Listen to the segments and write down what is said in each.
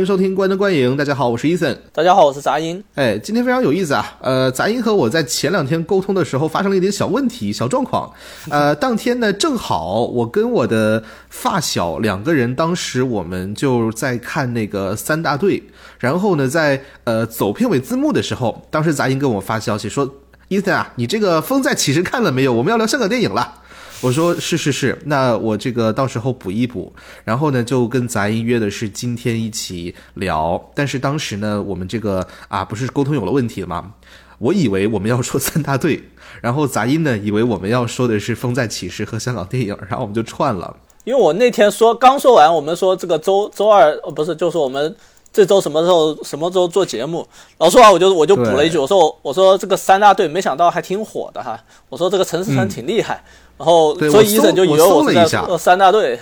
欢迎收听《关灯观影》，大家好，我是伊森。大家好，我是杂音。哎，今天非常有意思啊！呃，杂音和我在前两天沟通的时候发生了一点小问题、小状况。呃，当天呢，正好我跟我的发小两个人，当时我们就在看那个三大队，然后呢，在呃走片尾字幕的时候，当时杂音跟我发消息说：“伊森啊，你这个《风再起时》看了没有？我们要聊香港电影了。”我说是是是，那我这个到时候补一补，然后呢就跟杂音约的是今天一起聊，但是当时呢我们这个啊不是沟通有了问题了吗？我以为我们要说三大队，然后杂音呢以为我们要说的是《风再起时》和香港电影，然后我们就串了。因为我那天说刚说完，我们说这个周周二不是，就是我们这周什么时候什么时候做节目，然后说完我就我就补了一句，我说我说这个三大队没想到还挺火的哈，我说这个陈思诚挺厉害。然后，所以医生就以为我是在三大队。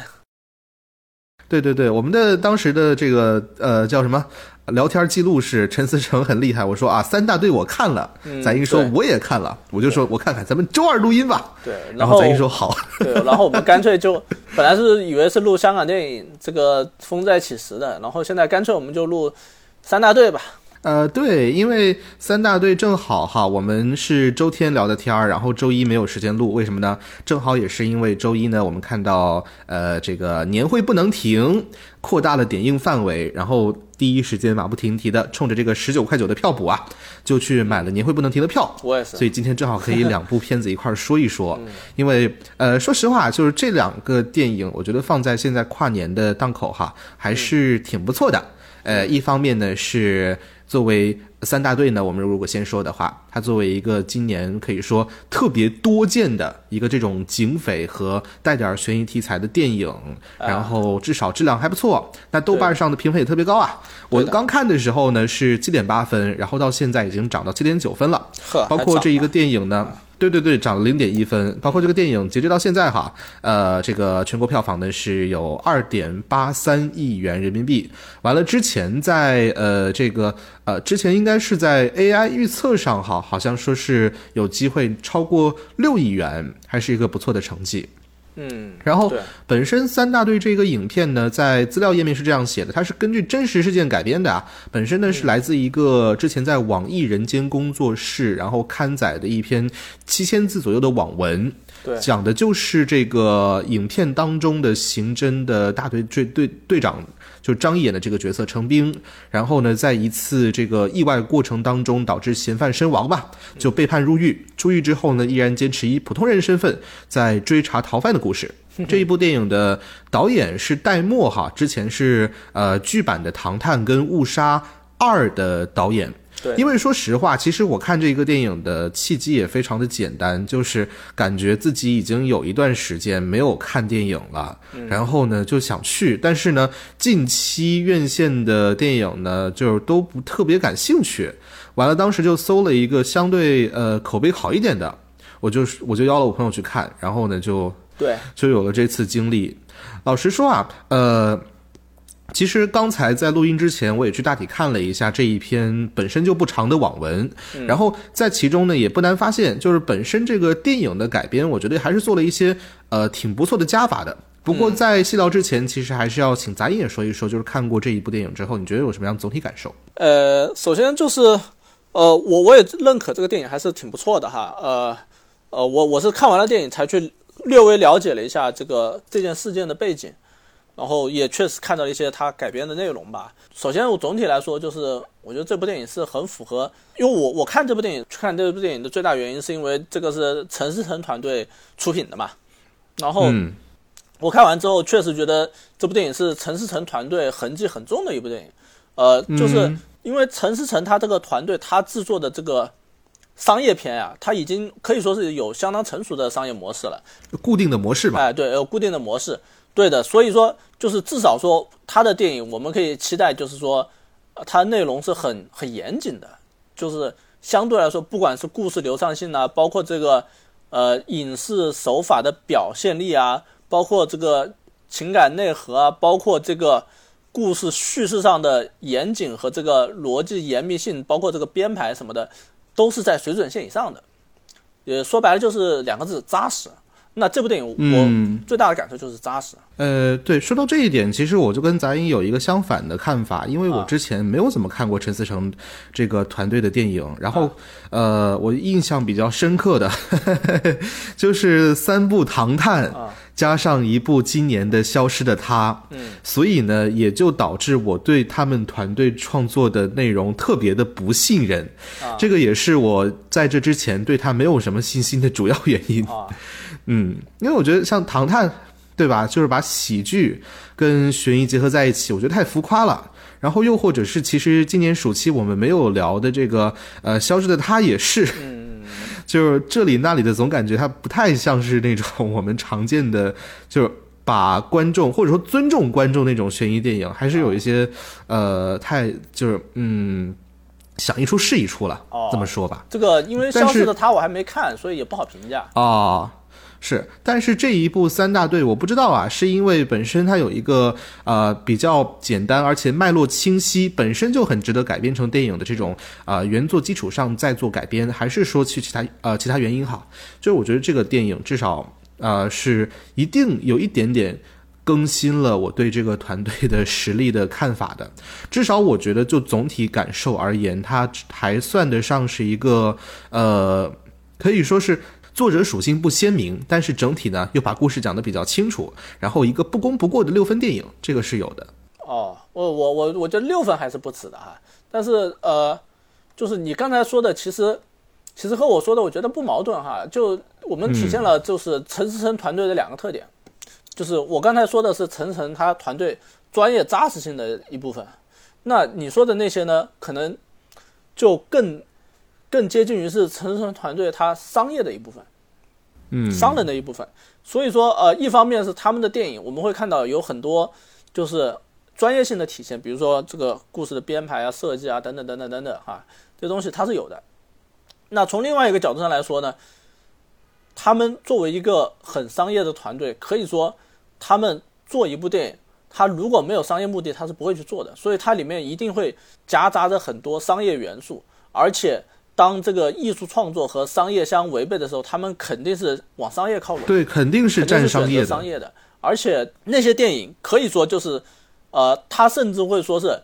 对对对，我们的当时的这个呃叫什么聊天记录是陈思诚很厉害。我说啊，三大队我看了，咱一说我也看了，我就说我看看，咱们周二录音吧。对，然后咱一说好。对，然后我们干脆就本来是以为是录香港电影这个风再起时的，然后现在干脆我们就录三大队吧。呃，对，因为三大队正好哈，我们是周天聊的天儿，然后周一没有时间录，为什么呢？正好也是因为周一呢，我们看到呃这个年会不能停，扩大了点映范围，然后第一时间马不停蹄的冲着这个十九块九的票补啊，就去买了年会不能停的票。我也是。所以今天正好可以两部片子一块儿说一说，因为呃说实话，就是这两个电影，我觉得放在现在跨年的档口哈，还是挺不错的。呃，一方面呢是。作为三大队呢，我们如果先说的话，它作为一个今年可以说特别多见的一个这种警匪和带点悬疑题材的电影，然后至少质量还不错。那豆瓣上的评分也特别高啊！我刚看的时候呢是七点八分，然后到现在已经涨到七点九分了。包括这一个电影呢。对对对，涨了零点一分。包括这个电影，截止到现在哈，呃，这个全国票房呢是有二点八三亿元人民币。完了之前在呃这个呃之前应该是在 AI 预测上哈，好像说是有机会超过六亿元，还是一个不错的成绩。嗯，然后本身三大队这个影片呢，在资料页面是这样写的，它是根据真实事件改编的啊。本身呢是来自一个之前在网易人间工作室然后刊载的一篇七千字左右的网文，对，讲的就是这个影片当中的刑侦的大队队队队长。就张译演的这个角色程兵，然后呢，在一次这个意外过程当中，导致嫌犯身亡吧，就被判入狱。出狱之后呢，依然坚持以普通人身份在追查逃犯的故事。这一部电影的导演是戴墨哈，之前是呃剧版的《唐探》跟《误杀二》的导演。因为说实话，其实我看这一个电影的契机也非常的简单，就是感觉自己已经有一段时间没有看电影了，然后呢就想去，但是呢近期院线的电影呢就是都不特别感兴趣。完了，当时就搜了一个相对呃口碑好一点的，我就我就邀了我朋友去看，然后呢就对就有了这次经历。老实说啊，呃。其实刚才在录音之前，我也去大体看了一下这一篇本身就不长的网文，然后在其中呢，也不难发现，就是本身这个电影的改编，我觉得还是做了一些呃挺不错的加法的。不过在细聊之前，其实还是要请杂音也说一说，就是看过这一部电影之后，你觉得有什么样总体感受？呃，首先就是，呃，我我也认可这个电影还是挺不错的哈。呃，呃，我我是看完了电影才去略微了解了一下这个这件事件的背景。然后也确实看到一些他改编的内容吧。首先，我总体来说就是，我觉得这部电影是很符合，因为我我看这部电影去，看这部电影的最大原因是因为这个是陈思诚团队出品的嘛。然后我看完之后，确实觉得这部电影是陈思诚团队痕迹很重的一部电影。呃，就是因为陈思诚他这个团队他制作的这个商业片啊，他已经可以说是有相当成熟的商业模式了，固定的模式吧？哎，对，有固定的模式。对的，所以说就是至少说他的电影，我们可以期待，就是说，它内容是很很严谨的，就是相对来说，不管是故事流畅性啊，包括这个呃影视手法的表现力啊，包括这个情感内核啊，包括这个故事叙事上的严谨和这个逻辑严密性，包括这个编排什么的，都是在水准线以上的。也说白了就是两个字：扎实。那这部电影嗯。我最大的感受就是扎实。呃，对，说到这一点，其实我就跟杂音有一个相反的看法，因为我啊。之前没有怎么看过陈思诚这个团队的电影，然后、啊。呃，我印象比较深刻的 就是三部《唐探》啊。加上一部今年的《消失的她》，嗯，所以呢，也就导致我对他们团队创作的内容特别的不信任，啊。这个也是我在这之前对他没有什么信心的主要原因。啊，嗯，因为我觉得像《唐探》，对吧？就是把喜剧跟悬疑结合在一起，我觉得太浮夸了。然后又或者是，其实今年暑期我们没有聊的这个，呃，《消失的他》也是，嗯，就是这里那里的，总感觉它不太像是那种我们常见的，就是把观众或者说尊重观众那种悬疑电影，还是有一些，呃，太就是嗯，想一出是一出了，哦这么说吧。这个因为消失的他我还没看，所以也不好评价。啊、是，但是这一部三大队我不知道啊，是因为本身它有一个呃比较简单而且脉络清晰，本身就很值得改编成电影的这种呃原作基础上再做改编，还是说去其他呃其他原因好？就是我觉得这个电影至少呃是一定有一点点。更新了我对这个团队的实力的看法的，至少我觉得就总体感受而言，它还算得上是一个呃，可以说是作者属性不鲜明，但是整体呢又把故事讲得比较清楚，然后一个不功不过的六分电影，这个是有的。哦，我我我我觉得六分还是不止的哈，但是呃，就是你刚才说的，其实其实和我说的，我觉得不矛盾哈。就我们体现了就是陈思诚团队的两个特点，就是我刚才说的是陈思诚他团队专业扎实性的一部分，那你说的那些呢，可能就更更接近于是陈思诚团队他商业的一部分。嗯，商人的一部分。所以说，呃，一方面是他们的电影，我们会看到有很多就是专业性的体现，比如说这个故事的编排啊、设计啊等等等等等等哈，这东西它是有的。那从另外一个角度上来说呢，他们作为一个很商业的团队，可以说他们做一部电影，他如果没有商业目的，他是不会去做的。所以它里面一定会夹杂着很多商业元素，而且当这个艺术创作和商业相违背的时候，他们肯定是往商业靠拢。对，肯定是占商业的。商业的，而且那些电影可以说就是，呃，他甚至会说是，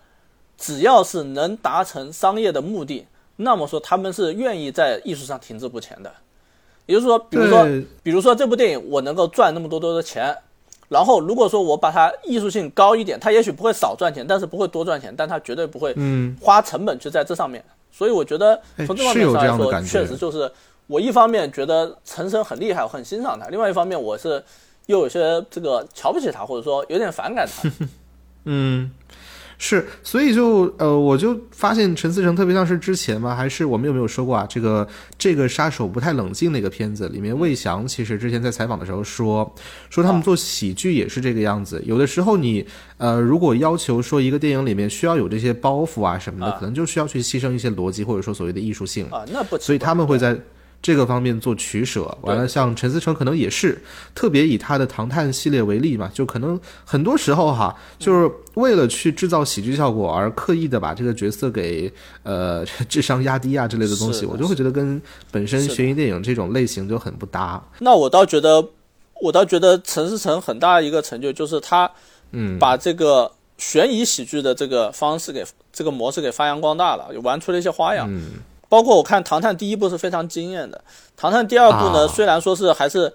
只要是能达成商业的目的，那么说他们是愿意在艺术上停滞不前的。也就是说，比如说，比如说这部电影我能够赚那么多多的钱，然后如果说我把它艺术性高一点，它也许不会少赚钱，但是不会多赚钱，但它绝对不会嗯，花成本去在这上面。所以我觉得哎从这方面上来说，确实就是我一方面觉得陈升很厉害，我很欣赏他；另外一方面，我是又有些这个瞧不起他，或者说有点反感他。嗯，是，所以就呃，我就发现陈思诚特别像是之前嘛，还是我们有没有说过啊？这个这个杀手不太冷静那个片子里面，魏翔其实之前在采访的时候说，说他们做喜剧也是这个样子。有的时候你呃，如果要求说一个电影里面需要有这些包袱啊什么的，啊可能就需要去牺牲一些逻辑或者说所谓的艺术性。啊，那不，所以他们会在这个方面做取舍。完了，像陈思诚可能也是，特别以他的《唐探》系列为例嘛，就可能很多时候哈，就是为了去制造喜剧效果而刻意的把这个角色给呃 智商压低啊之类的东西，我就会觉得跟本身悬疑电影这种类型就很不搭。那我倒觉得，我倒觉得陈思诚很大一个成就就是他嗯，把这个悬疑喜剧的这个方式给这个模式给发扬光大了，玩出了一些花样。嗯包括我看《唐探》第一部是非常惊艳的，《唐探》第二部呢，啊虽然说是还是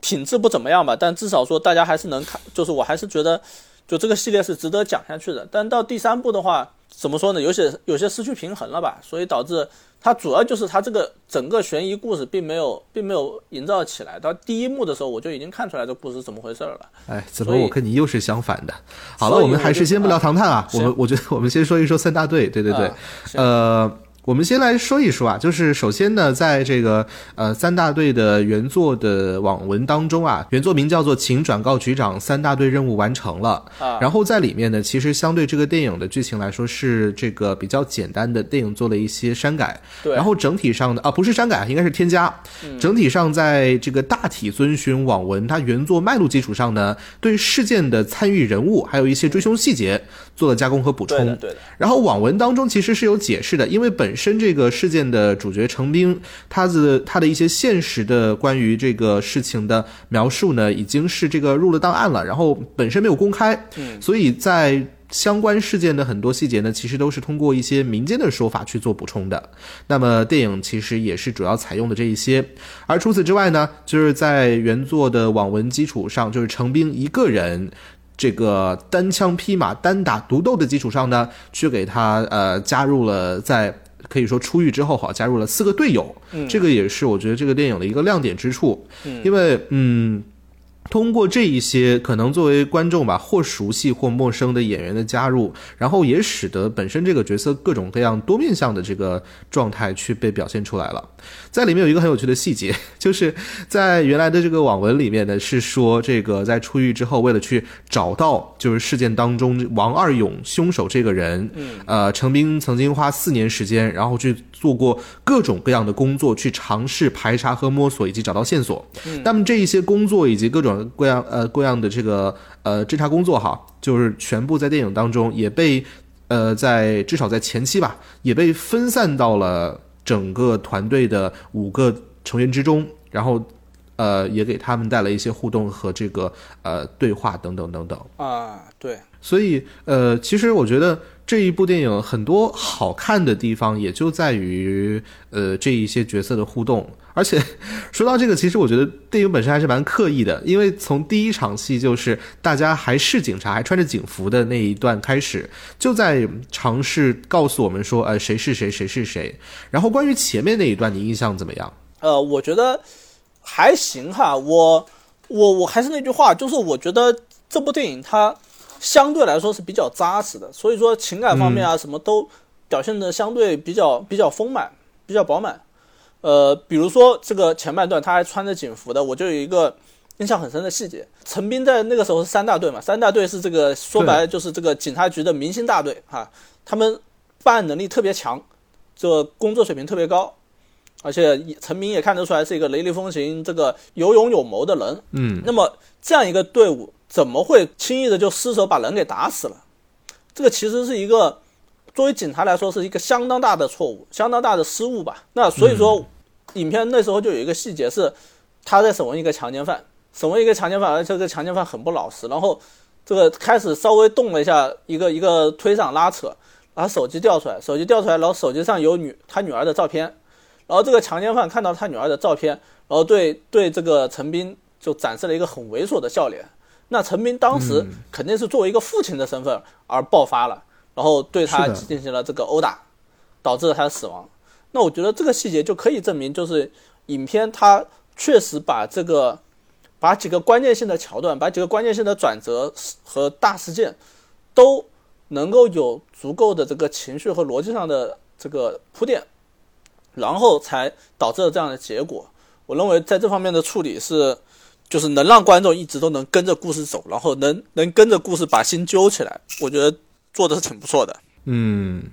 品质不怎么样吧，但至少说大家还是能看，就是我还是觉得，就这个系列是值得讲下去的。但到第三部的话，怎么说呢？有些有些失去平衡了吧，所以导致它主要就是它这个整个悬疑故事并没有并没有营造起来。到第一幕的时候，我就已经看出来这故事怎么回事了。哎，怎么我跟你又是相反的？好了，我们还是先不聊唐探啊，我们我觉得我们先说一说三大队，对对对，啊呃。我们先来说一说啊，就是首先呢，在这个呃三大队的原作的网文当中啊，原作名叫做《请转告局长，三大队任务完成了》。啊，然后在里面呢，其实相对这个电影的剧情来说是这个比较简单的，电影做了一些删改。对，然后整体上的啊，不是删改，应该是添加。整体上在这个大体遵循网文它原作脉络基础上呢，对事件的参与人物还有一些追凶细节做了加工和补充。对的对的，然后网文当中其实是有解释的，因为本本身这个事件的主角程兵，他的他的一些现实的关于这个事情的描述呢，已经是这个入了档案了，然后本身没有公开，嗯，所以在。相关事件的很多细节呢，其实都是通过一些民间的说法去做补充的。那么电影其实也是主要采用的这一些。而除此之外呢，就是在原作的网文基础上，就是程兵一个人这个单枪匹马、单打独斗的基础上呢，去给他呃加入了在可以说出狱之后好，加入了四个队友。嗯，这个也是我觉得这个电影的一个亮点之处。嗯，因为嗯。通过这一些可能作为观众吧，或熟悉或陌生的演员的加入，然后也使得本身这个角色各种各样多面向的这个状态去被表现出来了。在里面有一个很有趣的细节，就是在原来的这个网文里面呢，是说这个在出狱之后，为了去找到就是事件当中王二勇凶手这个人，嗯，呃，程兵曾经花四年时间，然后去做过各种各样的工作，去尝试排查和摸索以及找到线索。那么这一些工作以及各种各样呃各样的这个呃侦查工作哈，就是全部在电影当中也被呃在至少在前期吧，也被分散到了整个团队的五个成员之中，然后呃也给他们带来一些互动和这个呃对话等等等等啊，对，所以呃其实我觉得。这一部电影很多好看的地方，也就在于呃这一些角色的互动。而且说到这个，其实我觉得电影本身还是蛮刻意的，因为从第一场戏就是大家还是警察，还穿着警服的那一段开始，就在尝试告诉我们说，呃谁是谁，谁是谁。然后关于前面那一段，你印象怎么样？呃，我觉得还行哈。我我我还是那句话，就是我觉得这部电影它。相对来说是比较扎实的，所以说情感方面啊，什么都表现的相对比较比较丰满，比较饱满。呃，比如说这个前半段他还穿着警服的，我就有一个印象很深的细节。陈斌在那个时候是三大队嘛，三大队是这个说白了就是这个警察局的明星大队啊，他们办案能力特别强，这工作水平特别高，而且陈斌也看得出来是一个雷厉风行、这个有勇有谋的人。嗯，那么这样一个队伍。怎么会轻易的就失手把人给打死了？这个其实是一个作为警察来说是一个相当大的错误，相当大的失误吧。那所以说，影片那时候就有一个细节是，他在审问一个强奸犯，审问一个强奸犯，而且这个强奸犯很不老实，然后这个开始稍微动了一下一个一个推搡拉扯，把手机掉出来，手机掉出来，然后手机上有女他女儿的照片，然后这个强奸犯看到他女儿的照片，然后对对这个陈斌就展示了一个很猥琐的笑脸。那陈斌当时肯定是作为一个父亲的身份而爆发了，然后对他进行了这个殴打，导致了他的死亡。那我觉得这个细节就可以证明，就是影片它确实把这个把几个关键性的桥段，把几个关键性的转折和大事件都能够有足够的这个情绪和逻辑上的这个铺垫，然后才导致了这样的结果。我认为在这方面的处理是。就是能让观众一直都能跟着故事走，然后能能跟着故事把心揪起来，我觉得做的是挺不错的。嗯，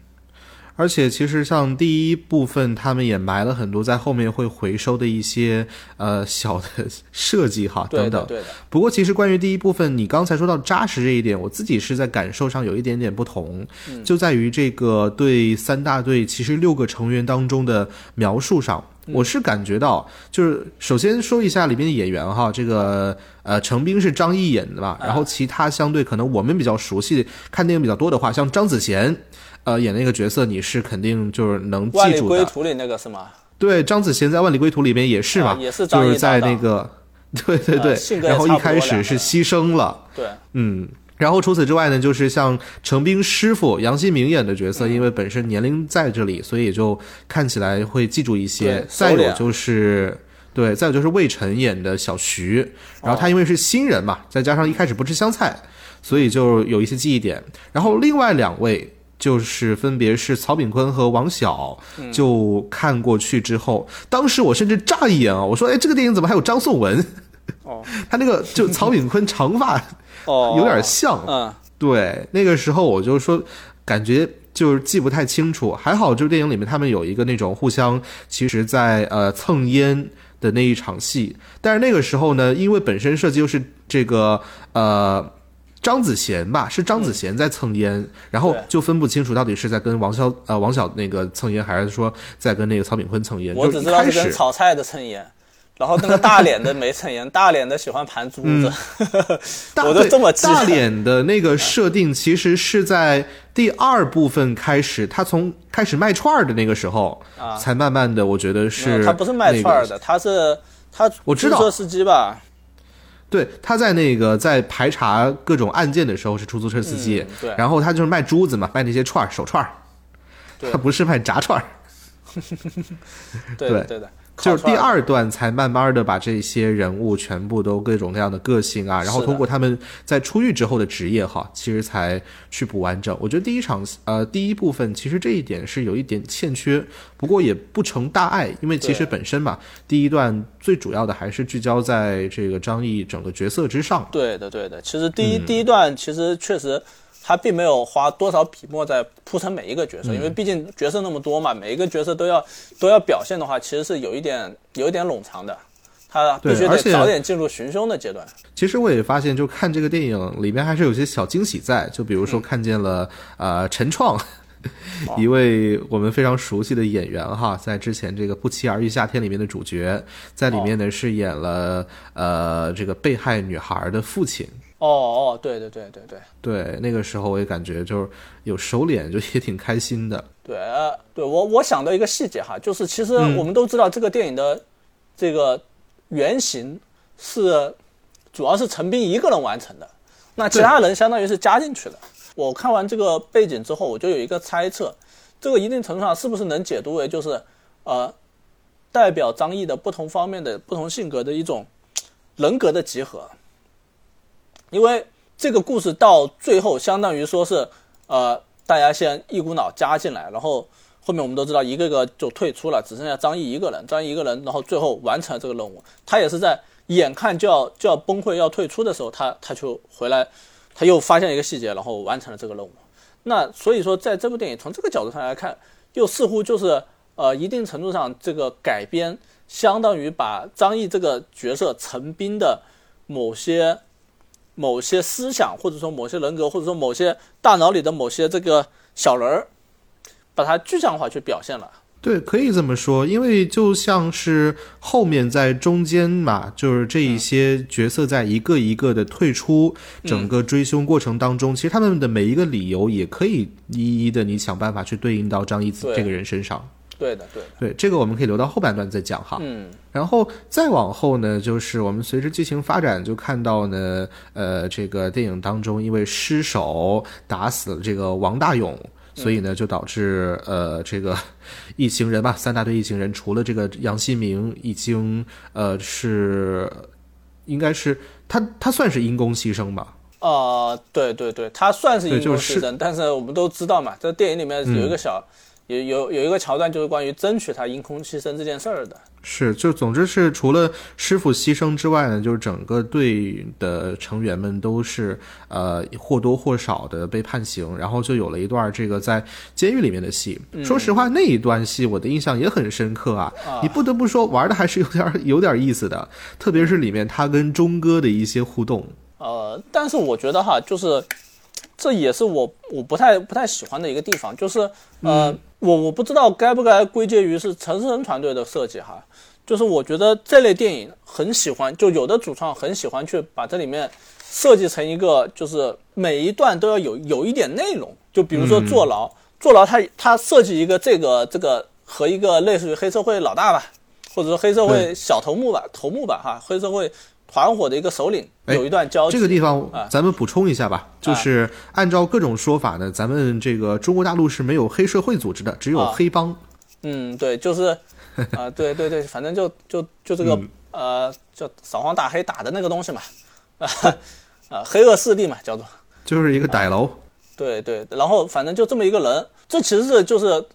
而且其实像第一部分，他们也埋了很多在后面会回收的一些呃小的设计哈 等等。对的。不过其实关于第一部分，你刚才说到扎实这一点，我自己是在感受上有一点点不同，就在于这个对三大队其实六个成员当中的描述上。我是感觉到，就是首先说一下里面的演员哈，这个呃，程兵是张译演的吧，然后其他相对可能我们比较熟悉、看电影比较多的话，像张子贤，呃，演那个角色你是肯定就是能记住的。万里归途里那个是吗？对，张子贤在万里归途里面也是嘛，也是就是在那个，对对对，然后一开始是牺牲了，对，嗯。然后除此之外呢，就是像程兵师傅杨新明演的角色，因为本身年龄在这里，所以也就看起来会记住一些。再有就是，对，再有就是魏晨演的小徐，然后他因为是新人嘛，再加上一开始不吃香菜，所以就有一些记忆点。然后另外两位就是分别是曹炳坤和王晓，就看过去之后，当时我甚至乍一眼啊，我说，哎，这个电影怎么还有张颂文？哦，他那个就曹炳坤长发。哦，有点像，嗯，对，那个时候我就说，感觉就是记不太清楚。还好，就是电影里面他们有一个那种互相，其实在呃蹭烟的那一场戏。但是那个时候呢，因为本身设计又是这个呃张子贤吧，是张子贤在蹭烟，然后就分不清楚到底是在跟王潇呃王晓那个蹭烟，还是说在跟那个曹炳坤蹭烟。我只知道是跟炒菜的蹭烟，然后那个大脸的没蹭烟，大脸的喜欢盘珠子，大我都这么记大脸的那个设定，其实是在第二部分开始，他从开始卖串儿的那个时候，啊。才慢慢的，我觉得是他不是卖串儿的，他是他我知道。司机吧？对，他在那个在排查各种案件的时候是出租车司机，嗯对。然后他就是卖珠子嘛，卖那些串儿手串儿，他不是卖炸串儿。对对。对的，就是第二段才慢慢的把这些人物全部都各种各样的个性啊，然后通过他们在出狱之后的职业哈，其实才去补完整。我觉得第一场呃第一部分其实这一点是有一点欠缺，不过也不成大碍，因为其实本身嘛，第一段最主要的还是聚焦在这个张译整个角色之上。对的，对的。其实第一、嗯第一段其实确实他并没有花多少笔墨在铺陈每一个角色，嗯因为毕竟角色那么多嘛，每一个角色都要都要表现的话，其实是有一点有一点冗长的。他必须得早点进入寻凶的阶段。其实我也发现，就看这个电影里面还是有些小惊喜在，就比如说看见了、呃陈创。一位我们非常熟悉的演员哈，在之前这个《不期而遇夏天》里面的主角，在里面呢是演了呃这个被害女孩的父亲。哦哦，对对对对对对，那个时候我也感觉就是有收敛，就也挺开心的。对，呃对我我想到一个细节哈，就是其实嗯我们都知道这个电影的这个原型是主要是陈斌一个人完成的，那其他人相当于是加进去的。我看完这个背景之后，我就有一个猜测，这个一定程度上是不是能解读为就是呃代表张译的不同方面的不同性格的一种人格的集合？因为这个故事到最后，相当于说是，呃，大家先一股脑加进来，然后后面我们都知道一个个就退出了，只剩下张译一个人，张译一个人，然后最后完成了这个任务。他也是在眼看就要就要崩溃要退出的时候，他他就回来，他又发现一个细节，然后完成了这个任务。那所以说，在这部电影从这个角度上来看，又似乎就是呃一定程度上这个改编，相当于把张译这个角色陈斌的某些。某些思想，或者说某些人格，或者说某些大脑里的某些这个小人儿，把它具象化去表现了。对，可以这么说，因为就像是后面在中间嘛，就是这一些角色在一个一个的退出整个追凶过程当中，其实他们的每一个理由也可以一一的你想办法去对应到张一子这个人身上。对的，对的，对，这个我们可以留到后半段再讲哈。嗯，然后再往后呢，就是我们随着剧情发展，就看到呢，呃，这个电影当中因为失手打死了这个王大勇，所以呢，就导致呃这个一行人吧，三大队一行人，除了这个杨新明已经呃是应该是他他算是因公牺牲吧。呃，对对对，他算是因公牺牲，但是我们都知道嘛，这电影里面有一个小，有有有一个桥段，就是关于争取他因空牺牲这件事儿的。是，就总之是除了师傅牺牲之外呢，就是整个队的成员们都是呃或多或少的被判刑，然后就有了一段这个在监狱里面的戏。说实话，那一段戏我的印象也很深刻啊，你不得不说玩的还是有点有点意思的，特别是里面他跟钟哥的一些互动。呃，但是我觉得哈，就是这也是我我不太不太喜欢的一个地方，就是呃，我我不知道该不该归结于是陈思诚团队的设计哈，就是我觉得这类电影很喜欢，就有的主创很喜欢去把这里面设计成一个，就是每一段都要有有一点内容，就比如说坐牢，坐牢他他设计一个这个这个和一个类似于黑社会老大吧，或者说黑社会小头目吧，头目吧哈，黑社会团伙的一个首领哎有一段交集，这个地方啊。咱们补充一下吧，就是按照各种说法呢，咱们这个中国大陆是没有黑社会组织的，只有啊。黑帮。嗯，对，就是，啊、对对对，反正就就就这个、嗯。呃，叫扫黄打黑打的那个东西嘛，啊、呃，黑恶势力嘛，叫做，就是一个歹楼，对对，然后反正就这么一个人，这其实是就是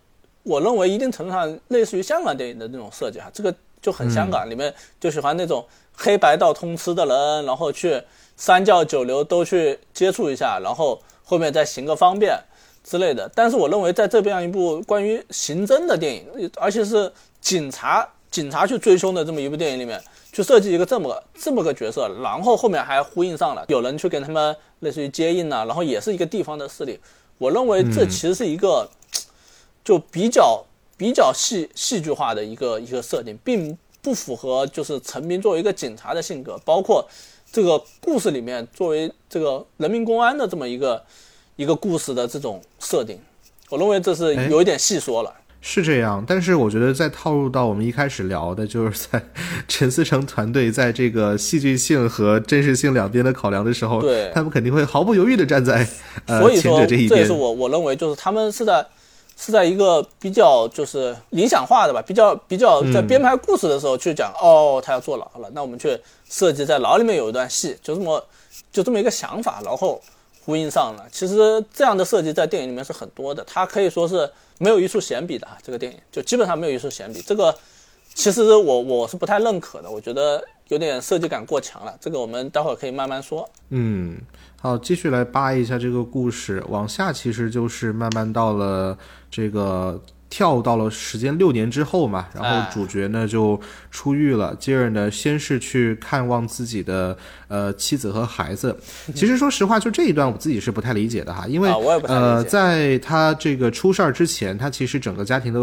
我认为一定程度上类似于香港电影的那种设计哈，这个就很香港，里面就喜欢那种黑白道通吃的人，然后去三教九流都去接触一下，然后后面再行个方便之类的。但是我认为在这样一部关于刑侦的电影，而且是警察警察去追凶的这么一部电影里面，去设计一个这么个这么个角色，然后后面还呼应上了有人去跟他们类似于接应呐、然后也是一个地方的势力。我认为这其实是一个就比较比较戏戏剧化的一个一个设定，并不符合就是陈明作为一个警察的性格，包括这个故事里面作为这个人民公安的这么一个一个故事的这种设定。我认为这是有一点细说了。是这样，但是我觉得再套入到我们一开始聊的，就是在 陈思诚团队在这个戏剧性和真实性两边的考量的时候，对他们肯定会毫不犹豫的站在呃所以说，前者这一边这也是。我我认为就是他们是在是在一个比较就是理想化的吧，比较比较在编排故事的时候去讲，哦，他要坐牢了，那我们去设计在牢里面有一段戏，就这么就这么一个想法，然后呼应上了。其实这样的设计在电影里面是很多的，它可以说是没有一处闲笔的啊，这个电影就基本上没有一处闲笔。这个其实我我是不太认可的，我觉得有点设计感过强了。这个我们待会儿可以慢慢说。嗯，好，继续来扒一下这个故事。往下其实就是慢慢到了这个跳到了时间六年之后嘛，然后哎主角呢就出狱了，接着呢先是去看望自己的呃妻子和孩子。其实说实话，就这一段我自己是不太理解的哈，因为、呃，在他这个出事儿之前，他其实整个家庭的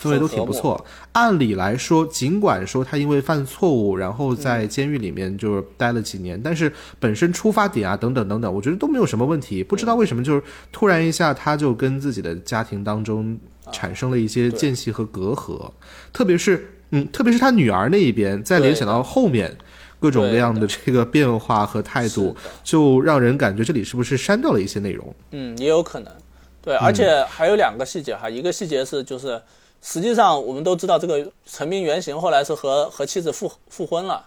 氛围都挺不错。按理来说，尽管说他因为犯错误，然后在监狱里面就是待了几年，但是本身出发点啊等等等等，我觉得都没有什么问题。不知道为什么就是突然一下他就跟自己的家庭当中产生了一些间隙和隔阂，特别是嗯，特别是他女儿那一边，再联想到后面。各种各样的这个变化和态度，就让人感觉这里是不是删掉了一些内容？嗯，也有可能。对，而且还有两个细节哈，一个细节是就是，实际上我们都知道这个陈明原型后来是和和妻子复复婚了。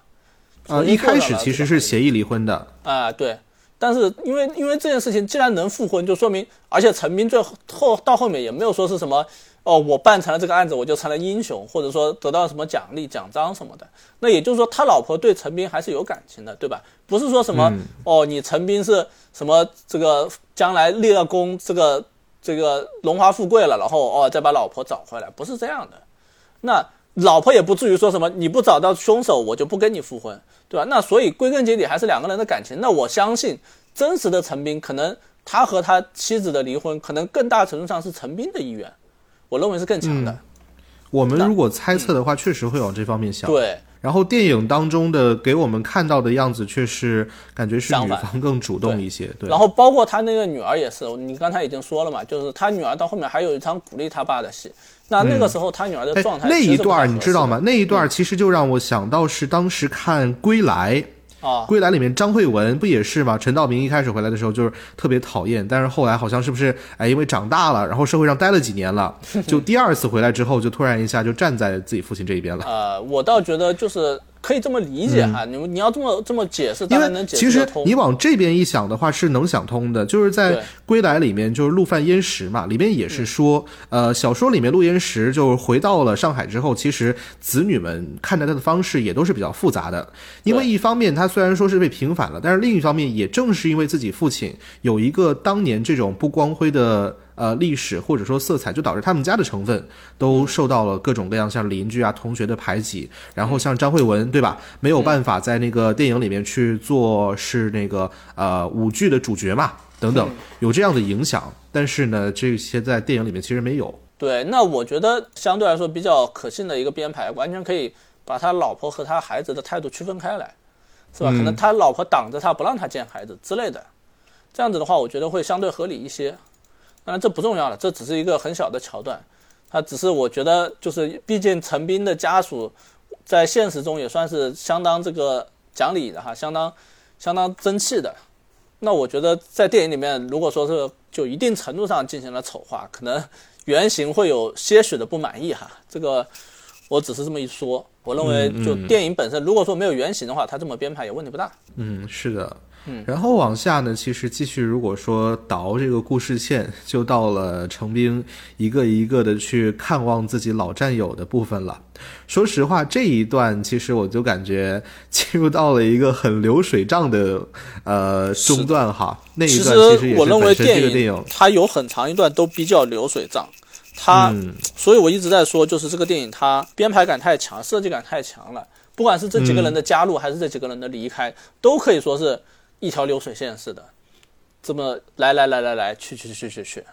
呃，一开始其实是协议离婚的，啊、对。但是因为因为这件事情既然能复婚，就说明而且陈斌最后后到后面也没有说是什么哦，我办成了这个案子我就成了英雄，或者说得到什么奖励奖章什么的。那也就是说他老婆对陈斌还是有感情的，对吧？不是说什么、哦，你陈斌是什么这个将来立了功，这个这个荣华富贵了，然后哦再把老婆找回来，不是这样的。那老婆也不至于说什么你不找到凶手，我就不跟你复婚，对吧？那所以归根结底还是两个人的感情。那我相信真实的陈斌，可能他和他妻子的离婚，可能更大程度上是陈斌的意愿，我认为是更强的。我们如果猜测的话，确实会往这方面想。。对，然后电影当中的给我们看到的样子，却是感觉是女方更主动一些。对。然后包括他那个女儿也是，你刚才已经说了嘛，就是他女儿到后面还有一场鼓励他爸的戏。那那个时候他女儿的哎状态那一段你知道吗？那一段其实就让我想到是当时看《归来》。啊？归来里面张慧雯不也是吗？陈道明一开始回来的时候就是特别讨厌，但是后来好像是不是哎，因为长大了，然后社会上待了几年了，就第二次回来之后，就突然一下就站在自己父亲这一边了。呃，我倒觉得就是可以这么理解哈，你们你要这么这么解释，当然能解释其实。你往这边一想的话，是能想通的。就是在《归来》里面，就是陆犯焉识嘛，里面也是说，呃，小说里面陆焉识就回到了上海之后，其实子女们看待他的方式也都是比较复杂的。因为一方面他虽然说是被平反了，但是另一方面也正是因为自己父亲有一个当年这种不光辉的。呃，历史或者说色彩，就导致他们家的成分都受到了各种各样像邻居啊、同学的排挤，然后像张慧雯，对吧？没有办法在那个电影里面去做是那个呃舞剧的主角嘛，等等，有这样的影响。但是呢，这些在电影里面其实没有。对，那我觉得相对来说比较可信的一个编排，完全可以把他老婆和他孩子的态度区分开来，是吧？可能他老婆挡着他不让他见孩子之类的，这样子的话，我觉得会相对合理一些。当然这不重要了，这只是一个很小的桥段，它只是我觉得就是，毕竟陈斌的家属在现实中也算是相当这个讲理的哈，相当相当争气的。那我觉得在电影里面，如果说是就一定程度上进行了丑化，可能原型会有些许的不满意哈。这个我只是这么一说，我认为就电影本身，如果说没有原型的话，他这么编排也问题不大。嗯，是的。然后往下呢，其实继续如果说倒这个故事线，就到了程兵一个一个的去看望自己老战友的部分了。说实话，这一段其实我就感觉进入到了一个很流水账的呃中段哈。那一其段其实也我认为电电影它有很长一段都比较流水账，它，嗯所以我一直在说，就是这个电影它编排感太强，设计感太强了。不管是这几个人的加入，还是这几个人的离开，都可以说是一条流水线似的。这么来来来来来去去去去去。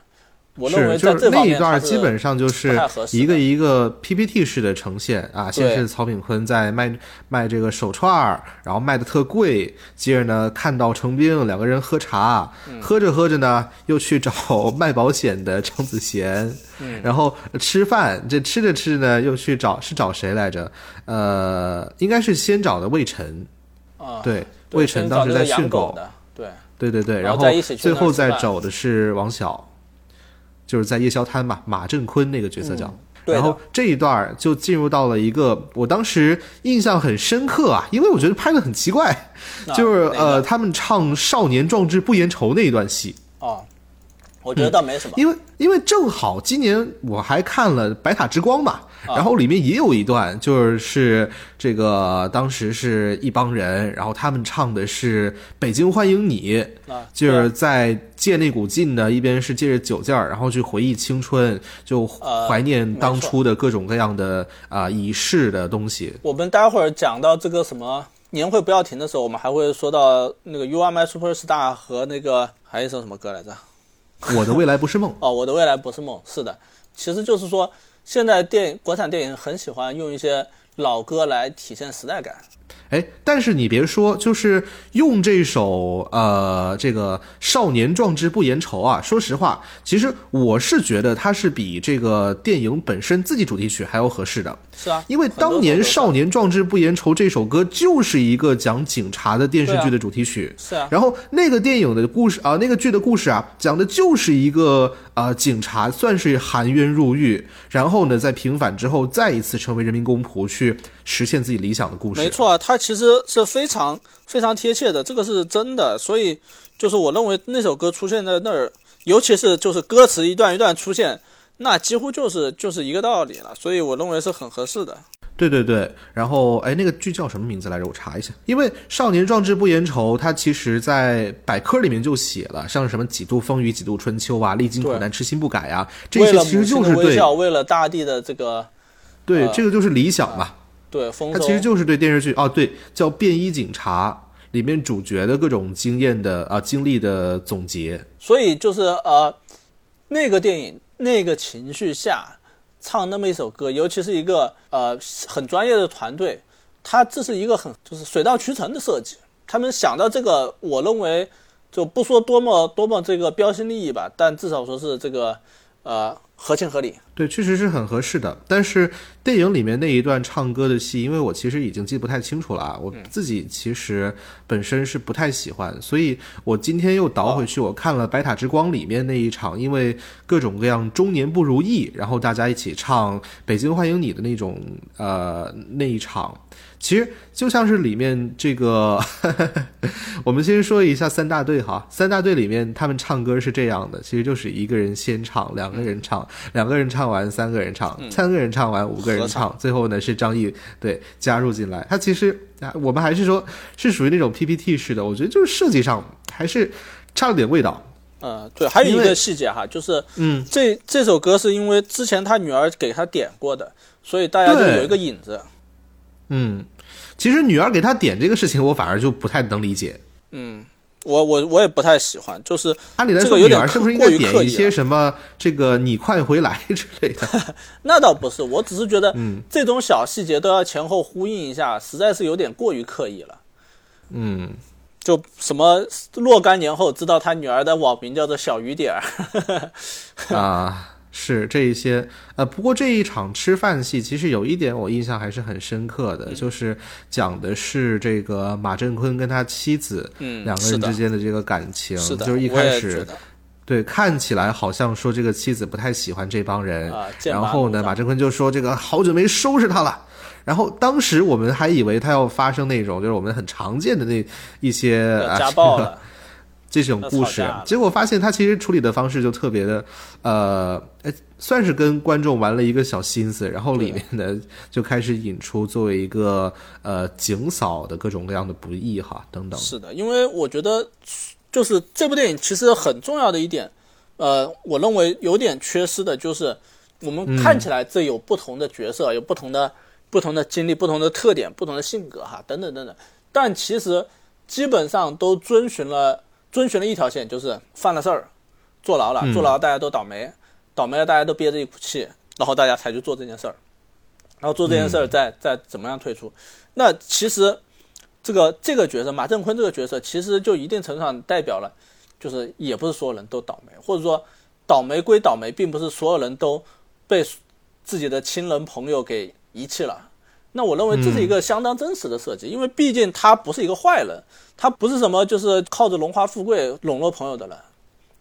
我认为是，就是在这方那一段面基本上就是一个一个 PPT 式的呈现啊，先是曹炳坤在卖卖这个手串儿，然后卖的特贵，接着呢看到程兵两个人喝茶，嗯喝着喝着呢又去找 卖保险的张子贤，嗯然后吃饭，这吃着吃着呢又去找是找谁来着？呃，应该是先找的魏晨，啊，对魏晨当时在训狗，的，对，对对对，然然后最后那儿吃饭再找的是王晓，就是在夜宵摊嘛，马振坤那个角色叫。嗯然后这一段就进入到了一个我当时印象很深刻啊，因为我觉得拍的很奇怪，就是呃他们唱《少年壮志不言愁》那一段戏，哦，我觉得倒没什么，因为因为正好今年我还看了《白塔之光》嘛，啊然后里面也有一段，就是这个当时是一帮人，然后他们唱的是《北京欢迎你》，啊，就是在借那股劲呢，一边是借着酒劲儿，然后去回忆青春，就呃怀念当初的各种各样的啊、仪式的东西。我们待会儿讲到这个什么年会不要停的时候，我们还会说到那个 You Are My Superstar 和那个还有一首什么歌来着？我的未来不是梦，哦，我的未来不是梦。是的，其实就是说，现在电影国产电影很喜欢用一些老歌来体现时代感。哎，但是你别说，就是用这首呃这个少年壮志不言愁啊，说实话，其实我是觉得它是比这个电影本身自己主题曲还要合适的。是啊，因为当年《少年壮志不言愁》这首歌就是一个讲警察的电视剧的主题曲，是啊，然后那个电影的故事啊、那个剧的故事啊，讲的就是一个啊、警察算是含冤入狱，然后呢在平反之后再一次成为人民公仆，去实现自己理想的故事。没错啊，它其实是非常非常贴切的，这个是真的。所以就是我认为那首歌出现在那儿，尤其是就是歌词一段一段出现，那几乎就是就是一个道理了。所以我认为是很合适的。对对对，然后哎，那个剧叫什么名字来着？我查一下。因为《少年壮志不言愁》，它其实在百科里面就写了，像什么几度风雨几度春秋啊，历经苦难痴心不改啊，这些其实就是微笑，为了大地的这个对，呃这个就是理想嘛。对丰收，它其实就是对电视剧哦，对，叫《便衣警察》里面主角的各种经验的啊、经历的总结。所以就是呃，那个电影那个情绪下唱那么一首歌，尤其是一个呃很专业的团队，他这是一个很就是水到渠成的设计。他们想到这个，我认为就不说多么多么这个标新立异吧，但至少说是这个呃合情合理。对，确实是很合适的。但是电影里面那一段唱歌的戏，因为我其实已经记不太清楚了啊，我自己其实本身是不太喜欢，所以我今天又倒回去，我看了《白塔之光》里面那一场，因为各种各样中年不如意，然后大家一起唱《北京欢迎你》的那种呃那一场。其实就像是里面这个，我们先说一下三大队哈。三大队里面他们唱歌是这样的，其实就是一个人先唱，两个人唱，两个人唱完，三个人唱，三个人唱完，五个人合唱，最后呢是张译对加入进来。他其实啊，我们还是说是属于那种 PPT 式的，我觉得就是设计上还是差了点味道。嗯，对，还有一个细节哈，就是嗯，这这首歌是因为之前他女儿给他点过的，所以大家就有一个引子。嗯，其实女儿给他点这个事情，我反而就不太能理解。嗯，我我我也不太喜欢，就是按理来说，女儿是不是应过该点一些什么这个“你快回来”之类的？那倒不是，我只是觉得嗯这种小细节都要前后呼应一下，实在是有点过于刻意了。嗯，就什么若干年后知道他女儿的网名叫做小雨点儿，啊，是这一些。呃，不过这一场吃饭戏，其实有一点我印象还是很深刻的，就是讲的是这个马振坤跟他妻子嗯，两个人之间的这个感情，是的，就是一开始对看起来好像说这个妻子不太喜欢这帮人，啊，然后呢，马振坤就说这个好久没收拾他了。然后当时我们还以为他要发生那种就是我们很常见的那一些啊家暴 这种故事。结果发现他其实处理的方式就特别的，呃，哎，算是跟观众玩了一个小心思，然后里面呢就开始引出作为一个呃警嫂的各种各样的不易哈等等。是的，因为我觉得就是这部电影其实很重要的一点，呃，我认为有点缺失的就是我们看起来这有不同的角色，有不同的不同的经历、不同的特点、不同的性格哈，等等等等，但其实基本上都遵循了遵循了一条线，就是犯了事儿，坐牢了，坐牢大家都倒霉，倒霉了大家都憋着一股气，然后大家才去做这件事儿，然后做这件事儿再再怎么样退出。那其实这个这个角色马振坤这个角色，其实就一定程度上代表了，就是也不是所有人都倒霉，或者说倒霉归倒霉，并不是所有人都被自己的亲人朋友给遗弃了。那我认为这是一个相当真实的设计，因为毕竟他不是一个坏人，他不是什么就是靠着荣华富贵笼络朋友的人。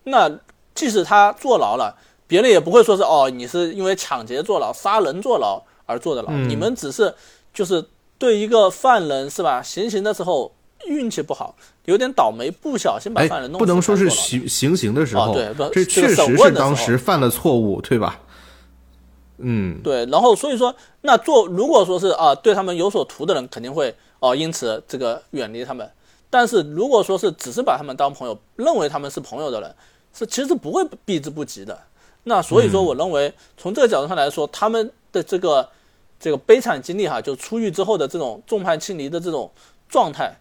那即使他坐牢了，别人也不会说是哦，你是因为抢劫坐牢、杀人坐牢而坐的牢。你们只是就是对一个犯人是吧？行刑的时候运气不好，有点倒霉，不小心把犯人弄死。不能说是行行刑的时候，对，这确实是当时犯了错误，对吧？嗯，对，然后所以说，那做如果说是啊，对他们有所图的人，肯定会哦，因此这个远离他们。但是如果说是只是把他们当朋友，认为他们是朋友的人，是其实是不会避之不及的。那所以说，我认为从这个角度上来说，他们的这个这个悲惨经历哈，就出狱之后的这种众叛亲离的这种状态，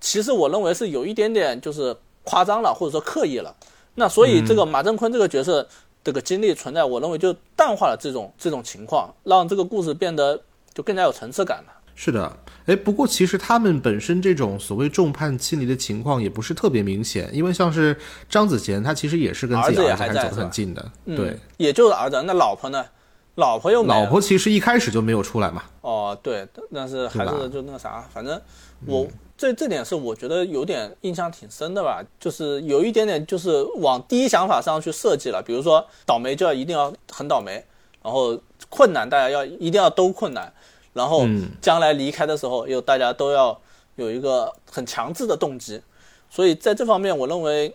其实我认为是有一点点就是夸张了，或者说刻意了。那所以这个马振坤这个角色。这个经历存在，我认为就淡化了这种这种情况，让这个故事变得就更加有层次感了。是的，哎，不过其实他们本身这种所谓众叛亲离的情况也不是特别明显，因为像是张子贤，他其实也是跟自己儿子还走得很近的，对，也就是儿子。那老婆呢？老婆又老婆其实一开始就没有出来嘛。哦，对，但是还是就那个啥，反正我。这这点是我觉得有点印象挺深的吧，就是有一点点就是往第一想法上去设计了，比如说倒霉就要一定要很倒霉，然后困难大家要一定要都困难，然后将来离开的时候又大家都要有一个很强制的动机，所以在这方面我认为，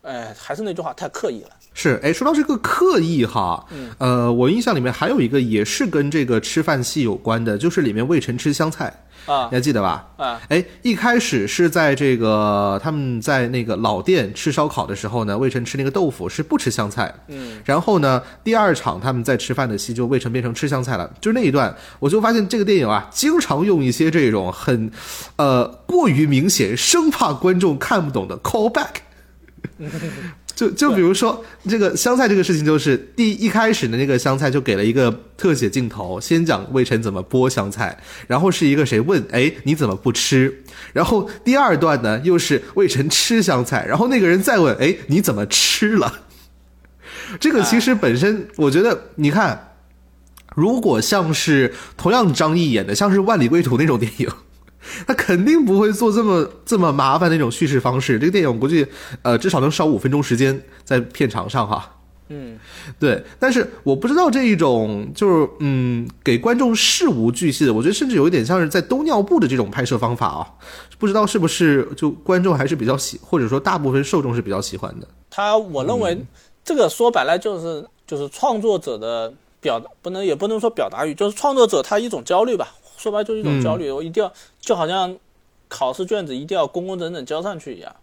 哎，还是那句话，太刻意了。是，哎，说到这个刻意哈，呃，我印象里面还有一个也是跟这个吃饭戏有关的，就是里面魏晨吃香菜。啊，你还记得吧？啊，哎，一开始是在这个他们在那个老店吃烧烤的时候呢，魏晨吃那个豆腐是不吃香菜。嗯，然后呢，第二场他们在吃饭的戏就魏晨变成吃香菜了，就是那一段，我就发现这个电影啊，经常用一些这种很，呃，过于明显，生怕观众看不懂的 callback。就就比如说这个香菜这个事情，就是第一开始的那个香菜就给了一个特写镜头，先讲魏晨怎么剥香菜，然后是一个谁问，哎你怎么不吃？然后第二段呢又是魏晨吃香菜，然后那个人再问，哎你怎么吃了？这个其实本身我觉得，你看，如果像是同样张译演的，像是《万里归途》那种电影。他肯定不会做这么这么麻烦的一种叙事方式。这个电影我估计，呃，至少能少五分钟时间在片场上哈。嗯，对。但是我不知道这一种就是嗯，给观众事无巨细的，我觉得甚至有一点像是在兜尿布的这种拍摄方法啊。不知道是不是就观众还是比较喜，或者说大部分受众是比较喜欢的。他，我认为这个说白了就是就是创作者的表，不能也不能说表达欲，就是创作者他一种焦虑吧。说白就是一种焦虑，我一定要就好像考试卷子一定要工工整整交上去一样。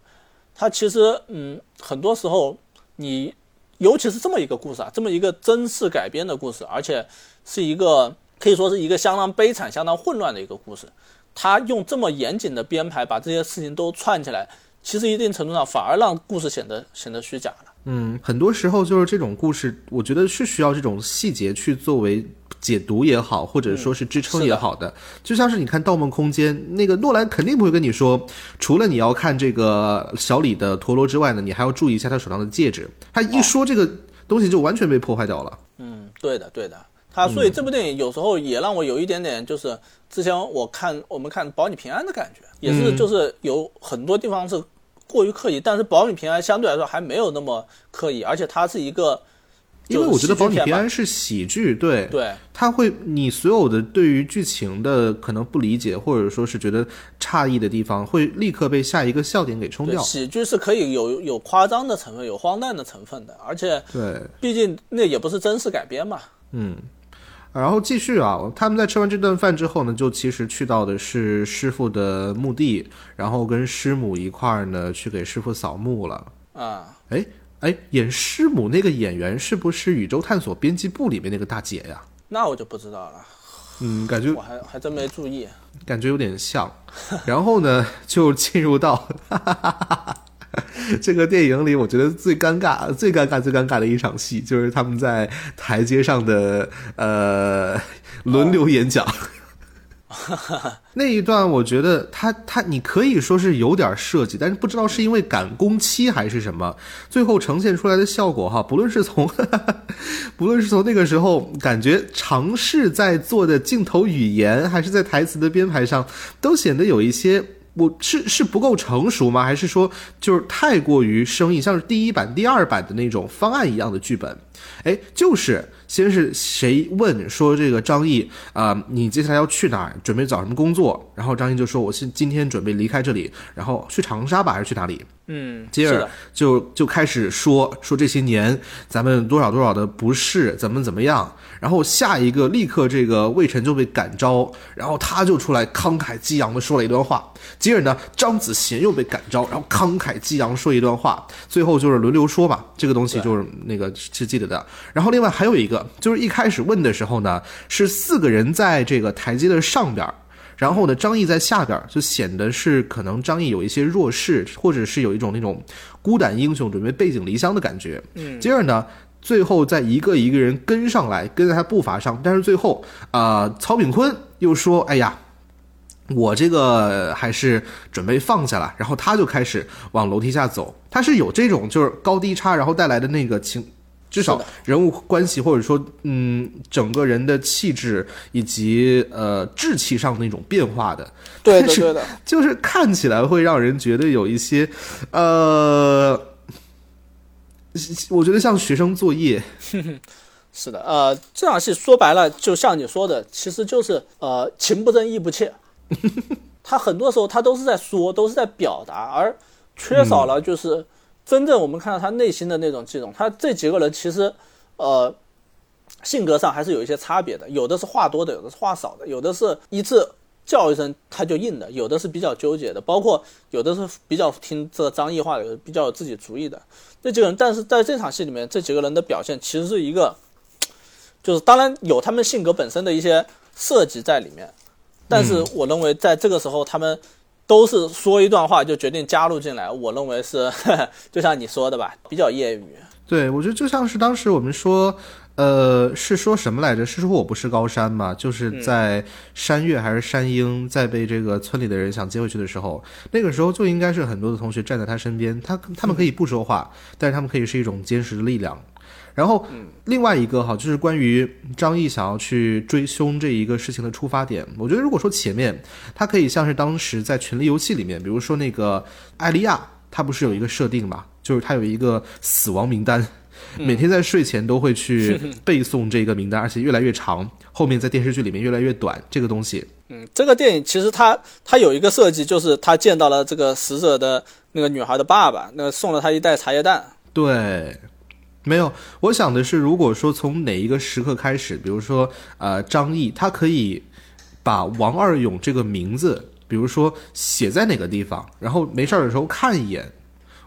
他其实，嗯，很多时候你，尤其是这么一个故事啊，这么一个真实改编的故事，而且是一个可以说是一个相当悲惨、相当混乱的一个故事。他用这么严谨的编排把这些事情都串起来，其实一定程度上反而让故事显得显得虚假了。嗯，很多时候就是这种故事，我觉得是需要这种细节去作为。解读也好，或者说是支撑也好的，就像是你看《盗梦空间》，那个诺兰肯定不会跟你说，除了你要看这个小李的陀螺之外呢，你还要注意一下他手上的戒指。他一说这个东西，就完全被破坏掉了。嗯，对的，对的。他所以这部电影有时候也让我有一点点，就是之前我看我们看《保你平安》的感觉，也是就是有很多地方是过于刻意，但是《保你平安》相对来说还没有那么刻意，而且它是一个。因为我觉得《保你平安》是喜剧，对，对，他会你所有的对于剧情的可能不理解，或者说是觉得诧异的地方，会立刻被下一个笑点给冲掉。喜剧是可以有有夸张的成分，有荒诞的成分的，而且对，毕竟那也不是真实改编嘛。嗯，然后继续啊，他们在吃完这顿饭之后呢，就其实去到的是师傅的墓地，然后跟师母一块儿呢去给师傅扫墓了。啊，哎。哎，演师母那个演员是不是《宇宙探索编辑部》里面那个大姐呀？那我就不知道了。嗯，感觉我还还真没注意，感觉有点像。然后呢，就进入到 这个电影里，我觉得最尴尬、最尴尬、最尴尬的一场戏，就是他们在台阶上的呃轮流演讲。那一段，我觉得他他你可以说是有点设计，但是不知道是因为赶工期还是什么，最后呈现出来的效果哈，不论是从 不论是从那个时候感觉尝试在做的镜头语言，还是在台词的编排上，都显得有一些。我是是不够成熟吗？还是说就是太过于生硬，像是第一版、第二版的那种方案一样的剧本？哎，就是先是谁问说这个张译啊，你接下来要去哪？准备找什么工作？然后张译就说，我是今天准备离开这里，然后去长沙吧，还是去哪里？嗯，接着就就开始说说这些年咱们多少多少的不是怎么怎么样，然后下一个立刻这个魏晨就被感召，然后他就出来慷慨激昂的说了一段话。接着呢，张子贤又被感召，然后慷慨激昂说一段话。最后就是轮流说吧，这个东西就是那个是记得的。然后另外还有一个，就是一开始问的时候呢，是四个人在这个台阶的上边。然后呢，张译在下边就显得是可能张译有一些弱势，或者是有一种那种孤胆英雄准备背井离乡的感觉。嗯，接着呢，最后再一个一个人跟上来，跟在他步伐上。但是最后啊，曹炳坤又说：“哎呀，我这个还是准备放下了。”然后他就开始往楼梯下走。他是有这种就是高低差，然后带来的那个情。至少人物关系，或者说，嗯，整个人的气质以及呃志气上那种变化的，对的，对的，就是看起来会让人觉得有一些，呃，我觉得像学生作业。是的，呃，这场戏说白了，就像你说的，其实就是呃情不真意不切。他很多时候他都是在说，都是在表达，而缺少了就是。真正我们看到他内心的那种悸动，他这几个人其实，呃，性格上还是有一些差别的，有的是话多的，有的是话少的，有的是一次叫一声他就应的，有的是比较纠结的，包括有的是比较听这张译话的，比较有自己主意的这几个人。但是在这场戏里面，这几个人的表现其实是一个，就是当然有他们性格本身的一些设计在里面，但是我认为在这个时候他们。都是说一段话就决定加入进来，我认为是 就像你说的吧，比较业余。对，我觉得就像是当时我们说，呃，是说什么来着？是说我不是高山嘛？就是在山岳还是山鹰在被这个村里的人想接回去的时候，那个时候就应该是很多的同学站在他身边，他他们可以不说话，但是他们可以是一种坚实的力量。然后，另外一个哈，就是关于张译想要去追凶这一个事情的出发点。我觉得，如果说前面他可以像是当时在《权力游戏》里面，比如说那个艾莉亚，他不是有一个设定嘛，就是他有一个死亡名单，每天在睡前都会去 背诵这个名单，而且越来越长，后面在电视剧里面越来越短。这个东西，嗯，这个电影其实它它有一个设计，就是他见到了这个死者的那个女孩的爸爸，那送了他一袋茶叶蛋。对。没有，我想的是，如果说从哪一个时刻开始，比如说，呃，张译他可以把王二勇这个名字，比如说写在哪个地方，然后没事儿的时候看一眼，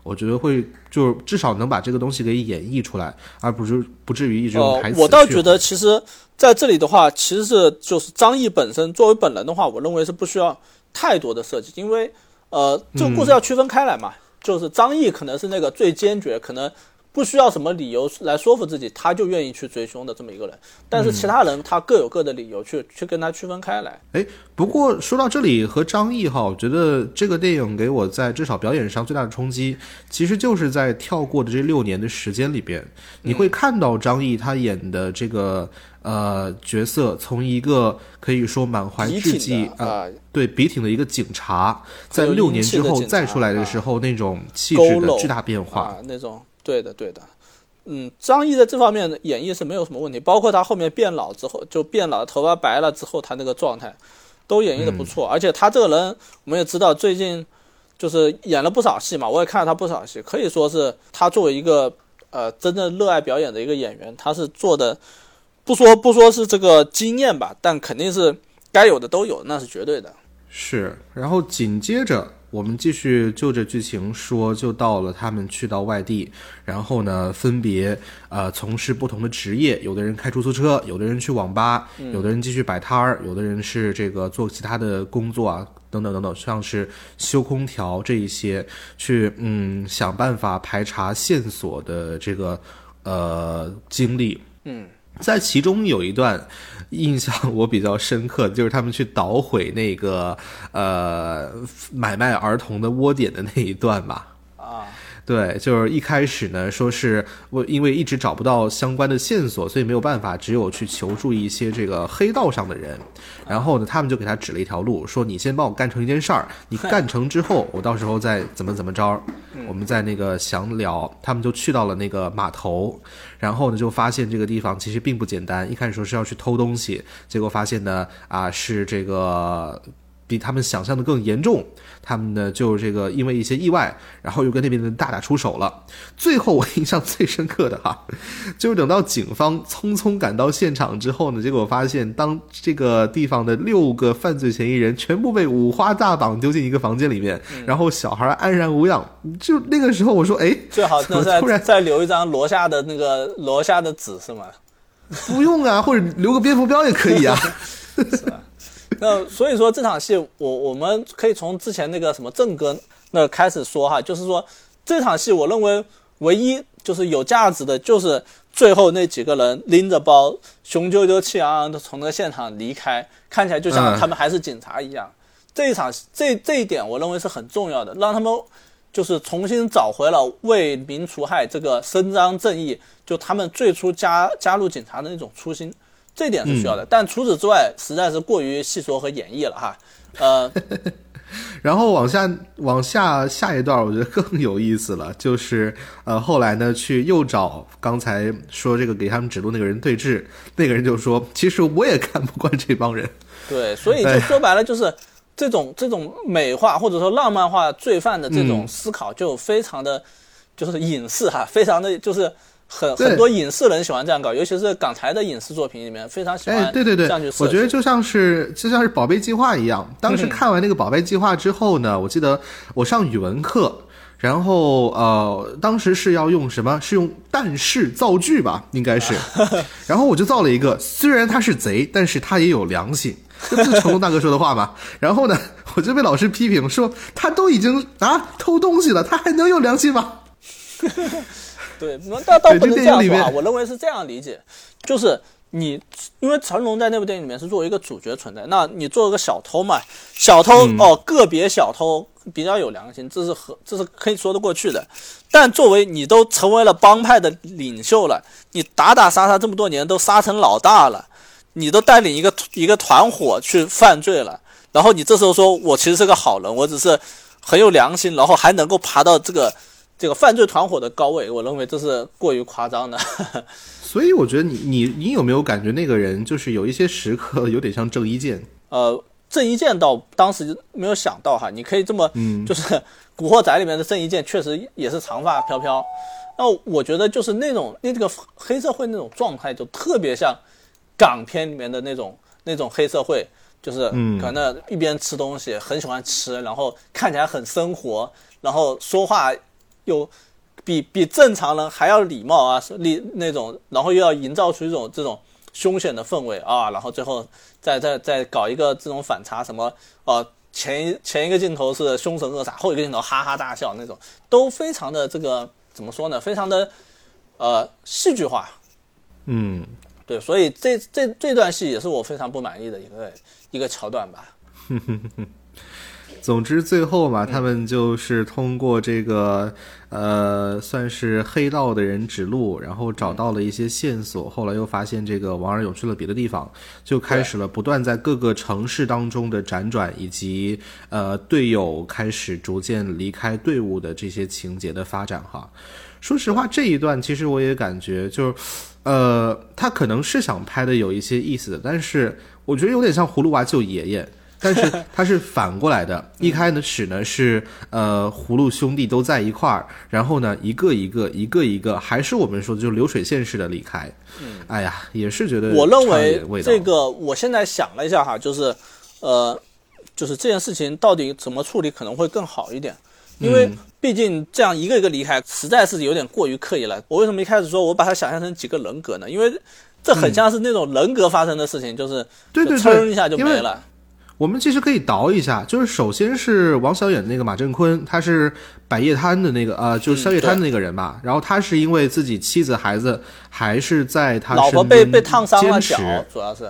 我觉得会就至少能把这个东西给演绎出来，而不是不至于一直用台词。我倒觉得，其实在这里的话，其实是就是张译本身作为本人的话，我认为是不需要太多的设计，因为呃，这个故事要区分开来嘛，就是张译可能是那个最坚决，可能。不需要什么理由来说服自己，他就愿意去追凶的这么一个人。但是其他人他各有各的理由去去跟他区分开来。哎，不过说到这里和张译哈，我觉得这个电影给我在至少表演上最大的冲击，其实就是在跳过的这六年的时间里边，你会看到张译他演的这个呃角色，从一个可以说满怀志气啊，对笔挺的一个警察，在六年之后再出来的时候那种气质的巨大变化，那种。对的，对的，嗯，张译在这方面的演绎是没有什么问题，包括他后面变老之后，就变老，头发白了之后，他那个状态都演绎的不错。而且他这个人，我们也知道，最近就是演了不少戏嘛，我也看了他不少戏，可以说是他作为一个呃真正热爱表演的一个演员，他是做的不说不说是这个经验吧，但肯定是该有的都有，那是绝对的。是，然后紧接着。我们继续就着剧情说，就到了他们去到外地，然后呢，分别呃从事不同的职业，有的人开出租车，有的人去网吧，有的人继续摆摊儿，有的人是这个做其他的工作啊，等等等等，像是修空调这一些，去嗯想办法排查线索的这个呃经历。嗯，在其中有一段印象我比较深刻，就是他们去捣毁那个呃买卖儿童的窝点的那一段吧。啊，对，就是一开始呢，说是我因为一直找不到相关的线索，所以没有办法，只有去求助一些这个黑道上的人。然后呢，他们就给他指了一条路，说你先帮我干成一件事儿，你干成之后，我到时候再怎么怎么着。我们在那个详聊，他们就去到了那个码头，然后呢，就发现这个地方其实并不简单。一开始说是要去偷东西，结果发现呢，啊，是这个比他们想象的更严重。他们呢，就这个因为一些意外，然后又跟那边的人大打出手了。最后我印象最深刻的哈，就是等到警方匆匆赶到现场之后呢，结果发现当这个地方的六个犯罪嫌疑人全部被五花大绑丢进一个房间里面，然后小孩安然无恙。就那个时候我说，哎，最好怎么那 突然再再留一张罗夏的那个罗夏的纸是吗？不用啊，或者留个蝙蝠标也可以啊。那所以说这场戏，我我们可以从之前那个什么正哥那开始说哈，就是说这场戏，我认为唯一就是有价值的，就是最后那几个人拎着包，雄赳赳气昂昂的从那个现场离开，看起来就像他们还是警察一样。这一场这这一点，我认为是很重要的，让他们就是重新找回了为民除害这个伸张正义，就他们最初加加入警察的那种初心。这点是需要的，但除此之外，实在是过于细说和演绎了哈。呃，然后往下往下下一段，我觉得更有意思了，就是呃后来呢去又找刚才说这个给他们指路那个人对峙，那个人就说，其实我也看不惯这帮人。对，所以就说白了就是这种这种美化或者说浪漫化罪犯的这种思考，就非常的就是隐士哈，非常的就是很很多影视人喜欢这样搞，尤其是港台的影视作品里面非常喜欢哎，对对对这样去，我觉得就像是就像是宝贝计划一样。当嗯时看完那个宝贝计划之后呢，我记得我上语文课，然后呃，当时是要用什么？是用但是造句吧，应该是。然后我就造了一个，虽然他是贼，但是他也有良心。这不是成龙大哥说的话吗？然后呢，我就被老师批评说，他都已经啊偷东西了，他还能有良心吗？对，那倒倒不能这样说啊，我认为是这样理解，就是你因为成龙在那部电影里面是作为一个主角存在，那你做个小偷嘛，小偷、嗯哦，个别小偷比较有良心，这是和这是可以说得过去的，但作为你都成为了帮派的领袖了，你打打杀杀这么多年都杀成老大了，你都带领一个一个团伙去犯罪了，然后你这时候说我其实是个好人，我只是很有良心，然后还能够爬到这个。这个犯罪团伙的高位，我认为这是过于夸张的。所以我觉得你你你有没有感觉那个人就是有一些时刻有点像郑伊健？呃，郑伊健倒当时没有想到哈，你可以这么，嗯就是《古惑仔》里面的郑伊健确实也是长发飘飘。那我觉得就是那种那这个黑社会那种状态，就特别像港片里面的那种那种黑社会，就是嗯可能一边吃东西，很喜欢吃，然后看起来很生活，然后说话又比比正常人还要礼貌啊，是礼那种，然后又要营造出一种这种凶险的氛围啊，然后最后再再再搞一个这种反差，什么呃前一前一个镜头是凶神恶煞，后一个镜头哈哈大笑那种，都非常的这个怎么说呢？非常的呃戏剧化，嗯，对，所以这这这段戏也是我非常不满意的一个一个桥段吧。总之最后嘛，他们就是通过这个呃，算是黑道的人指路，然后找到了一些线索。后来又发现这个王二勇去了别的地方，就开始了不断在各个城市当中的辗转，以及呃队友开始逐渐离开队伍的这些情节的发展哈。说实话，这一段其实我也感觉就是，呃，他可能是想拍的有一些意思的，但是我觉得有点像葫芦娃救爷爷。但是它是反过来的，一开始呢是呃葫芦兄弟都在一块儿，然后呢一个一个一个一个，还是我们说的就是流水线式的离开。嗯，哎呀，也是觉得我认为这个，我现在想了一下哈，就是，呃，就是这件事情到底怎么处理可能会更好一点，因为毕竟这样一个一个离开，实在是有点过于刻意了。我为什么一开始说我把它想象成几个人格呢？因为这很像是那种人格发生的事情，就是对对对，噌一下就没了。我们其实可以倒一下，就是首先是王小远的那个马振坤，他是摆夜摊的那个呃，就是宵夜摊的那个人吧。然后他是因为自己妻子孩子还是在他老婆身边被被烫伤了坚持。脚，主要是。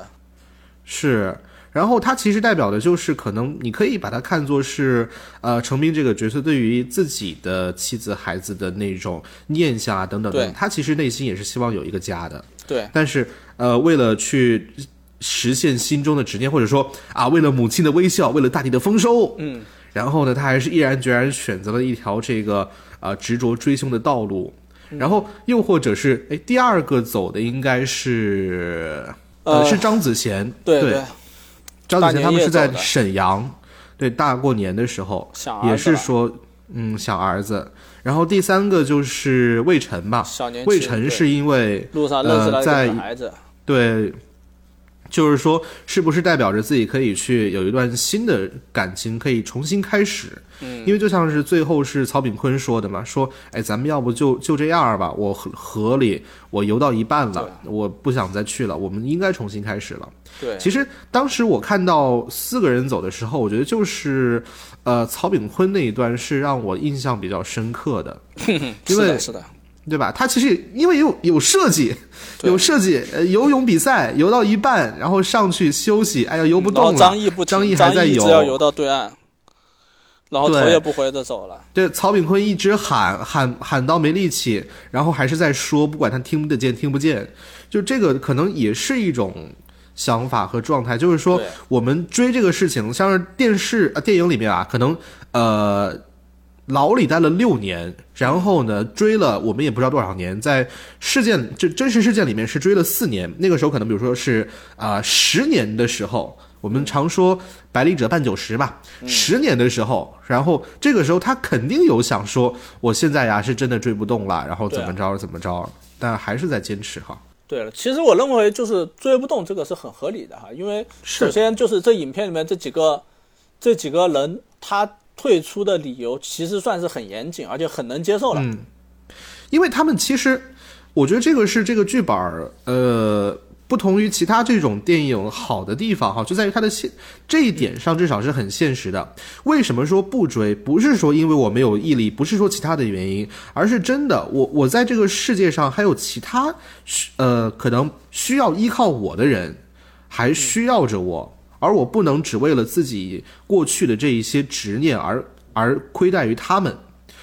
是，然后他其实代表的就是可能你可以把它看作是呃程斌这个角色对于自己的妻子孩子的那种念想啊等等等等对，他其实内心也是希望有一个家的。对。但是呃，为了去实现心中的执念，或者说啊，为了母亲的微笑，为了大地的丰收，嗯，然后呢，他还是毅然决然选择了一条这个呃执着追凶的道路。嗯。然后又或者是哎，第二个走的应该是呃是张子贤，对对，张子贤他们是在沈阳，对大过年的时候，也是说嗯想儿子。然后第三个就是魏晨吧，魏晨是因为路上认识了一呃在个孩子，对，就是说，是不是代表着自己可以去有一段新的感情，可以重新开始？嗯，因为就像是最后是曹炳坤说的嘛，说，哎，咱们要不就就这样吧，我河河里我游到一半了，我不想再去了，我们应该重新开始了。对，其实当时我看到四个人走的时候，我觉得就是，呃，曹炳坤那一段是让我印象比较深刻的，因为是的，是的，对吧？他其实因为有有设计，有设计，呃，游泳比赛游到一半，然后上去休息，哎呀，游不动了。张毅不张毅还在游只要游到对岸，然后头也不回的走了。对，曹炳坤一直喊喊喊到没力气，然后还是在说，不管他听得见听不见，就这个可能也是一种想法和状态，就是说我们追这个事情，像是电视啊、电影里面啊，可能呃牢里待了六年，然后呢追了我们也不知道多少年，在事件这真实事件里面是追了四年，那个时候可能比如说是啊十、年的时候。我们常说“百里者半九十”吧，十年的时候，然后这个时候他肯定有想说，我现在呀是真的追不动了，然后怎么着怎么着，但还是在坚持哈。对了，其实我认为就是追不动这个是很合理的哈，因为首先就是这影片里面这几个这几个人他退出的理由其实算是很严谨，而且很能接受了。嗯，因为他们其实，我觉得这个是这个剧本儿，呃，不同于其他这种电影好的地方哈，就在于它的现这一点上至少是很现实的。为什么说不追？不是说因为我没有毅力，不是说其他的原因，而是真的我我在这个世界上还有其他需呃可能需要依靠我的人，还需要着我，而我不能只为了自己过去的这一些执念而而亏待于他们。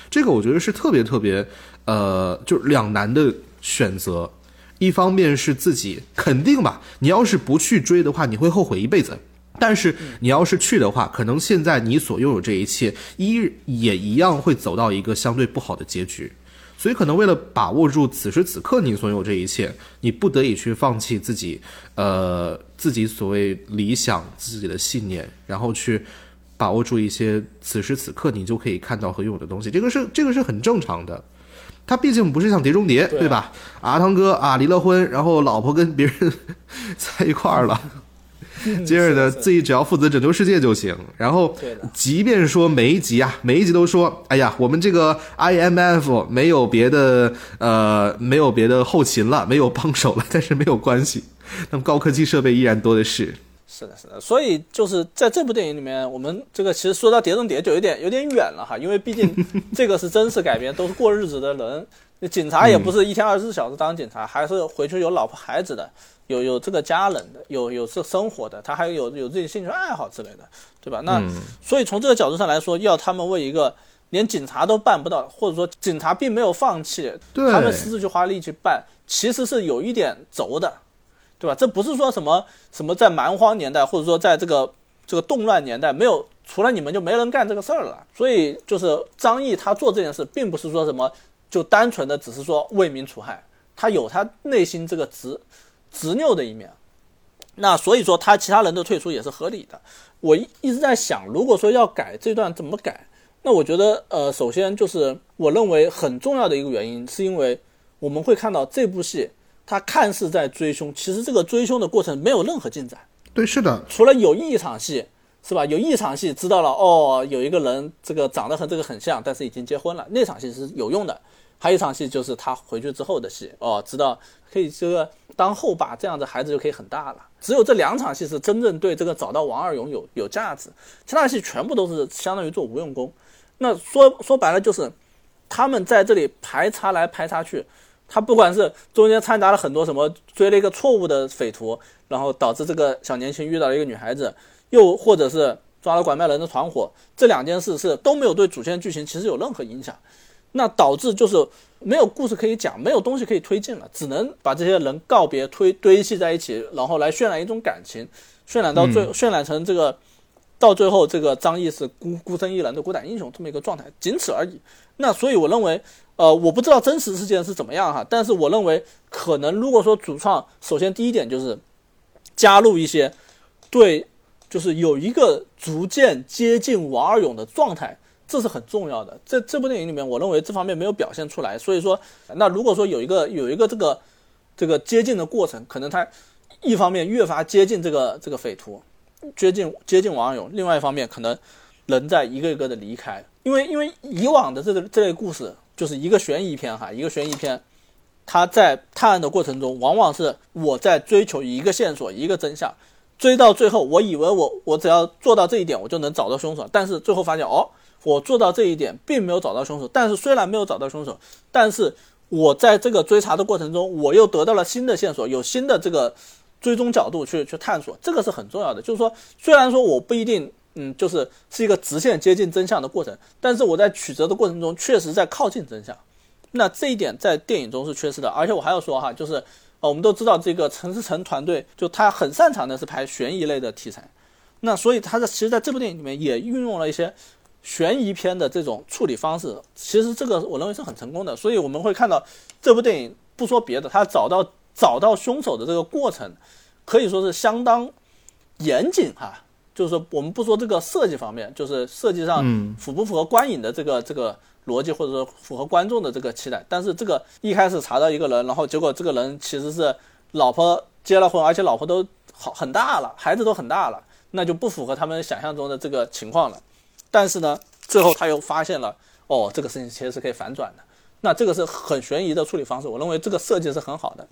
这个我觉得是特别特别，呃，就是两难的选择。一方面是自己肯定吧，你要是不去追的话，你会后悔一辈子。但是你要是去的话，可能现在你所拥有这一切，一也一样会走到一个相对不好的结局。所以可能为了把握住此时此刻你所有这一切，你不得已去放弃自己，呃，自己所谓理想、自己的信念，然后去把握住一些此时此刻你就可以看到和拥有的东西。这个是这个是很正常的。他毕竟不是像《碟中谍》，对对吧？阿汤哥啊，离了婚，然后老婆跟别人 在一块儿了，接着呢，自己只要负责拯救世界就行。然后，即便说每一集啊，每一集都说，哎呀，我们这个 IMF 没有别的呃，没有别的后勤了，没有帮手了，但是没有关系，那么高科技设备依然多的是。是的，是的，所以就是在这部电影里面，我们这个其实说到《碟中谍》就有点有点远了哈，因为毕竟这个是真实改编，都是过日子的人，那警察也不是一天二十四小时当警察，还是回去有老婆孩子的，有有这个家人的，有有这生活的，他还有有自己兴趣爱好之类的，对吧？那、嗯所以从这个角度上来说，要他们为一个连警察都办不到，或者说警察并没有放弃，他们私自去花力气办，其实是有一点轴的，对吧？这不是说什么什么在蛮荒年代，或者说在这个这个动乱年代，没有除了你们就没人干这个事儿了。所以就是张毅他做这件事，并不是说什么就单纯的只是说为民除害，他有他内心这个执执拗的一面。那所以说他其他人的退出也是合理的。我一一直在想，如果说要改这段怎么改？那我觉得，呃，首先就是我认为很重要的一个原因，是因为我们会看到这部戏，它看似在追凶，其实这个追凶的过程没有任何进展，对，是的，除了有一场戏是吧？有一场戏知道了，哦，有一个人这个长得和这个很像，但是已经结婚了，那场戏是有用的。还有一场戏就是他回去之后的戏，哦，知道可以这个当后爸，这样子孩子就可以很大了。只有这两场戏是真正对这个找到王二勇有有价值，其他戏全部都是相当于做无用功。那说说白了就是他们在这里排查来排查去，他不管是中间掺杂了很多什么追了一个错误的匪徒，然后导致这个小年轻遇到了一个女孩子，又或者是抓了拐卖人的团伙，这两件事是都没有对主线剧情其实有任何影响。那导致就是没有故事可以讲，没有东西可以推进了，只能把这些人告别推堆砌在一起，然后来渲染一种感情，渲染到最渲染成这个到最后这个张译是孤孤身一人的孤胆英雄这么一个状态，仅此而已。那所以我认为，呃，我不知道真实事件是怎么样哈，但是我认为可能如果说主创首先第一点就是加入一些对，就是有一个逐渐接近王二勇的状态。这是很重要的，在这部电影里面，我认为这方面没有表现出来。所以说，那如果说有一个有一个这个这个接近的过程，可能他一方面越发接近这个这个匪徒，接近接近王二勇；另外一方面，可能人在一个一个的离开。因为因为以往的这个这类故事就是一个悬疑片哈，一个悬疑片，他在探案的过程中，往往是我在追求一个线索，一个真相，追到最后，我以为我我只要做到这一点，我就能找到凶手，但是最后发现哦。我做到这一点，并没有找到凶手。但是虽然没有找到凶手，但是我在这个追查的过程中，我又得到了新的线索，有新的这个追踪角度去去探索，这个是很重要的。就是说，虽然说我不一定，嗯，就是是一个直线接近真相的过程，但是我在曲折的过程中，确实在靠近真相。那这一点在电影中是缺失的。而且我还要说哈，就是呃，我们都知道这个陈思诚团队，就他很擅长的是拍悬疑类的题材。那所以他在其实在这部电影里面也运用了一些。悬疑片的这种处理方式，其实这个我认为是很成功的，所以我们会看到这部电影不说别的，他找到找到凶手的这个过程，可以说是相当严谨哈。就是说，我们不说这个设计方面，就是设计上符不符合观影的这个这个逻辑，或者说符合观众的这个期待。但是这个一开始查到一个人，然后结果这个人其实是老婆结了婚，而且老婆都好很大了，孩子都很大了，那就不符合他们想象中的这个情况了。但是呢，最后他又发现了，哦，这个事情其实是可以反转的。那这个是很悬疑的处理方式，我认为这个设计是很好的。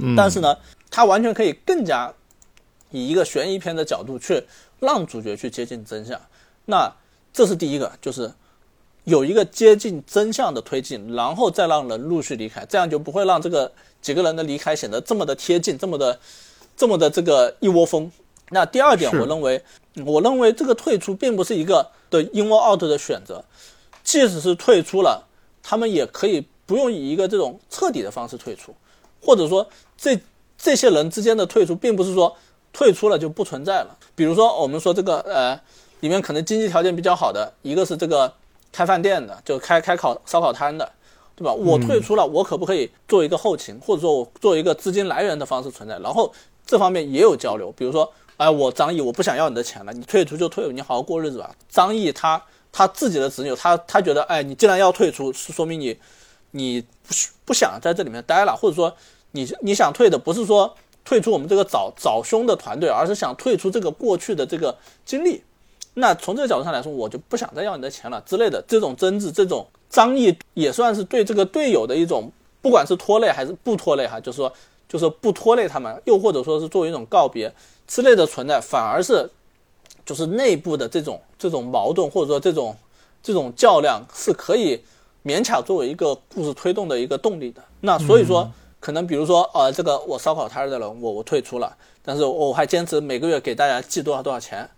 嗯。但是呢，他完全可以更加以一个悬疑片的角度去让主角去接近真相。那这是第一个，就是有一个接近真相的推进，然后再让人陆续离开，这样就不会让这个几个人的离开显得这么的贴近，这么的这么的这个一窝蜂。那第二点，我认为，我认为这个退出并不是一个的 in or out 的选择，即使是退出了，他们也可以不用以一个这种彻底的方式退出，或者说这这些人之间的退出，并不是说退出了就不存在了。比如说，我们说这个呃，里面可能经济条件比较好的，一个是这个开饭店的，就开开烤烧烤摊的，对吧？我退出了，我可不可以做一个后勤，或者说我做一个资金来源的方式存在？然后这方面也有交流，比如说。哎，我张毅，我不想要你的钱了，你退出就退，你好好过日子吧。张毅他他自己的子女，他他觉得，哎，你既然要退出，是说明你你不不想在这里面待了，或者说你你想退的不是说退出我们这个找找凶的团队，而是想退出这个过去的这个经历。那从这个角度上来说，我就不想再要你的钱了之类的这种争执，这种张毅也算是对这个队友的一种，不管是拖累还是不拖累哈，就是说就是不拖累他们，又或者说是作为一种告别。之类的存在，反而是就是内部的这种这种矛盾，或者说这种这种较量，是可以勉强作为一个故事推动的一个动力的。那所以说，可能比如说，呃，这个我烧烤摊的人，我我退出了，但是我还坚持每个月给大家寄多少多少钱，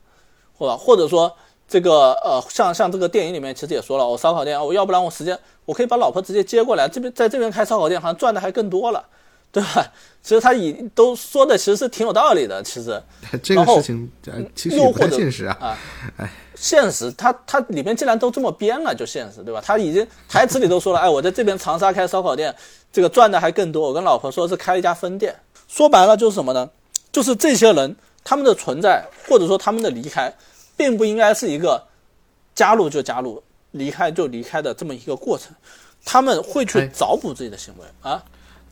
或者或者说这个呃，像像这个电影里面其实也说了，我烧烤店，我要不然我时间我可以把老婆直接接过来，这边在这边开烧烤店，好像赚的还更多了。对吧？其实他已都说的其实是挺有道理的。其实 这个事情其实不太现实啊。啊，哎，现实，他他里面既然都这么编了，就现实，对吧？他已经台词里都说了，哎，我在这边长沙开烧烤店，这个赚的还更多。我跟老婆说是开了一家分店。说白了就是什么呢？就是这些人他们的存在，或者说他们的离开，并不应该是一个加入就加入，离开就离开的这么一个过程。他们会去找补自己的行为啊。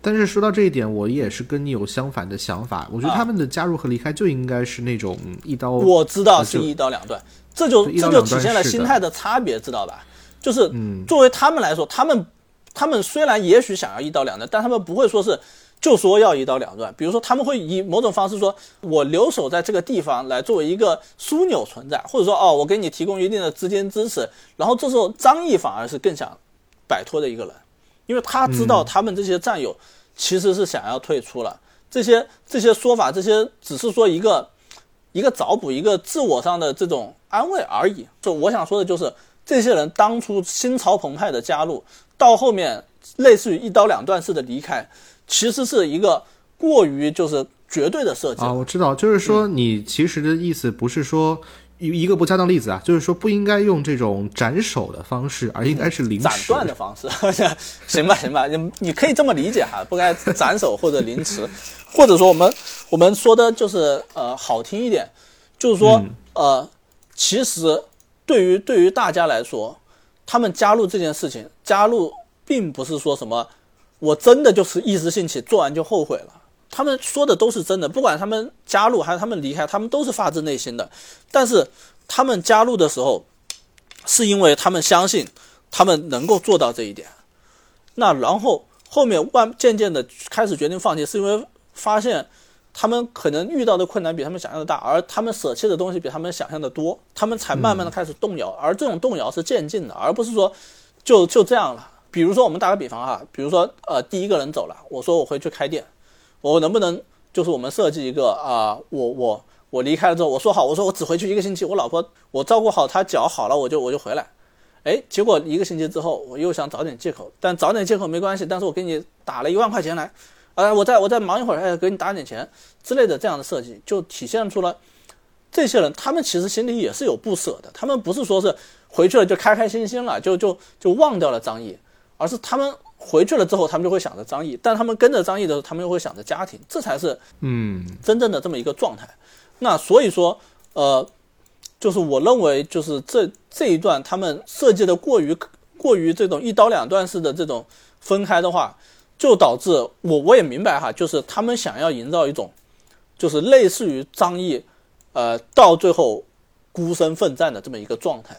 但是说到这一点，我也是跟你有相反的想法。我觉得他们的加入和离开就应该是那种一刀，我知道是一刀两断，这就这就体现了心态的差别，知道吧？就是嗯作为他们来说，他们他们虽然也许想要一刀两断，但他们不会说是就说要一刀两断。比如说，他们会以某种方式说，我留守在这个地方来作为一个枢纽存在，或者说哦，我给你提供一定的资金支持。然后这时候张毅反而是更想摆脱的一个人，因为他知道他们这些战友其实是想要退出了。这些这些说法，这些只是说一个一个找补，一个自我上的这种安慰而已。就我想说的就是，这些人当初心潮澎湃的加入，到后面类似于一刀两断式的离开，其实是一个过于就是绝对的设计啊，我知道，就是说嗯你其实的意思不是说一一个不恰当例子啊，就是说不应该用这种斩首的方式，而应该是凌迟斩。断的方式，行吧，行吧，你你可以这么理解哈，不该斩首或者凌迟，或者说我们我们说的就是呃好听一点，就是说、呃，其实对于对于大家来说，他们加入这件事情，加入并不是说什么我真的就是一时兴起做完就后悔了。他们说的都是真的，不管他们加入还是他们离开，他们都是发自内心的。但是他们加入的时候，是因为他们相信他们能够做到这一点。那然后后面万渐渐的开始决定放弃，是因为发现他们可能遇到的困难比他们想象的大，而他们舍弃的东西比他们想象的多，他们才慢慢的开始动摇。而这种动摇是渐进的，而不是说就就这样了。比如说我们打个比方哈，比如说呃第一个人走了，我说我回去开店，我能不能就是我们设计一个啊、我我我离开了之后，我说好，我说我只回去一个星期，我老婆我照顾好她脚好了，我就我就回来。哎，结果一个星期之后，我又想找点借口，但找点借口没关系，但是我给你打了一万块钱来，呃，我再我再忙一会儿，哎，给你打点钱之类的这样的设计，就体现出了这些人他们其实心里也是有不舍的，他们不是说是回去了就开开心心了，就就就忘掉了张毅，而是他们回去了之后，他们就会想着张毅，但他们跟着张毅的时候，他们又会想着家庭，这才是嗯真正的这么一个状态。那所以说，呃，就是我认为，就是这这一段他们设计的过于过于这种一刀两断式的这种分开的话，就导致我我也明白哈，就是他们想要营造一种，就是类似于张译，呃，到最后孤身奋战的这么一个状态。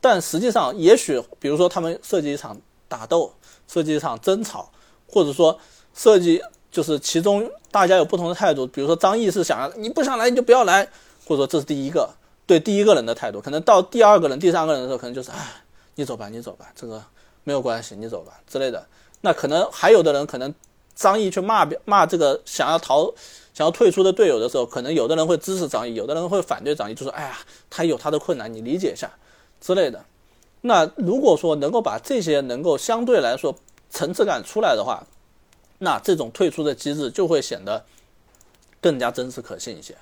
但实际上，也许比如说他们设计一场打斗，设计一场争吵，或者说设计就是其中大家有不同的态度，比如说张毅是想要你不想来你就不要来，或者说这是第一个对第一个人的态度，可能到第二个人、第三个人的时候，可能就是哎，你走吧，你走吧，这个没有关系，你走吧之类的。那可能还有的人可能张毅去骂骂这个想要逃、想要退出的队友的时候，可能有的人会支持张毅，有的人会反对张毅，就说哎呀，他有他的困难，你理解一下之类的。那如果说能够把这些能够相对来说层次感出来的话，那这种退出的机制就会显得更加真实可信一些。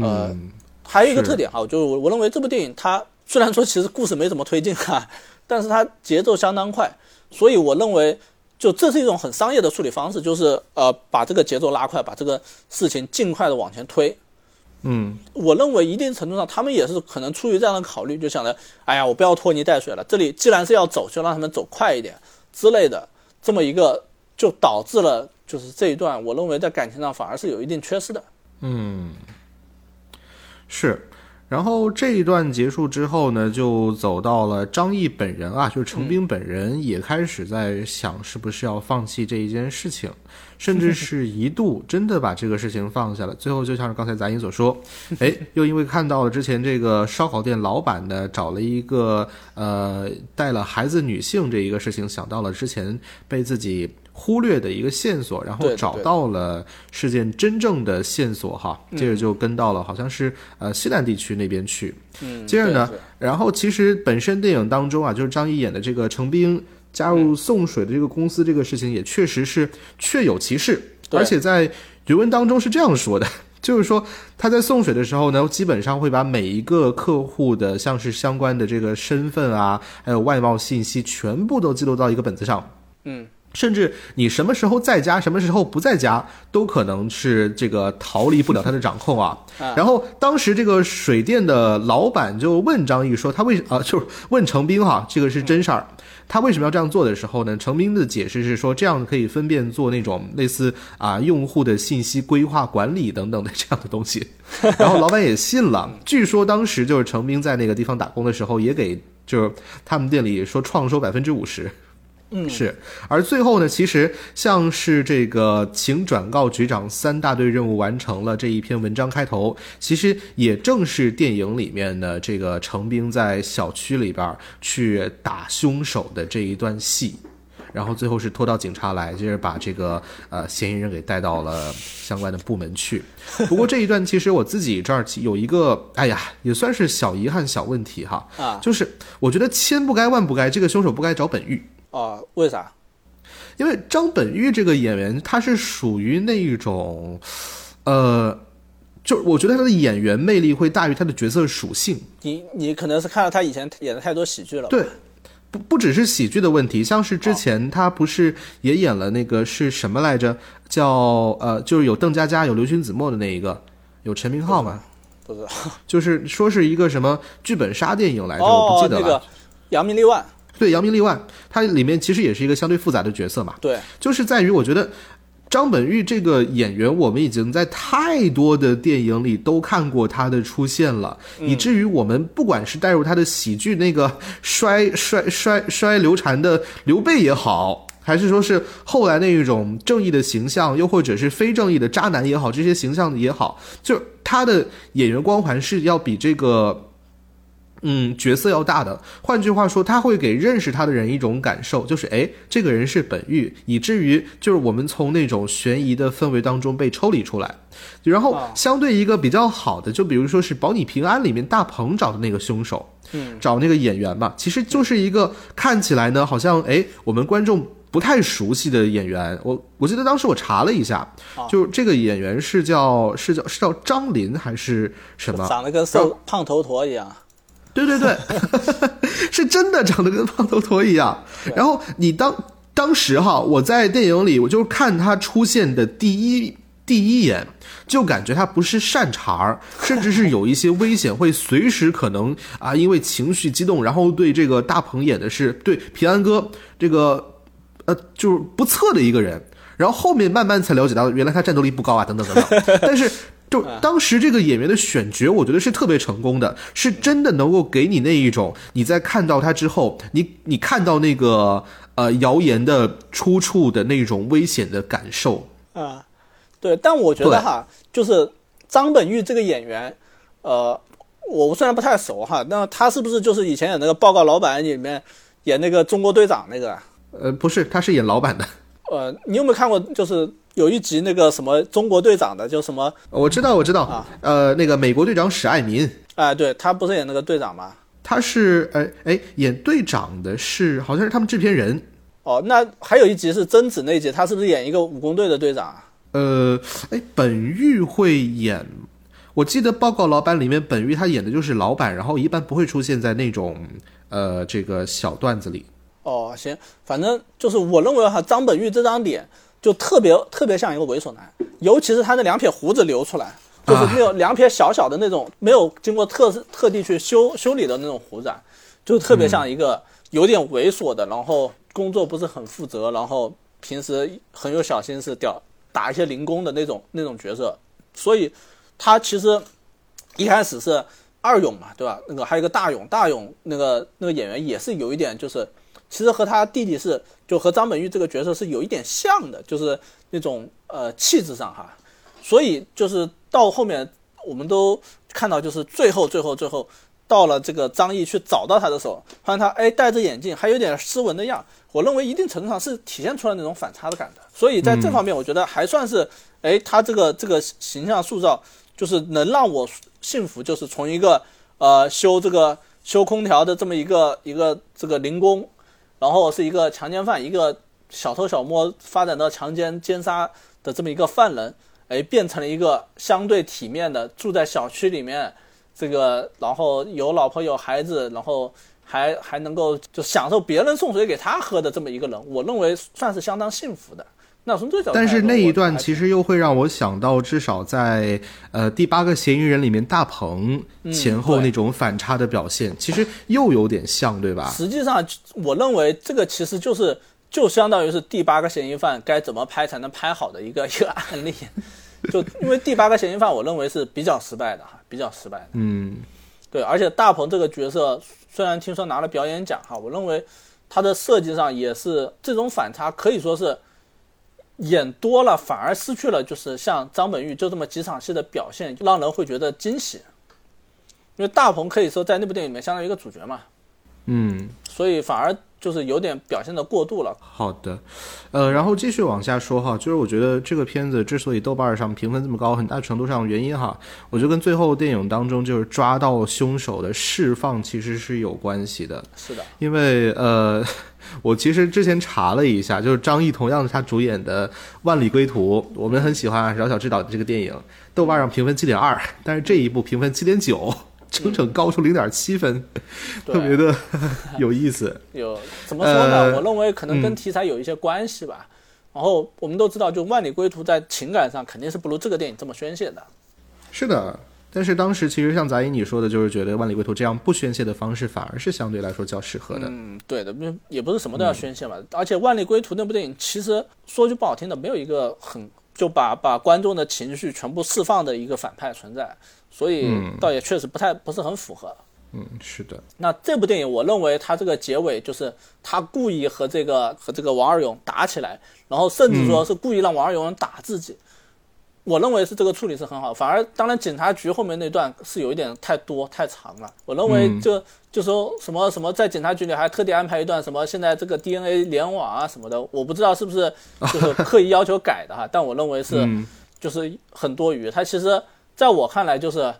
呃嗯，还有一个特点哈，就是我我认为这部电影它虽然说其实故事没怎么推进哈，但是它节奏相当快，所以我认为就这是一种很商业的处理方式，就是呃把这个节奏拉快，把这个事情尽快的往前推。嗯我认为一定程度上他们也是可能出于这样的考虑，就想着，哎呀，我不要拖泥带水了，这里既然是要走，就让他们走快一点之类的，这么一个就导致了就是这一段，我认为在感情上反而是有一定缺失的。嗯，是。然后这一段结束之后呢，就走到了张译本人啊，就是程兵本人也开始在想是不是要放弃这一件事情，甚至是一度真的把这个事情放下了。最后就像是刚才杂音所说，哎，又因为看到了之前这个烧烤店老板呢找了一个呃带了孩子女性这一个事情，想到了之前被自己忽略的一个线索，然后找到了事件真正的线索哈，接着就跟到了好像是呃西南地区那边去。嗯，接着呢然后其实本身电影当中啊，就是张译演的这个程兵加入送水的这个公司这个事情，也确实是确有其事，而且在原文当中是这样说的。就是说，他在送水的时候呢，基本上会把每一个客户的像是相关的这个身份啊，还有外貌信息，全部都记录到一个本子上。嗯，甚至你什么时候在家，什么时候不在家，都可能是这个逃离不了他的掌控啊。然后当时这个水电的老板就问张毅说：“他为啊，就是问程兵哈，这个是真事儿。他为什么要这样做的时候呢？程明的解释是说，这样可以分辨做那种类似啊用户的信息规划管理等等的这样的东西。然后老板也信了。据说当时就是程明在那个地方打工的时候，也给就是他们店里说创收百分之五十。”嗯，是，而最后呢，其实像是这个，请转告局长三大队任务完成了这一篇文章开头，其实也正是电影里面的这个程兵在小区里边去打凶手的这一段戏，然后最后是拖到警察来，就是把这个呃嫌疑人给带到了相关的部门去。不过这一段其实我自己这儿有一个，哎呀，也算是小遗憾、小问题哈，啊就是我觉得千不该万不该，这个凶手不该找本狱。哦，为啥？因为张本煜这个演员，他是属于那一种，呃，就我觉得他的演员魅力会大于他的角色属性。你你可能是看到他以前演的太多喜剧了。对，不不只是喜剧的问题，像是之前他不是也演了那个是什么来着？叫呃，就是有邓家佳、有刘勋子墨的那一个，有陈明昊嘛？不知道。就是说是一个什么剧本杀电影来着，我哦不，记得了。那个扬名立万。对，扬名立万，他里面其实也是一个相对复杂的角色嘛。对，就是在于我觉得张本煜这个演员，我们已经在太多的电影里都看过他的出现了，以至于我们不管是带入他的喜剧那个摔摔摔摔刘禅的刘备也好。还是说是后来那一种正义的形象，又或者是非正义的渣男也好，这些形象也好，就他的演员光环是要比这个嗯，角色要大的。换句话说，他会给认识他的人一种感受，就是哎，这个人是本玉，以至于就是我们从那种悬疑的氛围当中被抽离出来。然后相对一个比较好的，就比如说是《保你平安》里面大鹏找的那个凶手，嗯，找那个演员嘛，其实就是一个看起来呢，好像哎，我们观众。不太熟悉的演员，我我记得当时我查了一下，就这个演员是叫是叫是叫张林还是什么？长得跟瘦胖头陀一样。对对对，是真的长得跟胖头陀一样。然后你当当时哈，我在电影里，我就看他出现的第一第一眼，就感觉他不是善茬儿，甚至是有一些危险，会随时可能啊，因为情绪激动，然后对这个大鹏演的是对平安哥这个呃，就是不测的一个人。然后后面慢慢才了解到，原来他战斗力不高啊，等等等等。但是。就当时这个演员的选角，我觉得是特别成功的，是真的能够给你那一种你在看到他之后，你你看到那个呃谣言的出处的那种危险的感受啊。对，但我觉得哈，就是张本煜这个演员，呃，我虽然不太熟哈，那他是不是就是以前演那个《报告老板》里面演那个中国队长那个？呃，不是，他是演老板的。呃，你有没有看过？就是有一集那个什么中国队长的，就什么？我知道，我知道啊。呃，那个美国队长史爱民。哎，对他不是演那个队长吗？他是，哎哎，演队长的是好像是他们制片人。哦，那还有一集是贞子那一集，他是不是演一个武工队的队长？呃，哎，本玉会演。我记得《报告老板》里面，本玉他演的就是老板，然后一般不会出现在那种呃这个小段子里。哦，行，反正就是我认为哈，张本煜这张脸就特别特别像一个猥琐男，尤其是他那两撇胡子留出来，就是那种两撇小小的那种，没有经过特特地去修修理的那种胡子，就特别像一个有点猥琐的，然后工作不是很负责，然后平时很有小心思，屌打一些零工的那种那种角色。所以他其实一开始是二勇嘛，对吧？那个还有一个大勇，大勇那个那个演员也是有一点就是。其实和他弟弟是，就和张本煜这个角色是有一点像的，就是那种呃气质上哈，所以就是到后面我们都看到，就是最后最后最后到了这个张译去找到他的时候，发现他哎戴着眼镜，还有点斯文的样，我认为一定程度上是体现出来那种反差的感的，所以在这方面我觉得还算是哎他这个这个形象塑造就是能让我信服，就是从一个呃修这个修空调的这么一个一个这个零工。然后是一个强奸犯，一个小偷小摸发展到强奸奸杀的这么一个犯人，哎，变成了一个相对体面的住在小区里面，这个然后有老婆有孩子，然后还还能够就享受别人送水给他喝的这么一个人，我认为算是相当幸福的。那从这角度，但是那一段其实又会让我想到，至少在呃第八个嫌疑人里面，大鹏前后那种反差的表现，其实又有点像，对吧？实际上，我认为这个其实就是就相当于是第八个嫌疑犯该怎么拍才能拍好的一个 一个案例。就因为第八个嫌疑犯，我认为是比较失败的哈，比较失败的。嗯，对，而且大鹏这个角色虽然听说拿了表演奖哈，我认为他的设计上也是这种反差，可以说是。演多了反而失去了，就是像张本煜就这么几场戏的表现，让人会觉得惊喜。因为大鹏可以说在那部电影里面相当于一个主角嘛，嗯，所以反而就是有点表现的过度了。好的，呃，然后继续往下说哈，就是我觉得这个片子之所以豆瓣上评分这么高，很大程度上原因哈，我觉得跟最后电影当中就是抓到凶手的释放其实是有关系的。是的，因为呃。我其实之前查了一下，就是张译同样是他主演的《万里归途》，我们很喜欢饶晓志导的这个电影，豆瓣上评分七点二，但是这一部评分七点九，整整高出零点七分，特别的有意思。有怎么说呢？我认为可能跟题材有一些关系吧。然后我们都知道，就《万里归途》在情感上肯定是不如这个电影这么宣泄的。是的。但是当时其实像杂音你说的，就是觉得《万里归途》这样不宣泄的方式，反而是相对来说较适合的。嗯，对的，也不是什么都要宣泄嘛。而且《万里归途》那部电影，其实说句不好听的，没有一个很就把把观众的情绪全部释放的一个反派存在，所以倒也确实不太不是很符合。嗯，是的。那这部电影，我认为它这个结尾就是他故意和这个和这个王二勇打起来，然后甚至说是故意让王二勇打自己。我认为是这个处理是很好，反而当然警察局后面那段是有一点太多太长了。我认为就就说什么什么在警察局里还特地安排一段什么现在这个 DNA 联网啊什么的，我不知道是不是就是 刻意要求改的哈，但我认为是就是很多余。他其实在我看来就是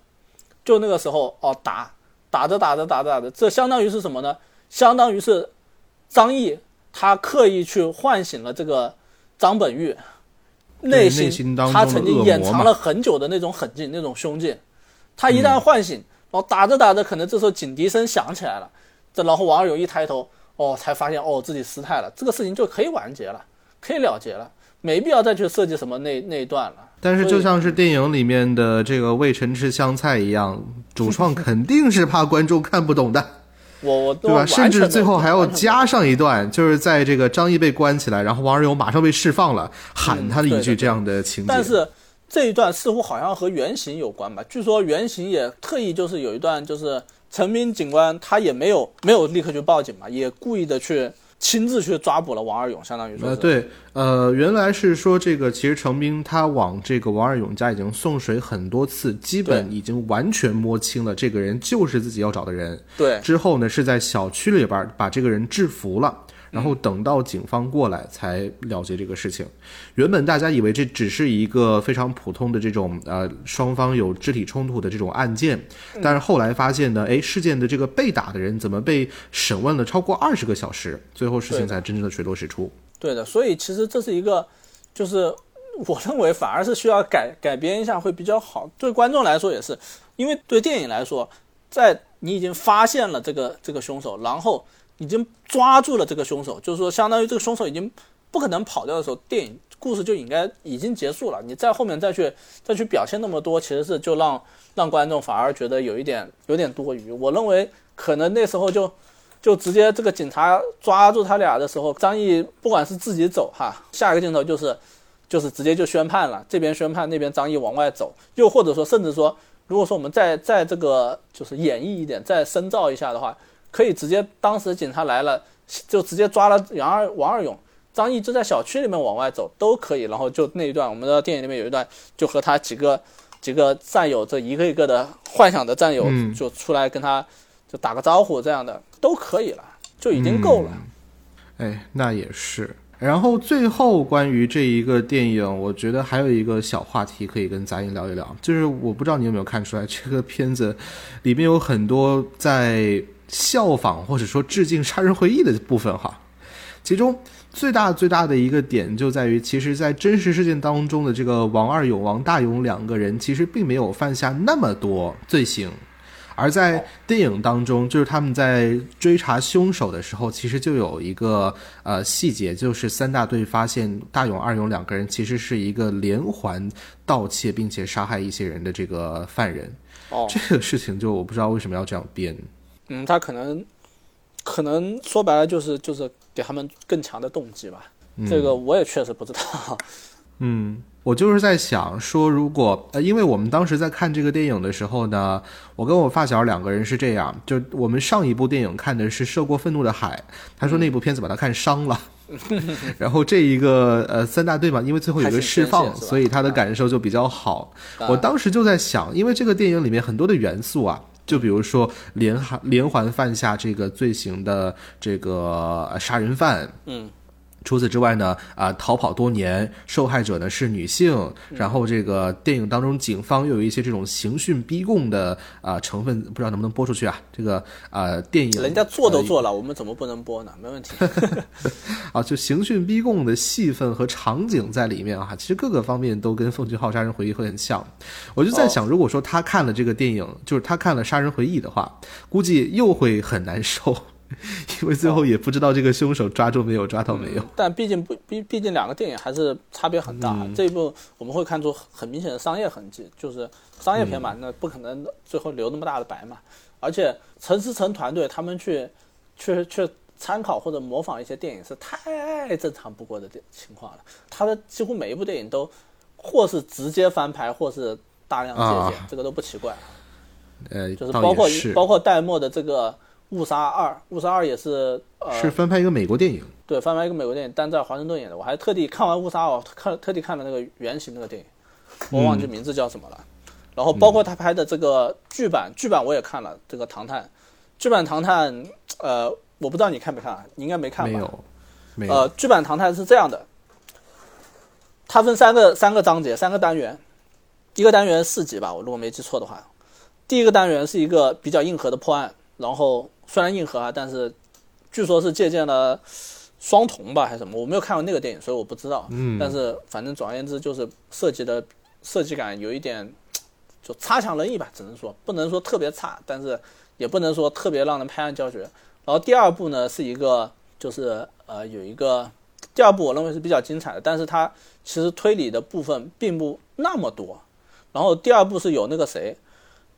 就那个时候哦打打着打着打着打着，这相当于是什么呢？相当于是张译他刻意去唤醒了这个张本煜。内心他曾经掩藏了很久的那种狠劲、那种凶劲，他一旦唤醒，然后打着打着，可能这时候警笛声响起来了，这然后王二勇一抬头，哦，才发现哦自己失态了，这个事情就可以完结了，可以了结了，没必要再去设计什么那那一段了。但是就像是电影里面的这个魏晨吃香菜一样，主创 肯定是怕观众看不懂的。我我对吧？甚至最后还要加上一段，就是在这个张译被关起来，然后王二勇马上被释放了，喊他的一句这样的情节。但是这一段似乎好像和原型有关吧？据说原型也特意就是有一段，就是陈明警官他也没有没有立刻去报警嘛，也故意的去。亲自去抓捕了王二勇，相当于说。呃，对，呃，原来是说这个，其实程兵他往这个王二勇家已经送水很多次，基本已经完全摸清了这个人就是自己要找的人。对。之后呢，是在小区里边把这个人制服了。然后等到警方过来才了结这个事情。原本大家以为这只是一个非常普通的这种呃双方有肢体冲突的这种案件，但是后来发现呢，哎，事件的这个被打的人怎么被审问了超过二十个小时，最后事情才真正的水落石出。对的，所以其实这是一个，就是我认为反而是需要改改编一下会比较好。对观众来说也是，因为对电影来说，在你已经发现了这个这个凶手，然后。已经抓住了这个凶手，就是说，相当于这个凶手已经不可能跑掉的时候，电影故事就应该已经结束了。你在后面再去再去表现那么多，其实是就让让观众反而觉得有一点有点多余。我认为可能那时候就就直接这个警察抓住他俩的时候，张译不管是自己走哈，下一个镜头就是就是直接就宣判了，这边宣判，那边张译往外走，又或者说甚至说，如果说我们再再这个就是演绎一点，再深造一下的话。可以直接，当时警察来了，就直接抓了杨二王二勇，张译就在小区里面往外走都可以。然后就那一段，我们的电影里面有一段，就和他几个几个战友，这一个一个的幻想的战友，就出来跟他就打个招呼，这样的都可以了，就已经够了。哎，那也是。然后最后关于这一个电影，我觉得还有一个小话题可以跟杂音聊一聊，就是我不知道你有没有看出来，这个片子里面有很多在。效仿或者说致敬《杀人回忆》的部分哈，其中最大最大的一个点就在于，其实，在真实事件当中的这个王二勇、王大勇两个人，其实并没有犯下那么多罪行，而在电影当中，就是他们在追查凶手的时候，其实就有一个呃细节，就是三大队发现大勇、二勇两个人其实是一个连环盗窃并且杀害一些人的这个犯人。哦，这个事情就我不知道为什么要这样编。嗯，他可能可能说白了就是就是给他们更强的动机吧。这个我也确实不知道。嗯，我就是在想说，如果呃，因为我们当时在看这个电影的时候呢，我跟我发小两个人是这样，就我们上一部电影看的是《涉过愤怒的海》，他说那部片子把他看伤了，然后这一个呃三大队嘛，因为最后有个释放，所以他的感受就比较好。我当时就在想，因为这个电影里面很多的元素啊，就比如说连环连环犯下这个罪行的这个杀人犯，嗯。除此之外呢，啊，逃跑多年，受害者呢是女性，然后这个电影当中警方又有一些这种刑讯逼供的啊成分，不知道能不能播出去啊？这个啊，电影人家做都做了，我们怎么不能播呢？没问题。啊，就刑讯逼供的戏份和场景在里面啊，其实各个方面都跟奉俊昊杀人回忆会很像。我就在想，如果说他看了这个电影，就是他看了杀人回忆的话，估计又会很难受。因为最后也不知道这个凶手抓住没有，抓到没有。但毕竟不毕毕竟两个电影还是差别很大。这一部我们会看出很明显的商业痕迹，就是商业片嘛，那不可能最后留那么大的白嘛。而且陈思诚团队他们去去去参考或者模仿一些电影是太正常不过的情况了。他的几乎每一部电影都或是直接翻拍，或是大量借鉴，这个都不奇怪。呃，就是包括包括戴墨的这个。误杀二，误杀二也是呃，是翻拍一个美国电影，对，翻拍一个美国电影，但在华盛顿演的。我还特地看完误杀二，看特地看了那个原型那个电影，我忘记名字叫什么了。然后包括他拍的这个剧版，剧版我也看了。这个《唐探》，剧版《唐探》，呃，我不知道你看没看，你应该没看吧？没有，没有。呃，剧版《唐探》是这样的，它分三个三个章节，三个单元，一个单元四集吧，我如果没记错的话。第一个单元是一个比较硬核的破案，然后。虽然硬核啊，但是据说是借鉴了双瞳吧还是什么，我没有看过那个电影，所以我不知道。嗯，但是反正总而言之，就是设计的设计感有一点就差强人意吧，只能说不能说特别差，但是也不能说特别让人拍案叫绝。然后第二部呢是一个就是呃有一个第二部我认为是比较精彩的，但是它其实推理的部分并不那么多。然后第二部是有那个谁，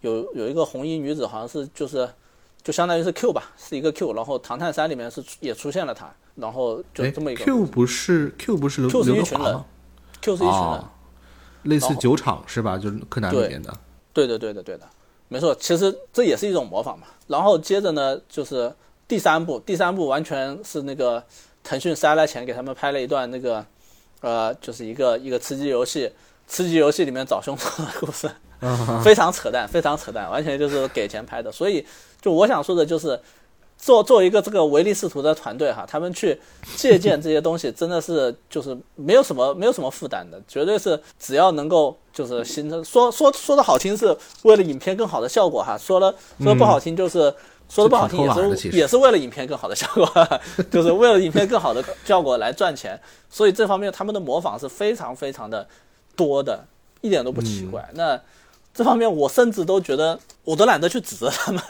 有有一个红衣女子，好像是就是。就相当于是 Q 吧，是一个 Q，然后《唐探三》里面是也出现了他，然后就这么一个。Q 不是 Q 不是刘刘德华 q 是一群人，类似酒厂是吧？就是柯南里面的。对的，对的，对的，没错。其实这也是一种模仿嘛。然后接着呢，就是第三部，第三部完全是那个腾讯塞了钱给他们拍了一段那个，呃，就是一个一个吃鸡游戏，吃鸡游戏里面找凶手的故事。非常扯淡，非常扯淡，完全就是给钱拍的。所以，就我想说的就是，做做一个这个唯利是图的团队哈，他们去借鉴这些东西，真的是就是没有什么没有什么负担的，绝对是只要能够就是形成说说说的好听是为了影片更好的效果哈，说了说不好听就是说的不好听也是也是为了影片更好的效果，就是为了影片更好的效果来赚钱。所以这方面他们的模仿是非常非常的多的，一点都不奇怪。那。这方面我甚至都觉得，我都懒得去指责他们，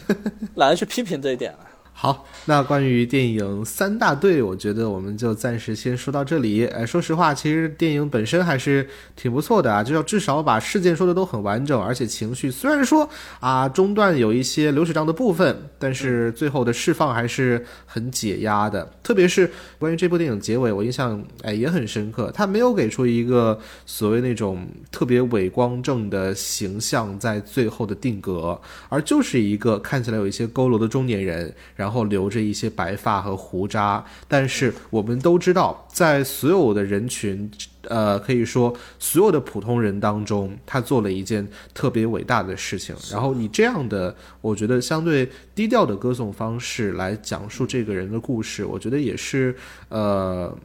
懒得去批评这一点了。好，那关于电影三大队，我觉得我们就暂时先说到这里。哎，说实话，其实电影本身还是挺不错的啊，就要至少把事件说的都很完整，而且情绪虽然说啊中段有一些流水账的部分，但是最后的释放还是很解压的。特别是关于这部电影结尾，我印象哎也很深刻，他没有给出一个所谓那种特别伟光正的形象在最后的定格，而就是一个看起来有一些佝偻的中年人。后留着一些白发和胡渣，但是我们都知道，在所有的人群，呃，可以说所有的普通人当中，他做了一件特别伟大的事情。然后以这样的，我觉得相对低调的歌颂方式来讲述这个人的故事，我觉得也是，呃，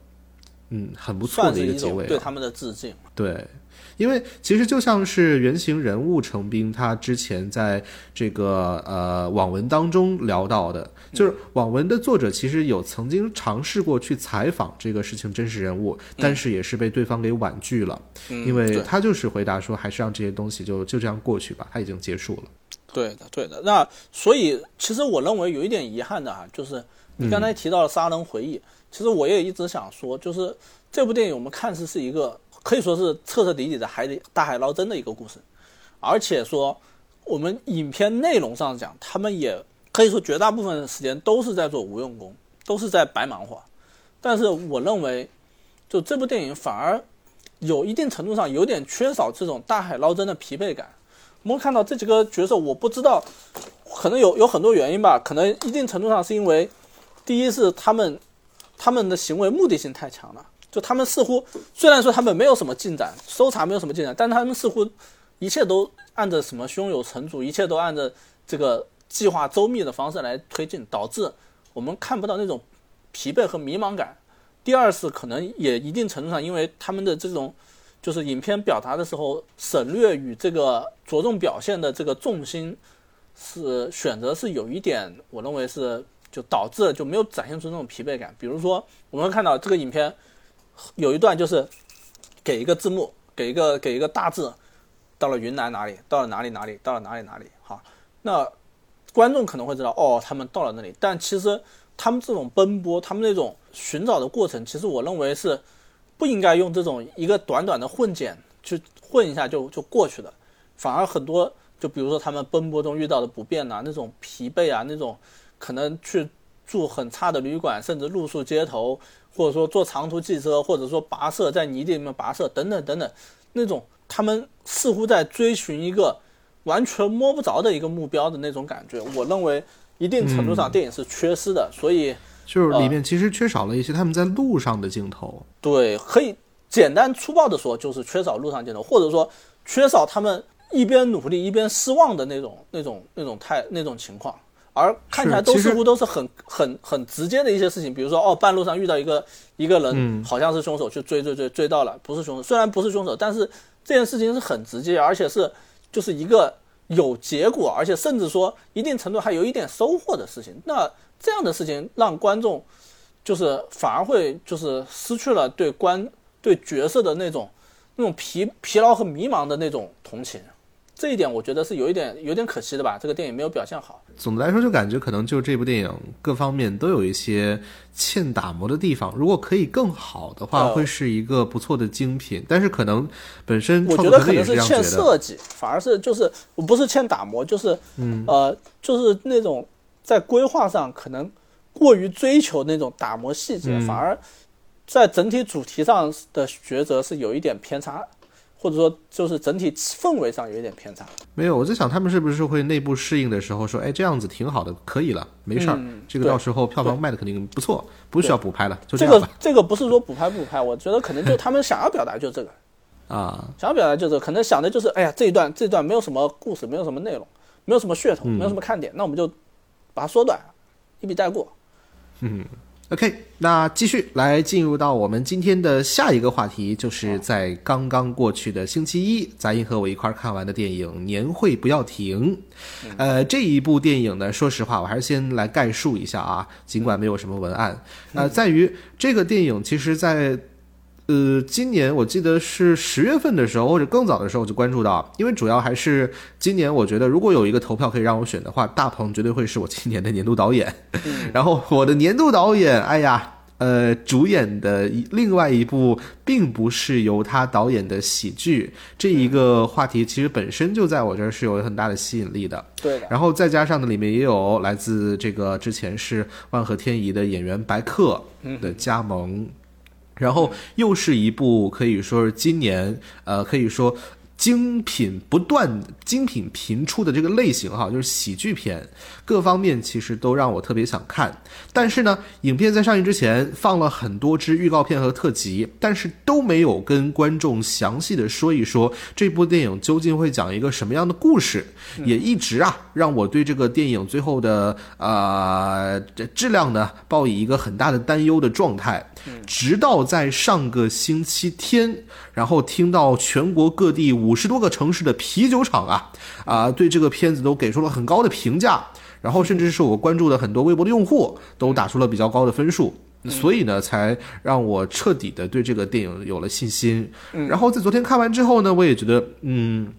嗯，很不错的一个结尾，对他们的致敬，对。因为其实就像是原型人物程斌，他之前在这个呃网文当中聊到的，就是网文的作者其实有曾经尝试过去采访这个事情真实人物，但是也是被对方给婉拒了，因为他就是回答说还是让这些东西就就这样过去吧，他已经结束了。对的，对的。那所以其实我认为有一点遗憾的哈，就是你刚才提到了《杀人回忆》，其实我也一直想说，就是这部电影我们看似是一个可以说是彻彻底底的海底大海捞针的一个故事，而且说我们影片内容上讲，他们也可以说绝大部分的时间都是在做无用功，都是在白忙活。但是我认为，就这部电影反而有一定程度上有点缺少这种大海捞针的疲惫感。我们看到这几个角色，我不知道，可能有有很多原因吧。可能一定程度上是因为，第一是他们他们的行为目的性太强了，就他们似乎虽然说他们没有什么进展，搜查没有什么进展，但他们似乎一切都按着什么胸有成竹，一切都按着这个计划周密的方式来推进，导致我们看不到那种疲惫和迷茫感。第二是可能也一定程度上，因为他们的这种。就是影片表达的时候省略与这个着重表现的这个重心是选择是有一点，我认为是就导致就没有展现出那种疲惫感。比如说，我们看到这个影片有一段就是给一个字幕，给一个给一个大字，到了云南哪里，到了哪里哪里，到了哪里哪里。好，那观众可能会知道哦，他们到了那里，但其实他们这种奔波，他们那种寻找的过程，其实我认为是。不应该用这种一个短短的混剪去混一下就就过去的，反而很多就比如说他们奔波中遇到的不便呐，那种疲惫啊，那种可能去住很差的旅馆，甚至露宿街头，或者说坐长途汽车，或者说跋涉在泥地里面跋涉等等等等，那种他们似乎在追寻一个完全摸不着的一个目标的那种感觉，我认为一定程度上电影是缺失的，所以。就是里面其实缺少了一些他们在路上的镜头，对，可以简单粗暴的说，就是缺少路上镜头，或者说缺少他们一边努力一边失望的那种、那种、那种态、那种情况，而看起来都似乎都是很、很、很直接的一些事情，比如说哦，半路上遇到一个一个人，好像是凶手，去追追追追到了，不是凶手，虽然不是凶手，但是这件事情是很直接，而且是就是一个有结果，而且甚至说一定程度还有一点收获的事情，那。这样的事情让观众，就是反而会就是失去了对观对角色的那种那种疲疲劳和迷茫的那种同情，这一点我觉得是有一点有点可惜的吧。这个电影没有表现好。总的来说，就感觉可能就这部电影各方面都有一些欠打磨的地方。如果可以更好的话，会是一个不错的精品。但是可能本身我觉得可能是欠设计，反而是就是不是欠打磨，就是嗯呃就是那种。在规划上可能过于追求那种打磨细节，反而在整体主题上的抉择是有一点偏差，或者说就是整体氛围上有一点偏差。没有，我在想他们是不是会内部适应的时候说，哎，这样子挺好的，可以了，没事儿，这个到时候票房卖的肯定不错，不需要补拍了，就这样吧。这个不是说补拍不补拍，我觉得可能就 他们想要表达就这个啊，想要表达就这个，可能想的就是，哎呀，这一段这一段没有什么故事，没有什么内容，没有什么噱头，没有什么看点，那我们就。把它缩短，一笔带过。嗯，OK，那继续来进入到我们今天的下一个话题，就是在刚刚过去的星期一，杂音和我一块儿看完的电影《年会不要停》。呃，这一部电影呢，说实话，我还是先来概述一下啊，尽管没有什么文案。呃，在于这个电影，其实，在。呃，今年我记得是十月份的时候，或者更早的时候就关注到，因为主要还是今年，我觉得如果有一个投票可以让我选的话，大鹏绝对会是我今年的年度导演。然后我的年度导演，哎呀，呃，主演的另外一部并不是由他导演的喜剧，这一个话题其实本身就在我这儿是有很大的吸引力的。对。然后再加上呢，里面也有来自这个之前是万合天宜的演员白客的加盟。然后又是一部可以说是今年，呃，可以说。精品不断、精品频出的这个类型哈，就是喜剧片，各方面其实都让我特别想看。但是呢，影片在上映之前放了很多支预告片和特辑，但是都没有跟观众详细的说一说这部电影究竟会讲一个什么样的故事，也一直啊让我对这个电影最后的呃质量呢抱以一个很大的担忧的状态。直到在上个星期天，然后听到全国各地五十多个城市的啤酒厂啊啊，对这个片子都给出了很高的评价，然后甚至是我关注的很多微博的用户都打出了比较高的分数，所以呢，才让我彻底的对这个电影有了信心。然后在昨天看完之后呢，我也觉得，嗯，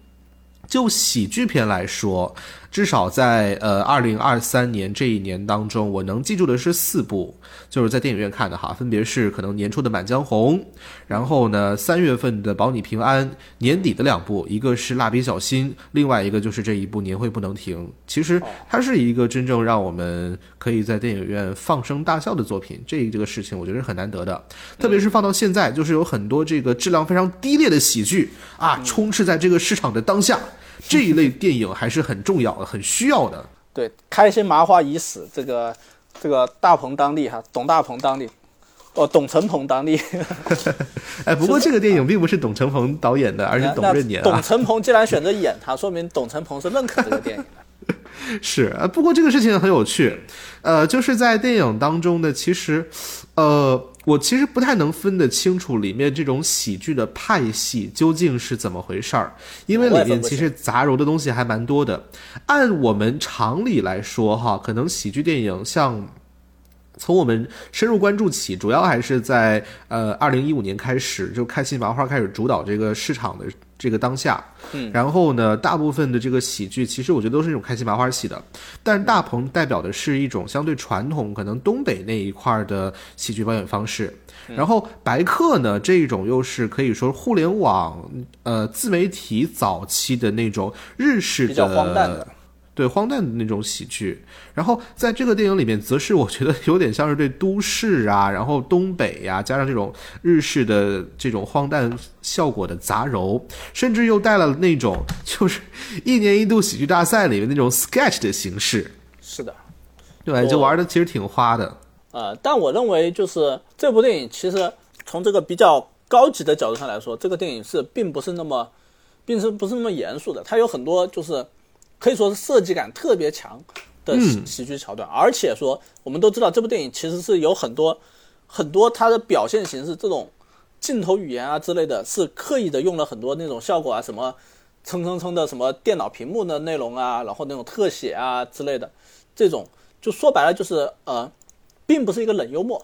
就喜剧片来说，至少在呃二零二三年这一年当中，我能记住的是四部，就是在电影院看的哈，分别是可能年初的《满江红》，然后呢三月份的《保你平安》，年底的两部，一个是《蜡笔小新》，另外一个就是这一部《年会不能停》。其实它是一个真正让我们可以在电影院放声大笑的作品，这这个事情我觉得是很难得的，特别是放到现在，就是有很多这个质量非常低劣的喜剧啊，充斥在这个市场的当下。这一类电影还是很重要的，很需要的。对，开心麻花已死，这个这个大鹏当立哈，董大鹏当立，哦，董成鹏当立。哎，不过这个电影并不是董成鹏导演的，而是董润年。董成鹏既然选择演他，说明董成鹏是认可这个电影的。是啊，不过这个事情很有趣，呃，就是在电影当中的，其实，呃。我其实不太能分得清楚里面这种喜剧的派系究竟是怎么回事儿，因为里面其实杂糅的东西还蛮多的。按我们常理来说，哈，可能喜剧电影像从我们深入关注起，主要还是在呃二零一五年开始，就开心麻花开始主导这个市场的。这个当下，嗯，然后呢，大部分的这个喜剧，其实我觉得都是那种开心麻花戏的，但是大鹏代表的是一种相对传统，可能东北那一块的喜剧表演方式，然后白客呢，这一种又是可以说互联网呃自媒体早期的那种日式的比较荒诞的。对荒诞的那种喜剧，然后在这个电影里面，则是我觉得有点像是对都市啊，然后东北呀，加上这种日式的这种荒诞效果的杂糅，甚至又带了那种就是一年一度喜剧大赛里面那种 sketch 的形式。是的，对，就玩的其实挺花的。呃，但我认为就是这部电影其实从这个比较高级的角度上来说，这个电影是并不是那么，并是不是那么严肃的，它有很多就是。可以说是设计感特别强的喜剧桥段，而且说我们都知道这部电影其实是有很多很多它的表现形式，这种镜头语言啊之类的，是刻意的用了很多那种效果啊，什么蹭蹭蹭的什么电脑屏幕的内容啊，然后那种特写啊之类的，这种就说白了就是呃，并不是一个冷幽默，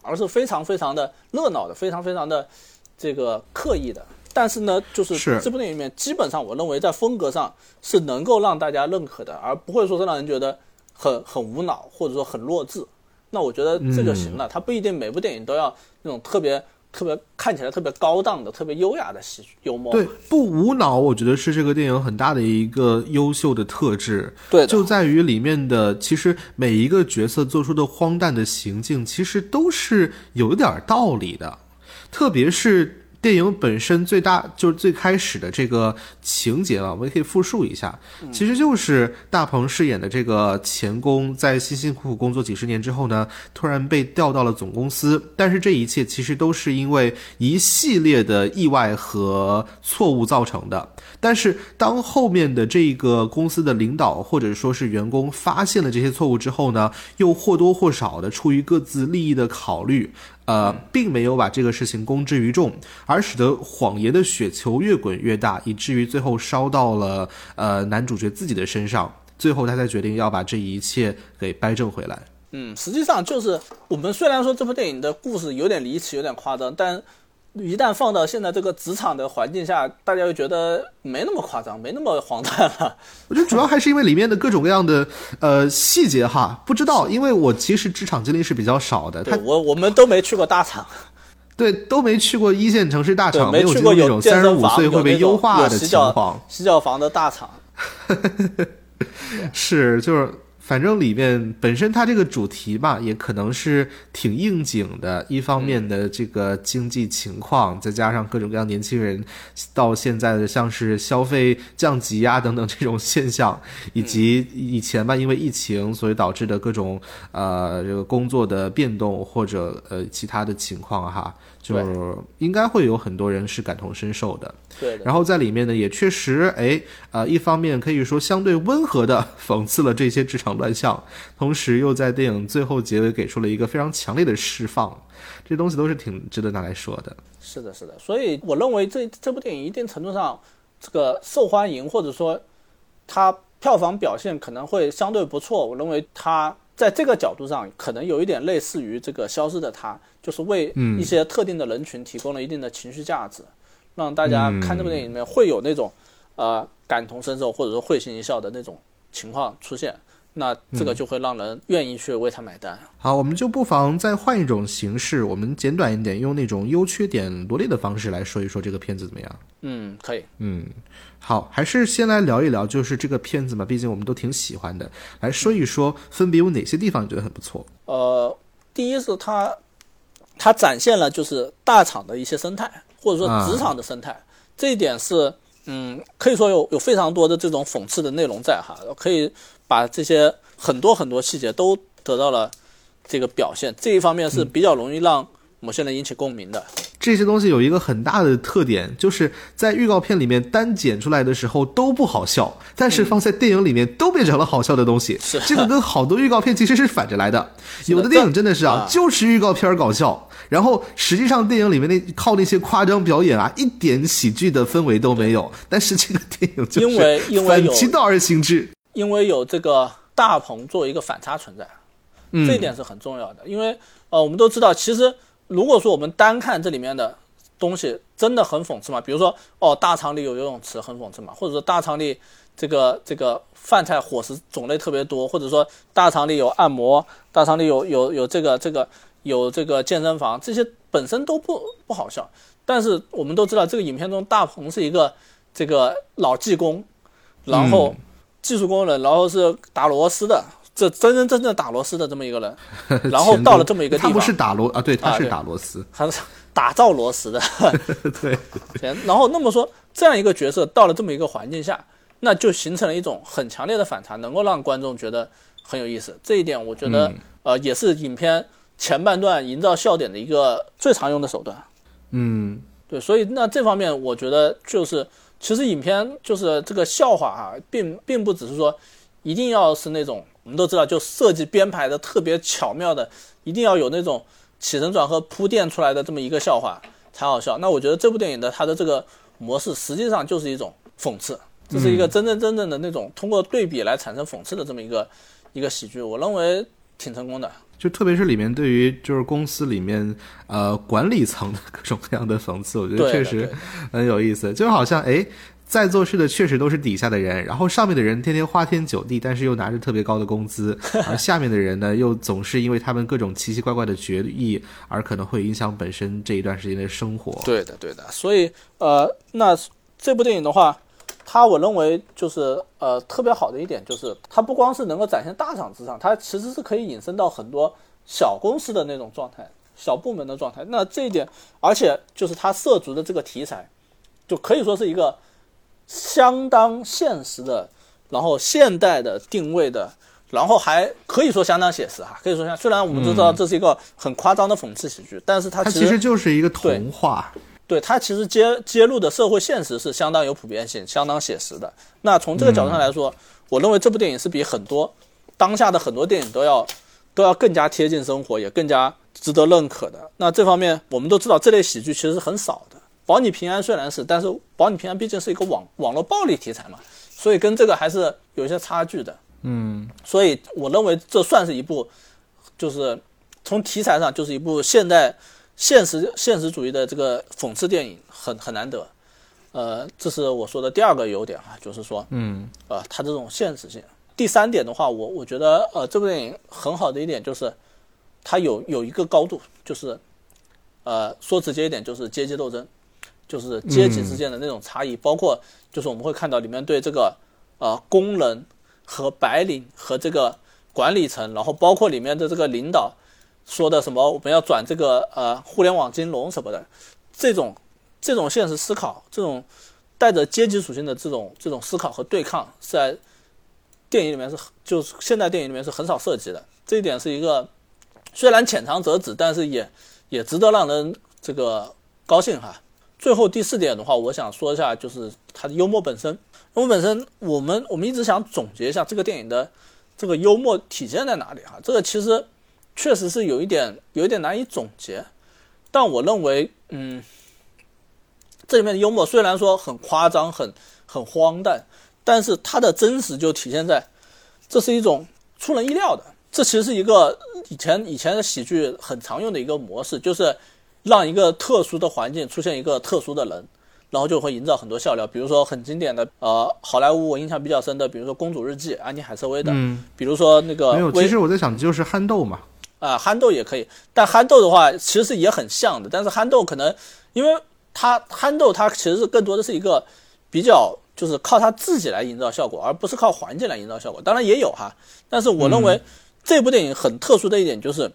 而是非常非常的热闹的，非常非常的这个刻意的。但是呢，就是这部电影里面，基本上我认为在风格上是能够让大家认可的，而不会说是让人觉得很很无脑或者说很弱智。那我觉得这就行了，它不一定每部电影都要那种特别特别看起来特别高档的、特别优雅的喜剧幽默。对，不无脑，我觉得是这个电影很大的一个优秀的特质。对，就在于里面的其实每一个角色做出的荒诞的行径，其实都是有点道理的，特别是。电影本身最大就是最开始的这个情节啊，我们也可以复述一下，其实就是大鹏饰演的这个钳工，在辛辛苦苦工作几十年之后呢，突然被调到了总公司，但是这一切其实都是因为一系列的意外和错误造成的。但是当后面的这个公司的领导或者说是员工发现了这些错误之后呢，又或多或少的出于各自利益的考虑。呃，并没有把这个事情公之于众，而使得谎言的雪球越滚越大，以至于最后烧到了呃男主角自己的身上。最后他才决定要把这一切给掰正回来。嗯，实际上就是我们虽然说这部电影的故事有点离奇，有点夸张，但。一旦放到现在这个职场的环境下，大家又觉得没那么夸张，没那么荒诞了。我觉得主要还是因为里面的各种各样的呃细节哈，不知道，因为我其实职场经历是比较少的。我我们都没去过大厂，对，都没去过一线城市大厂，没有过那种三十五岁会被优化的情况。洗脚房的大厂，是就是。反正里面本身它这个主题吧，也可能是挺应景的。一方面的这个经济情况，再加上各种各样年轻人到现在的像是消费降级啊等等这种现象，以及以前吧因为疫情所以导致的各种呃这个工作的变动或者呃其他的情况哈。就是应该会有很多人是感同身受的，对。然后在里面呢，也确实，哎，呃，一方面可以说相对温和的讽刺了这些职场乱象，同时又在电影最后结尾给出了一个非常强烈的释放，这东西都是挺值得拿来说的。是的，是的。所以我认为这这部电影一定程度上这个受欢迎，或者说它票房表现可能会相对不错。我认为它。在这个角度上，可能有一点类似于这个《消失的他》，就是为一些特定的人群提供了一定的情绪价值，让大家看这部电影里面会有那种，呃，感同身受或者说会心一笑的那种情况出现，那这个就会让人愿意去为他买单。好，我们就不妨再换一种形式，我们简短一点，用那种优缺点罗列的方式来说一说这个片子怎么样？嗯，可以。嗯，好，还是先来聊一聊，就是这个片子嘛，毕竟我们都挺喜欢的，来说一说分别有哪些地方你觉得很不错？呃，第一是它，它展现了就是大厂的一些生态，或者说职场的生态，这一点是，嗯，可以说有有非常多的这种讽刺的内容在哈，可以把这些很多很多细节都得到了这个表现，这一方面是比较容易让某些人引起共鸣的。这些东西有一个很大的特点，就是在预告片里面单剪出来的时候都不好笑，但是放在电影里面都变成了好笑的东西。是这个跟好多预告 片其实是反着来的，有的电影真的是啊，就是预告片搞笑，然后实际上电影里面那靠那些夸张表演啊，一点喜剧的氛围都没有。但是这个电影就是因为因为反其道而行之，因为有这个大鹏作为一个反差存在，嗯这一点是很重要的。因为呃，我们都知道，其实如果说我们单看这里面的东西，真的很讽刺嘛？比如说，哦，大厂里有游泳池，很讽刺嘛？或者说大厂里这个这个饭菜伙食种类特别多，或者说大厂里有按摩，大厂里有有有这个这个有这个健身房，这些本身都不不好笑。但是我们都知道，这个影片中大鹏是一个这个老技工，然后技术工人，然后是打螺丝的，这真真正正打螺丝的这么一个人，然后到了这么一个地方，他不是打螺啊，对，他是打螺丝，还是打造螺丝的 对，然后那么说这样一个角色到了这么一个环境下，那就形成了一种很强烈的反差，能够让观众觉得很有意思。这一点我觉得、呃也是影片前半段营造笑点的一个最常用的手段。嗯对，所以那这方面我觉得就是，其实影片就是这个笑话啊、并并不只是说一定要是那种我们都知道就设计编排的特别巧妙的，一定要有那种起承转合铺垫出来的这么一个笑话才好笑。那我觉得这部电影的它的这个模式实际上就是一种讽刺，这是一个真真正正的那种通过对比来产生讽刺的这么一个一个喜剧，我认为挺成功的。就特别是里面对于就是公司里面呃管理层的各种各样的讽刺，我觉得确实很有意思。就好像哎，在做事的确实都是底下的人，然后上面的人天天花天酒地，但是又拿着特别高的工资，而下面的人呢又总是因为他们各种奇奇怪怪的决议，而可能会影响本身这一段时间的生活。对的，对的。所以呃，那这部电影的话，它我认为就是呃特别好的一点就是，它不光是能够展现大厂之上，它其实是可以引申到很多小公司的那种状态、小部门的状态。那这一点，而且就是它涉足的这个题材，就可以说是一个相当现实的，然后现代的定位的。然后还可以说相当写实哈，可以说像虽然我们都知道这是一个很夸张的讽刺喜剧，但是它其它其实就是一个童话。对它其实揭揭露的社会现实是相当有普遍性、相当写实的。那从这个角度上来说，我认为这部电影是比很多当下的很多电影都要都要更加贴近生活，也更加值得认可的。那这方面我们都知道，这类喜剧其实是很少的。保你平安虽然是，但是保你平安毕竟是一个网网络暴力题材嘛，所以跟这个还是有一些差距的。嗯，所以我认为这算是一部，就是从题材上就是一部现代现实现实主义的这个讽刺电影，很很难得。呃，这是我说的第二个优点啊，就是说，嗯，呃，它这种现实性。第三点的话，我我觉得呃，这部电影很好的一点就是，它有有一个高度，就是，呃，说直接一点就是阶级斗争，就是阶级之间的那种差异，包括就是我们会看到里面对这个呃工人和白领和这个管理层，然后包括里面的这个领导说的什么我们要转这个呃互联网金融什么的，这种这种现实思考，这种带着阶级属性的这种这种思考和对抗，在电影里面是就是现代电影里面是很少涉及的。这一点是一个虽然浅尝辄止，但是也也值得让人这个高兴哈。最后第四点的话，我想说一下，就是它的幽默本身。幽默本身，我们我们一直想总结一下这个电影的这个幽默体现在哪里哈。这个其实确实是有一点有一点难以总结，但我认为，嗯，这里面的幽默虽然说很夸张、很很荒诞，但是它的真实就体现在，这是一种出人意料的。这其实是一个以前以前的喜剧很常用的一个模式，就是让一个特殊的环境出现一个特殊的人，然后就会营造很多笑料。比如说很经典的，呃，好莱坞我印象比较深的，比如说《公主日记》，安妮海瑟薇的，嗯，比如说那个没有。其实我在想，就是憨豆嘛，啊，憨豆也可以，但憨豆的话其实也很像的，但是憨豆可能因为他憨豆他其实是更多的是一个比较就是靠他自己来营造效果，而不是靠环境来营造效果。当然也有哈，但是我认为这部电影很特殊的一点就是，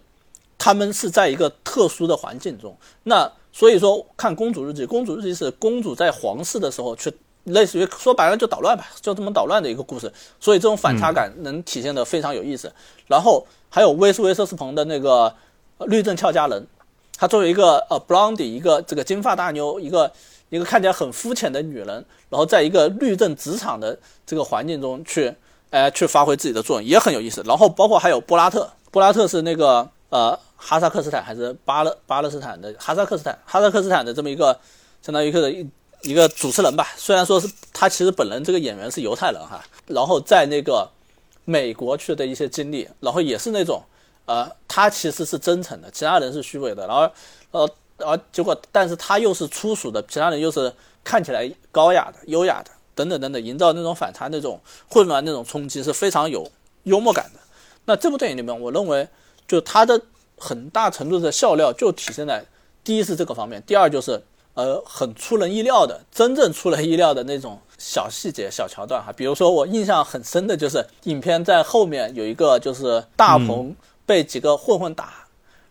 他们是在一个特殊的环境中。那所以说看《公主日记》，《公主日记》是公主在皇室的时候去。类似于说白了就捣乱吧，就这么捣乱的一个故事，所以这种反差感能体现的非常有意思。然后还有威斯威瑟斯彭的那个呃律政俏佳人，她作为一个呃 blondie，一个这个金发大妞，一个一个看起来很肤浅的女人，然后在一个律政职场的这个环境中去，哎，去发挥自己的作用，也很有意思。然后包括还有波拉特，波拉特是那个呃哈萨克斯坦还是巴勒巴勒斯坦的哈萨克斯坦哈萨克斯坦的这么一个相当于一个一一个主持人吧，虽然说是他其实本人这个演员是犹太人哈，然后在那个美国去的一些经历，然后也是那种，呃，他其实是真诚的，其他人是虚伪的，然后，呃，而结果，但是他又是粗俗的，其他人又是看起来高雅的、优雅的，等等等等，营造那种反差、那种混乱、那种冲击是非常有幽默感的。那这部电影里面，我认为就他的很大程度的笑料就体现在第一是这个方面，第二就是呃很出人意料的，真正出人意料的那种小细节、小桥段哈。比如说我印象很深的就是影片在后面有一个就是大鹏被几个混混打，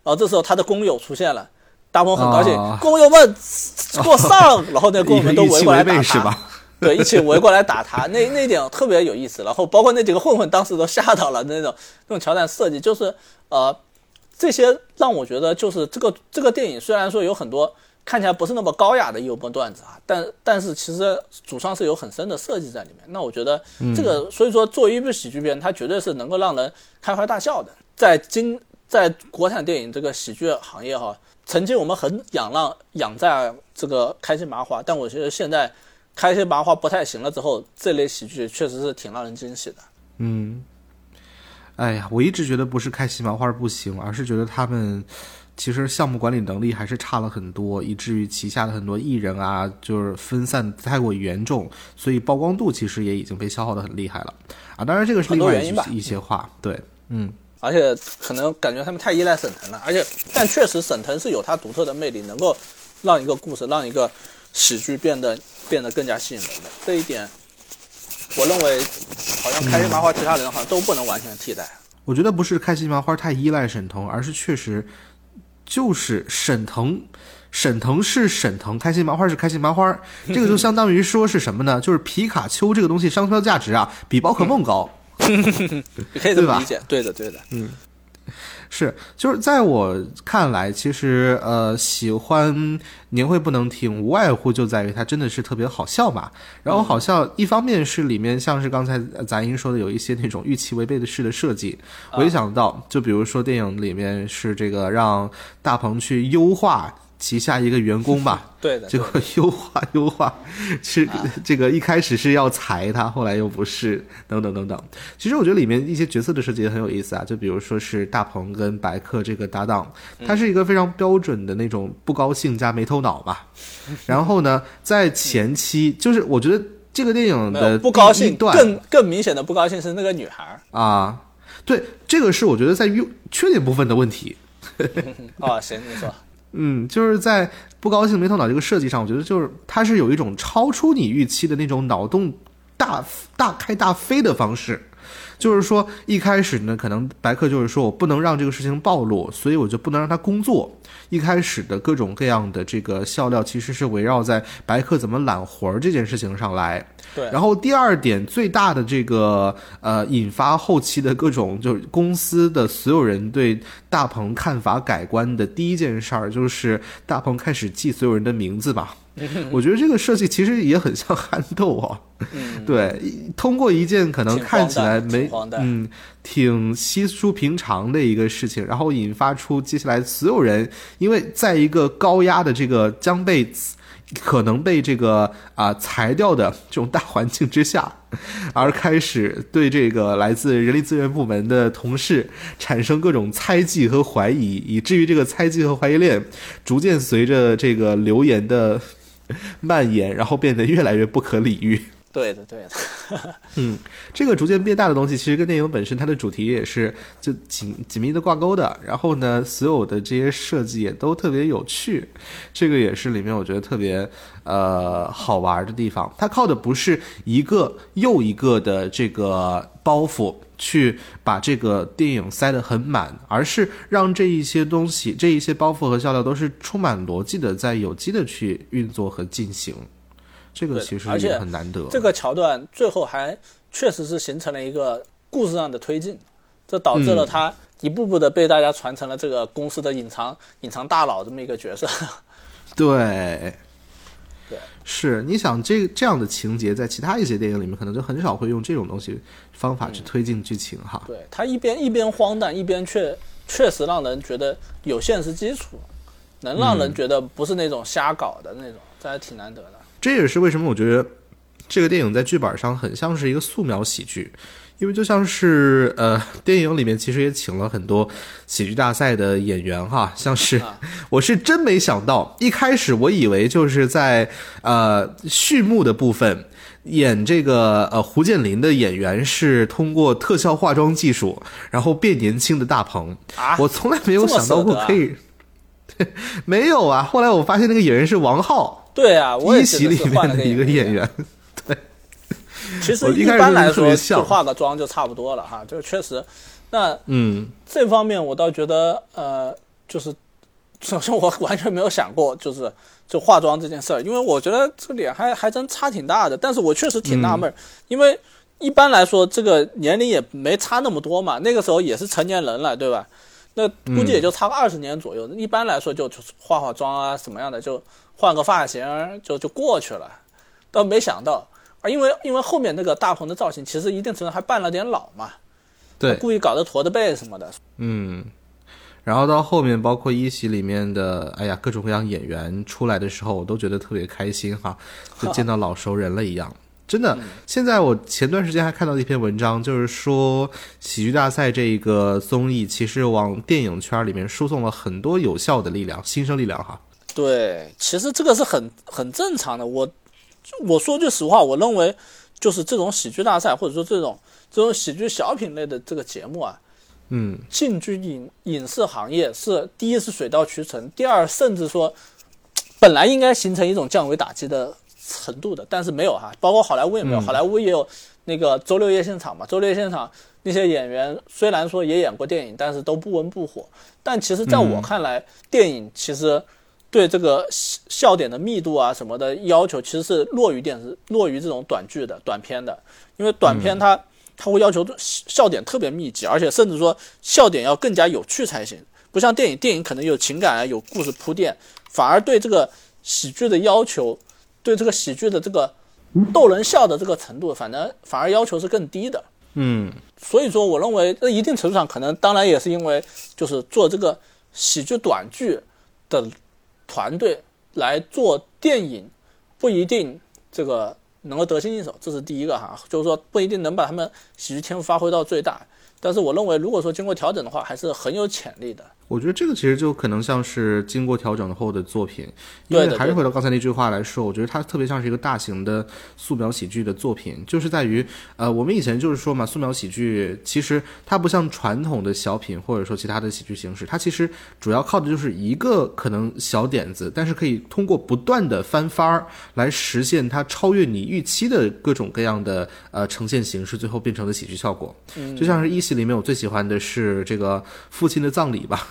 然后这时候他的工友出现了，大鹏很高兴，啊工友们给我上，然后那工友们都围过来打他。是吧？对，一起围过来打他，那那一点特别有意思。然后包括那几个混混当时都吓到了，那种那种桥段设计，就是呃，这些让我觉得就是这个这个电影虽然说有很多看起来不是那么高雅的幽默段子啊，但但是其实主创是有很深的设计在里面。那我觉得这个，所以说作为一部喜剧片，它绝对是能够让人开怀大笑的。在今在国产电影这个喜剧行业哈，曾经我们很仰让仰在这个开心麻花，但我觉得现在。开心麻花不太行了之后，这类喜剧确实是挺让人惊喜的。嗯，哎呀，我一直觉得不是开心麻花不行，而是觉得他们其实项目管理能力还是差了很多，以至于旗下的很多艺人啊，就是分散太过严重，所以曝光度其实也已经被消耗的很厉害了啊。当然，这个是另外很多原因吧一些话，对，嗯。而且可能感觉他们太依赖沈腾了，而且但确实沈腾是有他独特的魅力，能够让一个故事、让一个喜剧变得变得更加吸引人的。这一点，我认为好像开心麻花其他人好像都不能完全替代。我觉得不是开心麻花太依赖沈腾，而是确实就是沈腾，沈腾是沈腾，开心麻花是开心麻花，这个就相当于说是什么呢？就是皮卡丘这个东西商标价值啊，比宝可梦高。你 可以这么理解，对的，对的。是，就是在我看来，其实呃，喜欢年会不能停，无外乎就在于它真的是特别好笑嘛。然后好笑，一方面是里面像是刚才杂音说的，有一些那种预期违背的事的设计。我一想到，就比如说电影里面是这个让大鹏去优化旗下一个员工吧，对的，结果优化优化，是这个一开始是要裁他，后来又不是，等等等等。其实我觉得里面一些角色的设计也很有意思啊，就比如说是大鹏跟白客这个搭档，他是一个非常标准的那种不高兴加没头脑吧。然后呢，在前期，就是我觉得这个电影的不高兴，更更明显的不高兴是那个女孩儿。啊，对，这个是我觉得在优缺点部分的问题。哦，行，你说。嗯，就是在不高兴没头脑这个设计上，我觉得就是它是有一种超出你预期的那种脑洞大大开大飞的方式。就是说，一开始呢，可能白客就是说我不能让这个事情暴露，所以我就不能让他工作。一开始的各种各样的这个笑料，其实是围绕在白客怎么揽活儿这件事情上来。对，然后第二点，最大的这个呃，引发后期的各种就是公司的所有人对大鹏看法改观的第一件事儿，就是大鹏开始记所有人的名字吧。我觉得这个设计其实也很像憨豆啊。嗯，对，通过一件可能看起来没嗯挺稀疏平常的一个事情，然后引发出接下来所有人，因为在一个高压的这个将被可能被这个啊、裁掉的这种大环境之下，而开始对这个来自人力资源部门的同事产生各种猜忌和怀疑，以至于这个猜忌和怀疑链逐渐随着这个留言的 蔓延，然后变得越来越不可理喻。对的，对的。嗯，这个逐渐变大的东西，其实跟电影本身它的主题也是就紧紧密的挂钩的。然后呢，所有的这些设计也都特别有趣，这个也是里面我觉得特别呃好玩的地方。它靠的不是一个又一个的这个包袱去把这个电影塞得很满，而是让这一些东西、这一些包袱和笑料都是充满逻辑的，在有机的去运作和进行。这个其实也很难得。这个桥段最后还确实是形成了一个故事上的推进，这导致了他一步步的被大家传成了这个公司的隐藏隐藏大佬这么一个角色。对，对，是你想这这样的情节，在其他一些电影里面可能就很少会用这种东西方法去推进剧情哈。对他一边一边荒诞，一边却确实让人觉得有现实基础，能让人觉得不是那种瞎搞的那种，这还挺难得的。这也是为什么我觉得这个电影在剧本上很像是一个素描喜剧，因为就像是呃，电影里面其实也请了很多喜剧大赛的演员哈，像是我是真没想到，一开始我以为就是在呃序幕的部分演这个呃胡建林的演员是通过特效化妆技术然后变年轻的大鹏，啊我从来没有想到过可以，没有啊，后来我发现那个演员是王浩。对啊，我也是里面的一个演员。对，其实一般来说就化个妆就差不多了哈，就确实。那嗯，这方面我倒觉得呃，就是首先我完全没有想过就是就化妆这件事儿，因为我觉得这个脸还还真差挺大的。但是我确实挺纳闷，因为一般来说这个年龄也没差那么多嘛，那个时候也是成年人了，对吧？那估计也就差个二十年左右。一般来说就化化妆啊什么样的就。换个发型就就过去了，倒没想到啊，因为因为后面那个大鹏的造型其实一定程度还扮了点老嘛，对，故意搞得驼着背什么的。嗯，然后到后面包括一席里面的，哎呀，各种各样演员出来的时候，我都觉得特别开心哈，就见到老熟人了一样。真的，现在我前段时间还看到一篇文章，就是说喜剧大赛这一个综艺其实往电影圈里面输送了很多有效的力量、新生力量哈。对，其实这个是很很正常的。我我说句实话，我认为就是这种喜剧大赛，或者说这种这种喜剧小品类的这个节目啊，嗯，进军影影视行业是第一是水到渠成，第二甚至说本来应该形成一种降维打击的程度的，但是没有哈。包括好莱坞也没有，好莱坞也有那个周六夜现场嘛，周六夜现场那些演员虽然说也演过电影，但是都不温不火。但其实在我看来，电影其实。对这个笑点的密度啊什么的要求，其实是弱于电视、弱于这种短剧的短片的，因为短片它它会要求笑点特别密集，而且甚至说笑点要更加有趣才行，不像电影，电影可能有情感啊、有故事铺垫，反而对这个喜剧的要求，对这个喜剧的这个逗人笑的这个程度，反正反而要求是更低的。嗯，所以说，我认为这一定程度上，可能当然也是因为就是做这个喜剧短剧的。团队来做电影，不一定这个能够得心应手，这是第一个哈，就是说不一定能把他们喜剧天赋发挥到最大。但是我认为，如果说经过调整的话，还是很有潜力的。我觉得这个其实就可能像是经过调整后的作品，因为还是回到刚才那句话来说，我觉得它特别像是一个大型的素描喜剧的作品，就是在于，呃，我们以前就是说嘛，素描喜剧其实它不像传统的小品或者说其他的喜剧形式，它其实主要靠的就是一个可能小点子，但是可以通过不断的翻番儿来实现它超越你预期的各种各样的呃呈现形式，最后变成的喜剧效果。就像是一系里面我最喜欢的是这个父亲的葬礼吧。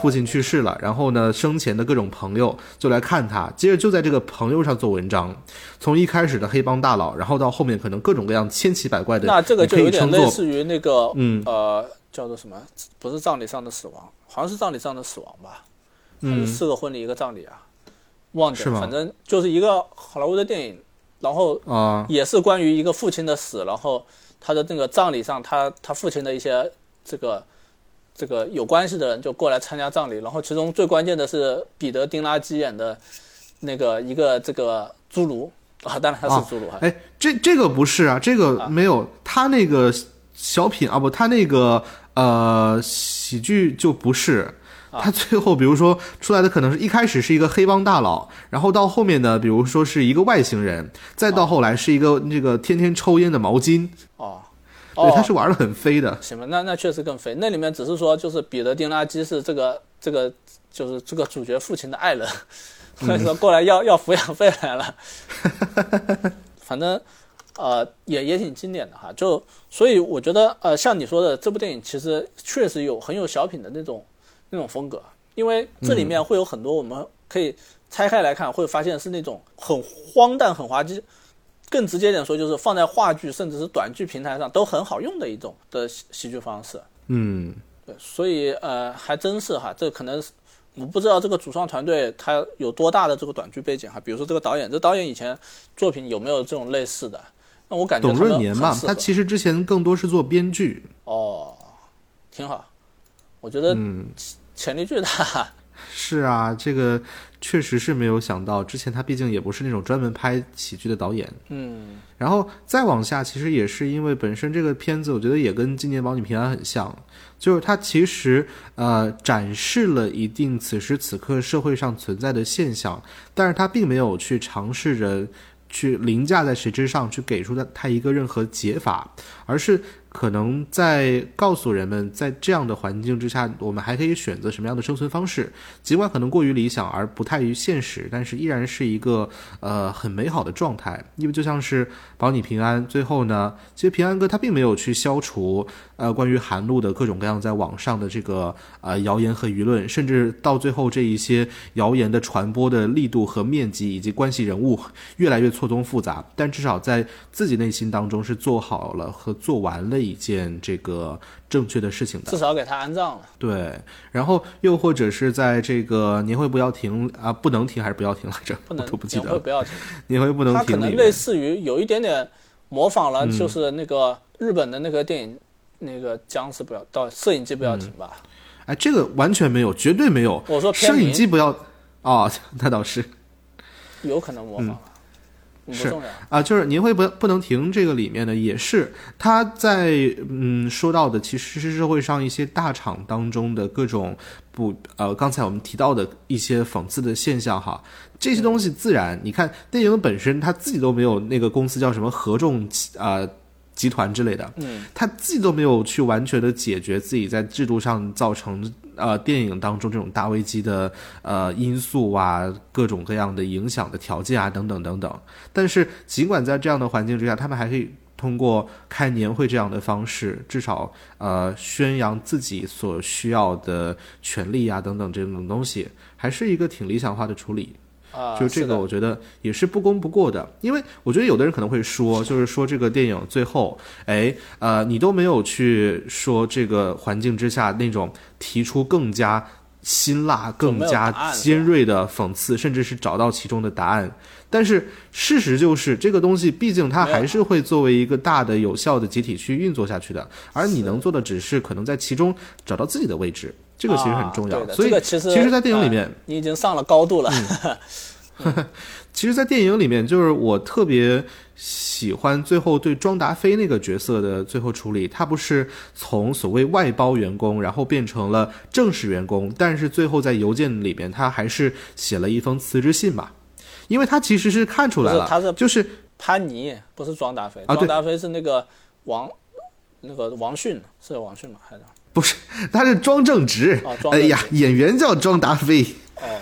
父亲去世了，然后呢，生前的各种朋友就来看他，接着就在这个朋友上做文章，从一开始的黑帮大佬，然后到后面可能各种各样千奇百怪的，那这个就有点类似于那个，嗯，呃，叫做什么？不是葬礼上的死亡，好像是葬礼上的死亡吧？嗯，四个婚礼一个葬礼啊，忘记了，反正就是一个好莱坞的电影，然后啊，也是关于一个父亲的死，然后他的那个葬礼上，他他父亲的一些这个。这个有关系的人就过来参加葬礼，然后其中最关键的是彼得·丁拉基演的那个一个这个侏儒。啊，当然他是侏儒。哎，这这个不是啊，这个没有他那个小品啊，不，他那个呃喜剧就不是。他最后比如说出来的可能是一开始是一个黑帮大佬，然后到后面呢，比如说是一个外星人，再到后来是一个那个天天抽烟的毛巾。哦，对，他是玩的很飞的。行吧，那那确实更飞。那里面只是说，就是彼得·丁拉基是这个这个，就是这个主角父亲的爱人，所以说过来要要抚养费来了。反正。呃，也也挺经典的哈，就所以我觉得，呃，像你说的，这部电影其实确实有很有小品的那种那种风格，因为这里面会有很多我们可以拆开来看，会发现是那种很荒诞、很滑稽，更直接点说，就是放在话剧甚至是短剧平台上都很好用的一种的喜喜剧方式。嗯，对，所以呃，还真是哈，这可能是我不知道这个主创团队他有多大的这个短剧背景哈，比如说这个导演，这导演以前作品有没有这种类似的？那我感觉董润年嘛，他其实之前更多是做编剧哦，挺好，我觉得嗯潜力巨大。是啊，这个确实是没有想到，之前他毕竟也不是那种专门拍喜剧的导演。嗯，然后再往下，其实也是因为本身这个片子，我觉得也跟《今年保你平安》很像，就是它其实呃展示了一定此时此刻社会上存在的现象，但是他并没有去尝试着。去凌驾在谁之上，去给出他他一个任何解法，而是。可能在告诉人们，在这样的环境之下，我们还可以选择什么样的生存方式。尽管可能过于理想而不太于现实，但是依然是一个呃很美好的状态。因为就像是保你平安，最后呢，其实平安哥他并没有去消除呃关于韩露的各种各样在网上的这个呃谣言和舆论，甚至到最后这一些谣言的传播的力度和面积以及关系人物越来越错综复杂，但至少在自己内心当中是做好了和做完了。一件这个正确的事情的，至少给他安葬了。对，然后又或者是在这个年会不要停啊，不能停还是不要停来着？不能，都不记得。年会不要停，年会不能停。他可能类似于有一点点模仿了，就是那个日本的那个电影，那个僵尸不要到摄影机不要停吧？哎，这个完全没有，绝对没有。我说摄影机不要啊，那倒是有可能模仿了。是啊，就是您会不不能停这个里面呢，也是他在嗯说到的，其实是社会上一些大厂当中的各种不呃，刚才我们提到的一些讽刺的现象哈，这些东西自然你看电影本身他自己都没有那个公司叫什么合众啊。集团之类的，嗯，他自己都没有去完全的解决自己在制度上造成呃电影当中这种大危机的呃因素啊，各种各样的影响的条件啊，等等等等。但是尽管在这样的环境之下，他们还可以通过开年会这样的方式，至少呃宣扬自己所需要的权利啊等等这种东西，还是一个挺理想化的处理。啊，就这个，我觉得也是不功不过的，因为我觉得有的人可能会说，就是说这个电影最后，哎，呃，你都没有去说这个环境之下那种提出更加辛辣、更加尖锐的讽刺，甚至是找到其中的答案。但是事实就是，这个东西毕竟它还是会作为一个大的、有效的集体去运作下去的，而你能做的只是可能在其中找到自己的位置。这个其实很重要，所以其实，其实，在电影里面，你已经上了高度了。其实，在电影里面，就是我特别喜欢最后对庄达菲那个角色的最后处理。他不是从所谓外包员工，然后变成了正式员工，但是最后在邮件里面，他还是写了一封辞职信吧？因为他其实是看出来了，他是就是潘妮，不是庄达菲。庄达菲是那个王，那个王迅，是王迅吗？还是？不是，他是庄正直。哎呀，演员叫庄达菲。哦，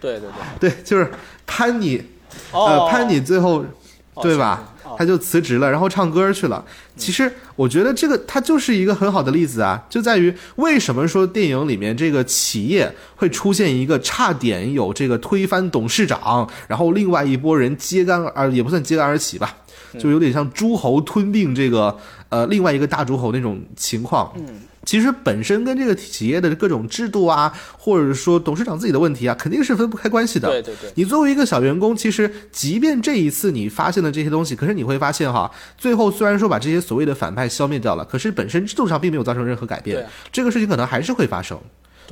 对对对，对，就是潘妮，呃，潘妮最后，对吧？他就辞职了，然后唱歌去了。其实我觉得这个他就是一个很好的例子啊，就在于为什么说电影里面这个企业会出现一个差点有这个推翻董事长，然后另外一拨人揭竿而也不算揭竿而起吧，就有点像诸侯吞并这个呃另外一个大诸侯那种情况。嗯。其实本身跟这个企业的各种制度啊，或者说董事长自己的问题啊，肯定是分不开关系的。对对对。你作为一个小员工，其实即便这一次你发现了这些东西，可是你会发现哈，最后虽然说把这些所谓的反派消灭掉了，可是本身制度上并没有造成任何改变。这个事情可能还是会发生。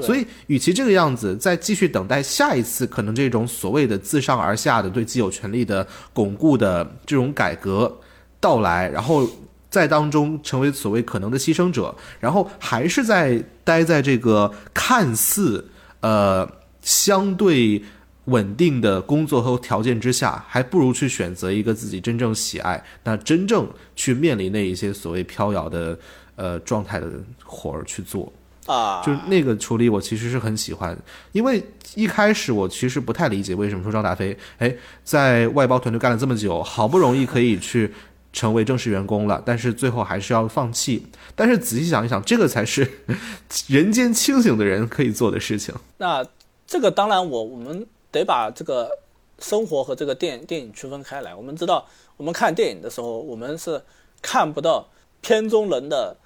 所以，与其这个样子，再继续等待下一次可能这种所谓的自上而下的对既有权利的巩固的这种改革到来，然后。在当中成为所谓可能的牺牲者，然后还是在待在这个看似呃相对稳定的工作和条件之下，还不如去选择一个自己真正喜爱、那真正去面临那一些所谓飘摇的呃状态的活儿去做。啊，就是那个处理，我其实是很喜欢，因为一开始我其实不太理解为什么说张达飞，哎，在外包团队干了这么久，好不容易可以去成为正式员工了，但是最后还是要放弃。但是仔细想一想，这个才是 人间清醒的人可以做的事情。那这个当然，我我们得把这个生活和这个电电影区分开来。我们知道，我们看电影的时候，我们是看不到片中人的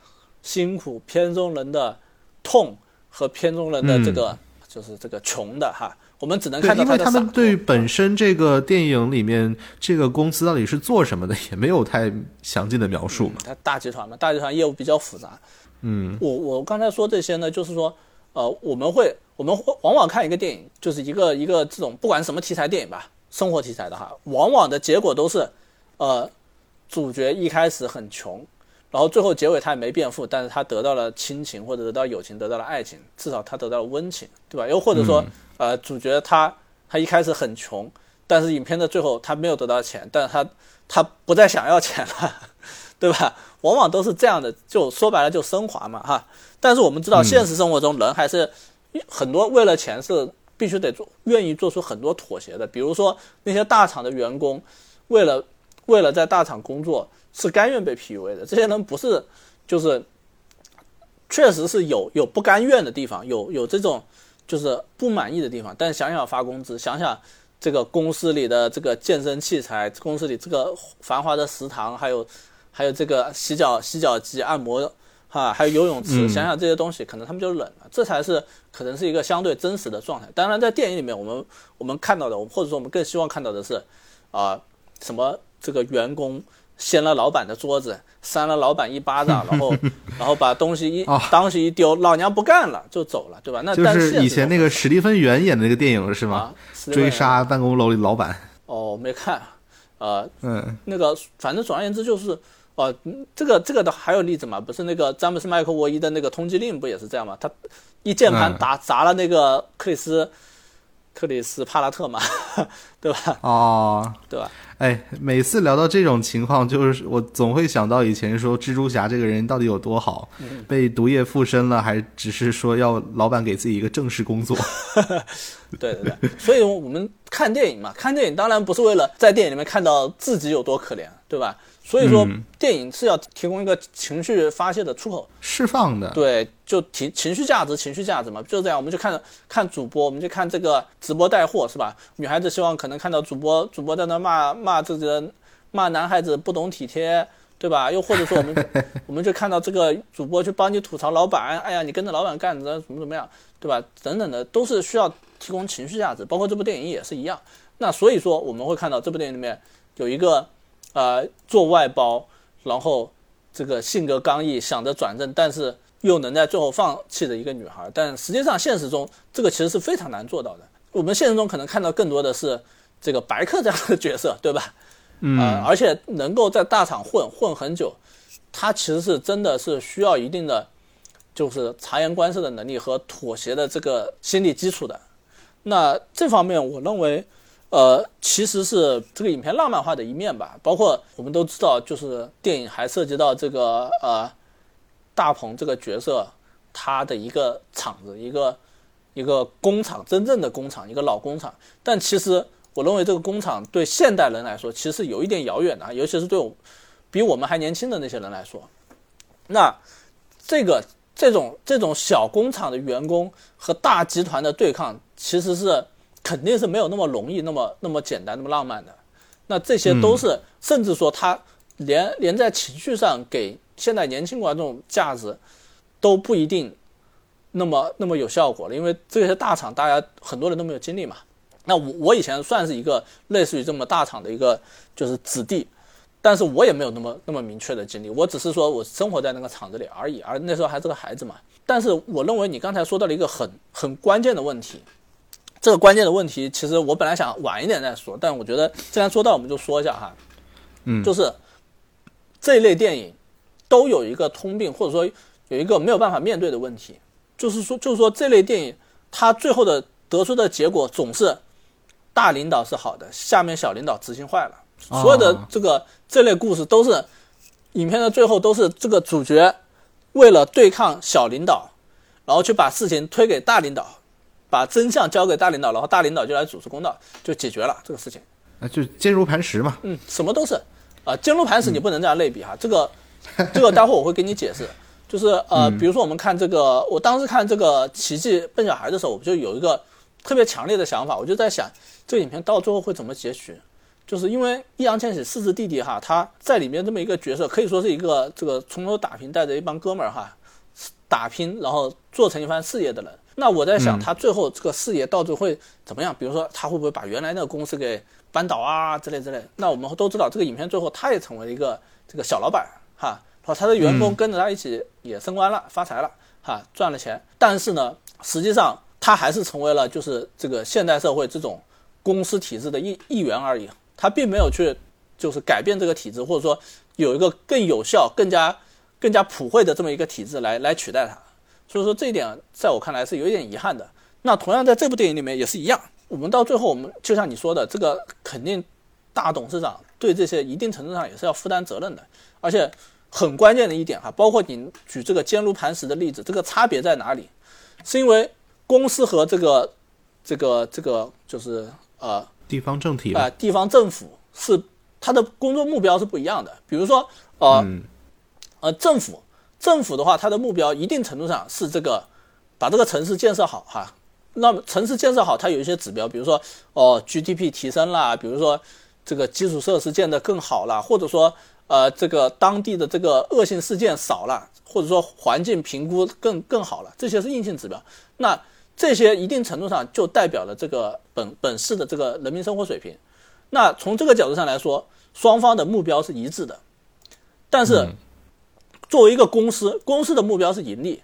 辛苦，片中人的。痛和片中人的这个就是这个穷的哈，我们只能看到因为他们对本身这个电影里面这个公司到底是做什么的，也没有太详尽的描述嘛。它大集团嘛，大集团业务比较复杂。嗯，我我刚才说这些呢，就是说，呃，我们会我们会往往看一个电影，就是一个一个这种不管什么题材电影吧，生活题材的哈，往往的结果都是，呃，主角一开始很穷。然后最后结尾他也没变富，但是他得到了亲情或者得到友情，得到了爱情，至少他得到了温情，对吧？又或者说，呃，主角他他一开始很穷，但是影片的最后他没有得到钱，但是他他不再想要钱了，对吧？往往都是这样的，就说白了就升华嘛，哈。但是我们知道现实生活中人还是很多为了钱是必须得做，愿意做出很多妥协的。比如说那些大厂的员工，为了为了在大厂工作。是甘愿被 PUA 的，这些人不是，就是，确实是有有不甘愿的地方，有有这种就是不满意的地方。但想想发工资，想想这个公司里的这个健身器材，公司里这个繁华的食堂，还有还有这个洗脚洗脚机、按摩哈，还有游泳池，想想这些东西，可能他们就冷了。这才是可能是一个相对真实的状态。当然，在电影里面，我们我们看到的，或者说我们更希望看到的是，啊，什么这个员工。掀了老板的桌子，扇了老板一巴掌，然后，然后把东西一当时一丢，老娘不干了就走了，对吧？那就是以前那个史蒂芬元演的那个电影是吗？追杀办公楼里老板。哦，没看，呃，嗯，那个反正总而言之就是，哦，这个这个的还有例子嘛？不是那个詹姆斯麦克沃伊的那个通缉令不也是这样吗？他一键盘打砸了那个克里斯。克里斯帕拉特嘛，对吧？哦，对吧？哎，每次聊到这种情况，就是我总会想到以前说蜘蛛侠这个人到底有多好，被毒液附身了，还只是说要老板给自己一个正式工作。对对对，所以我们看电影嘛，看电影当然不是为了在电影里面看到自己有多可怜，对吧？所以说，电影是要提供一个情绪发泄的出口，释放的。对，就情情绪价值，情绪价值嘛，就是这样。我们就看看主播，我们就看这个直播带货，是吧？女孩子希望可能看到主播，主播在那骂骂自己的骂男孩子不懂体贴，对吧？又或者说我们 我们就看到这个主播去帮你吐槽老板，哎呀，你跟着老板干着怎么怎么样，对吧？等等的都是需要提供情绪价值，包括这部电影也是一样。那所以说我们会看到这部电影里面有一个。呃，做外包，然后这个性格刚毅，想着转正，但是又能在最后放弃的一个女孩。但实际上，现实中这个其实是非常难做到的。我们现实中可能看到更多的是这个白客这样的角色，对吧？嗯，而且能够在大厂混混很久，他其实是真的是需要一定的，就是察言观色的能力和妥协的这个心理基础的。那这方面，我认为。呃，其实是这个影片浪漫化的一面吧，包括我们都知道，就是电影还涉及到这个呃，大鹏这个角色他的一个厂子，一个一个工厂，真正的工厂，一个老工厂。但其实我认为这个工厂对现代人来说，其实有一点遥远的，尤其是对我比我们还年轻的那些人来说。那这个这种这种小工厂的员工和大集团的对抗，其实是。肯定是没有那么容易，那么那么简单，那么浪漫的。那这些都是，甚至说他连连在情绪上给现在年轻观众价值都不一定那么那么有效果了，因为这些大厂大家很多人都没有经历嘛。那我我以前算是一个类似于这么大厂的一个就是子弟，但是我也没有那么那么明确的经历，我只是说我生活在那个厂子里而已，而那时候还是个孩子嘛。但是我认为你刚才说到了一个很很关键的问题。这个关键的问题，其实我本来想晚一点再说，但我觉得既然说到，我们就说一下哈，嗯，就是这一类电影都有一个通病，或者说有一个没有办法面对的问题，就是说，就是说这类电影它最后的得出的结果总是大领导是好的，下面小领导执行坏了。所有的这个这类故事都是影片的最后都是这个主角为了对抗小领导，然后去把事情推给大领导，把真相交给大领导，然后大领导就来主持公道，就解决了这个事情。啊，就坚如磐石嘛。嗯，什么都是啊，坚如磐石，你不能这样类比哈。这个 这个待会我会给你解释。就是呃，比如说我们看这个，我当时看这个《奇迹笨小孩》的时候，我就有一个特别强烈的想法，我就在想，这个影片到最后会怎么结局？就是因为易烊千玺四字弟弟哈，他在里面这么一个角色，可以说是一个这个从头打拼，带着一帮哥们儿哈，打拼，然后做成一番事业的人。那我在想，他最后这个事业到最后会怎么样？比如说，他会不会把原来那个公司给扳倒啊之类之类？那我们都知道，这个影片最后他也成为了一个这个小老板哈。哦，他的员工跟着他一起也升官了，发财了，哈，赚了钱。但是呢，实际上他还是成为了就是这个现代社会这种公司体制的一一员而已。他并没有去就是改变这个体制，或者说有一个更有效、更加更加普惠的这么一个体制来来取代他。所以说这一点在我看来是有一点遗憾的。那同样在这部电影里面也是一样，我们到最后我们就像你说的，这个肯定大董事长对这些一定程度上也是要负担责任的，而且。很关键的一点哈，包括你举这个坚如磐石的例子，这个差别在哪里？是因为公司和这个这个这个就是呃地方政体啊，地方政府是他的工作目标是不一样的。比如说呃呃政府政府的话，它的目标一定程度上是这个把这个城市建设好哈。那么城市建设好，它有一些指标，比如说哦 GDP 提升啦，比如说这个基础设施建得更好了，或者说。呃，这个当地的这个恶性事件少了，或者说环境评估更更好了，这些是硬性指标。那这些一定程度上就代表了这个本本市的这个人民生活水平。那从这个角度上来说，双方的目标是一致的。但是作为一个公司，公司的目标是盈利，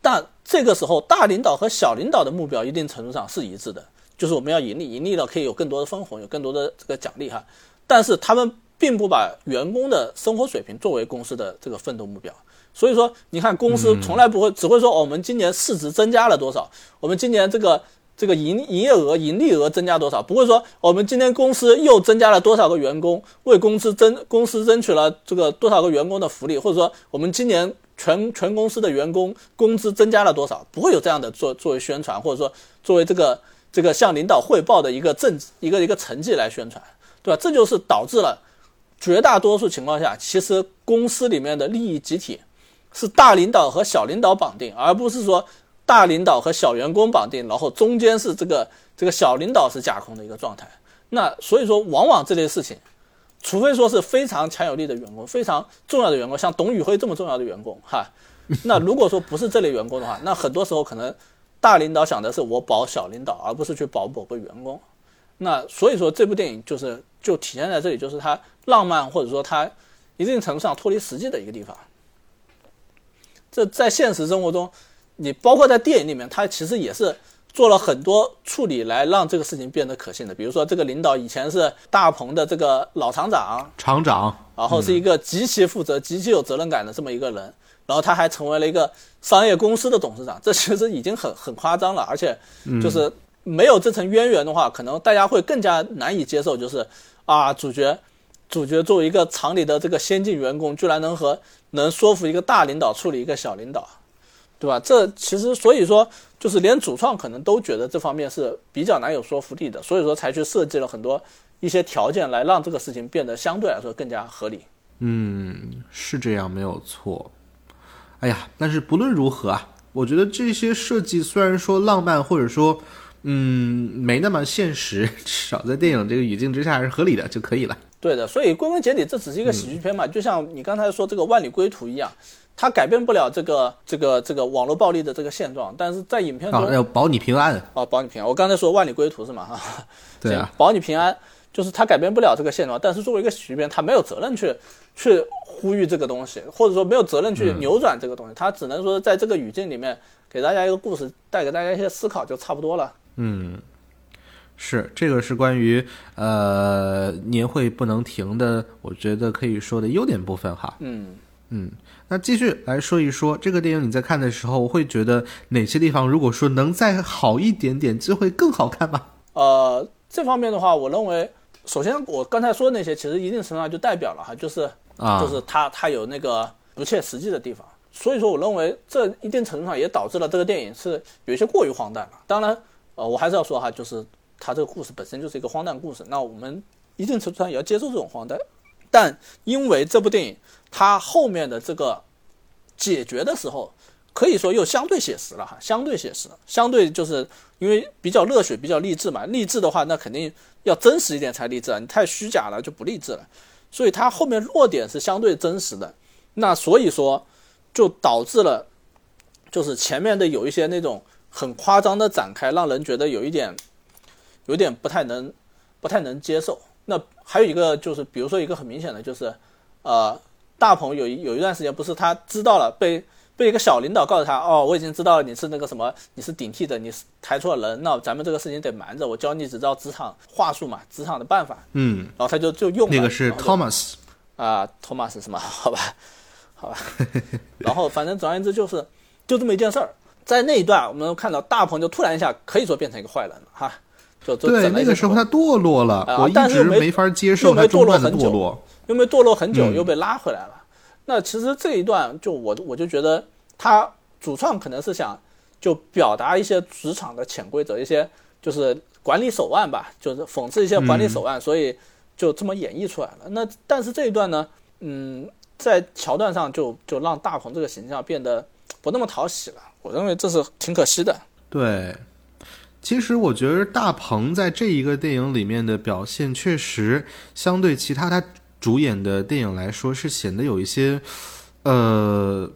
但这个时候大领导和小领导的目标一定程度上是一致的，就是我们要盈利，盈利了可以有更多的分红，有更多的这个奖励哈。但是他们。并不把员工的生活水平作为公司的这个奋斗目标，所以说你看公司从来不会只会说我们今年市值增加了多少，我们今年这个这个营营业额、盈利额增加多少，不会说我们今年公司又增加了多少个员工，为公司争公司争取了这个多少个员工的福利，或者说我们今年全全公司的员工工资增加了多少，不会有这样的作作为宣传，或者说作为这个这个向领导汇报的一个政一个一个成绩来宣传，对吧？这就是导致了。绝大多数情况下，其实公司里面的利益集体是大领导和小领导绑定，而不是说大领导和小员工绑定，然后中间是这个这个小领导是架空的一个状态。那所以说，往往这类事情，除非说是非常强有力的员工、非常重要的员工，像董宇辉这么重要的员工，哈，那如果说不是这类员工的话，那很多时候可能大领导想的是我保小领导，而不是去保某个员工。那所以说，这部电影就是就体现在这里，就是它。浪漫，或者说它一定程度上脱离实际的一个地方。这在现实生活中，你包括在电影里面，它其实也是做了很多处理来让这个事情变得可信的。比如说，这个领导以前是大鹏的这个老厂长，厂长，然后是一个极其负责、极其有责任感的这么一个人，然后他还成为了一个商业公司的董事长，这其实已经很很夸张了。而且，就是没有这层渊源的话，可能大家会更加难以接受，就是啊，主角。主角作为一个厂里的这个先进员工，居然能和能说服一个大领导处理一个小领导，对吧？这其实所以说，就是连主创可能都觉得这方面是比较难有说服力的，所以说才去设计了很多一些条件来让这个事情变得相对来说更加合理。嗯，是这样，没有错。哎呀，但是不论如何啊，我觉得这些设计虽然说浪漫，或者说。嗯，没那么现实，至少在电影这个语境之下是合理的就可以了。对的，所以归根结底，这只是一个喜剧片嘛，就像你刚才说这个《万里归途》一样，它改变不了这个这个这个网络暴力的这个现状，但是在影片中要保你平安哦，保你平安。我刚才说《万里归途》是吗？哈，对啊，保你平安，就是它改变不了这个现状，但是作为一个喜剧片，它没有责任去去呼吁这个东西，或者说没有责任去扭转这个东西，它只能说在这个语境里面给大家一个故事，带给大家一些思考就差不多了。嗯，是这个是关于呃年会不能停的，我觉得可以说的优点部分哈。嗯嗯，那继续来说一说这个电影，你在看的时候会觉得哪些地方，如果说能再好一点点，就会更好看吗？呃，这方面的话，我认为，首先我刚才说的那些，其实一定程度上就代表了哈，就是啊，就是它它有那个不切实际的地方。所以说，我认为这一定程度上也导致了这个电影是有一些过于荒诞了。当然，呃，我还是要说哈，就是它这个故事本身就是一个荒诞故事，那我们一定程度上也要接受这种荒诞。但因为这部电影它后面的这个解决的时候，可以说又相对写实了哈，相对写实，相对就是因为比较热血、比较励志嘛。励志的话，那肯定要真实一点才励志啊，你太虚假了就不励志了。所以它后面弱点是相对真实的，那所以说。就导致了，就是前面的有一些那种很夸张的展开，让人觉得有一点，有点不太能，不太能接受。那还有一个就是，比如说一个很明显的就是，呃，大鹏有一有一段时间不是他知道了，被被一个小领导告诉他，哦，我已经知道了你是那个什么，你是顶替的，你是抬错人，那咱们这个事情得瞒着，我教你几招职场话术嘛，职场的办法。嗯，然后他就就用那个是 Thomas 啊，Thomas 是吗？好吧。好吧，然后反正总而言之就是，就这么一件事儿。在那一段，我们看到大鹏就突然一下可以说变成一个坏人了哈，就对那个时候他堕落了，我一直没法接受他堕落很久，又没堕落很久，又被拉回来了。那其实这一段就我我就觉得他主创可能是想就表达一些职场的潜规则，一些就是管理手腕吧，就是讽刺一些管理手腕，所以就这么演绎出来了。那但是这一段呢，嗯。在桥段上就就让大鹏这个形象变得不那么讨喜了，我认为这是挺可惜的。对，其实我觉得大鹏在这一个电影里面的表现，确实相对其他他主演的电影来说，是显得有一些呃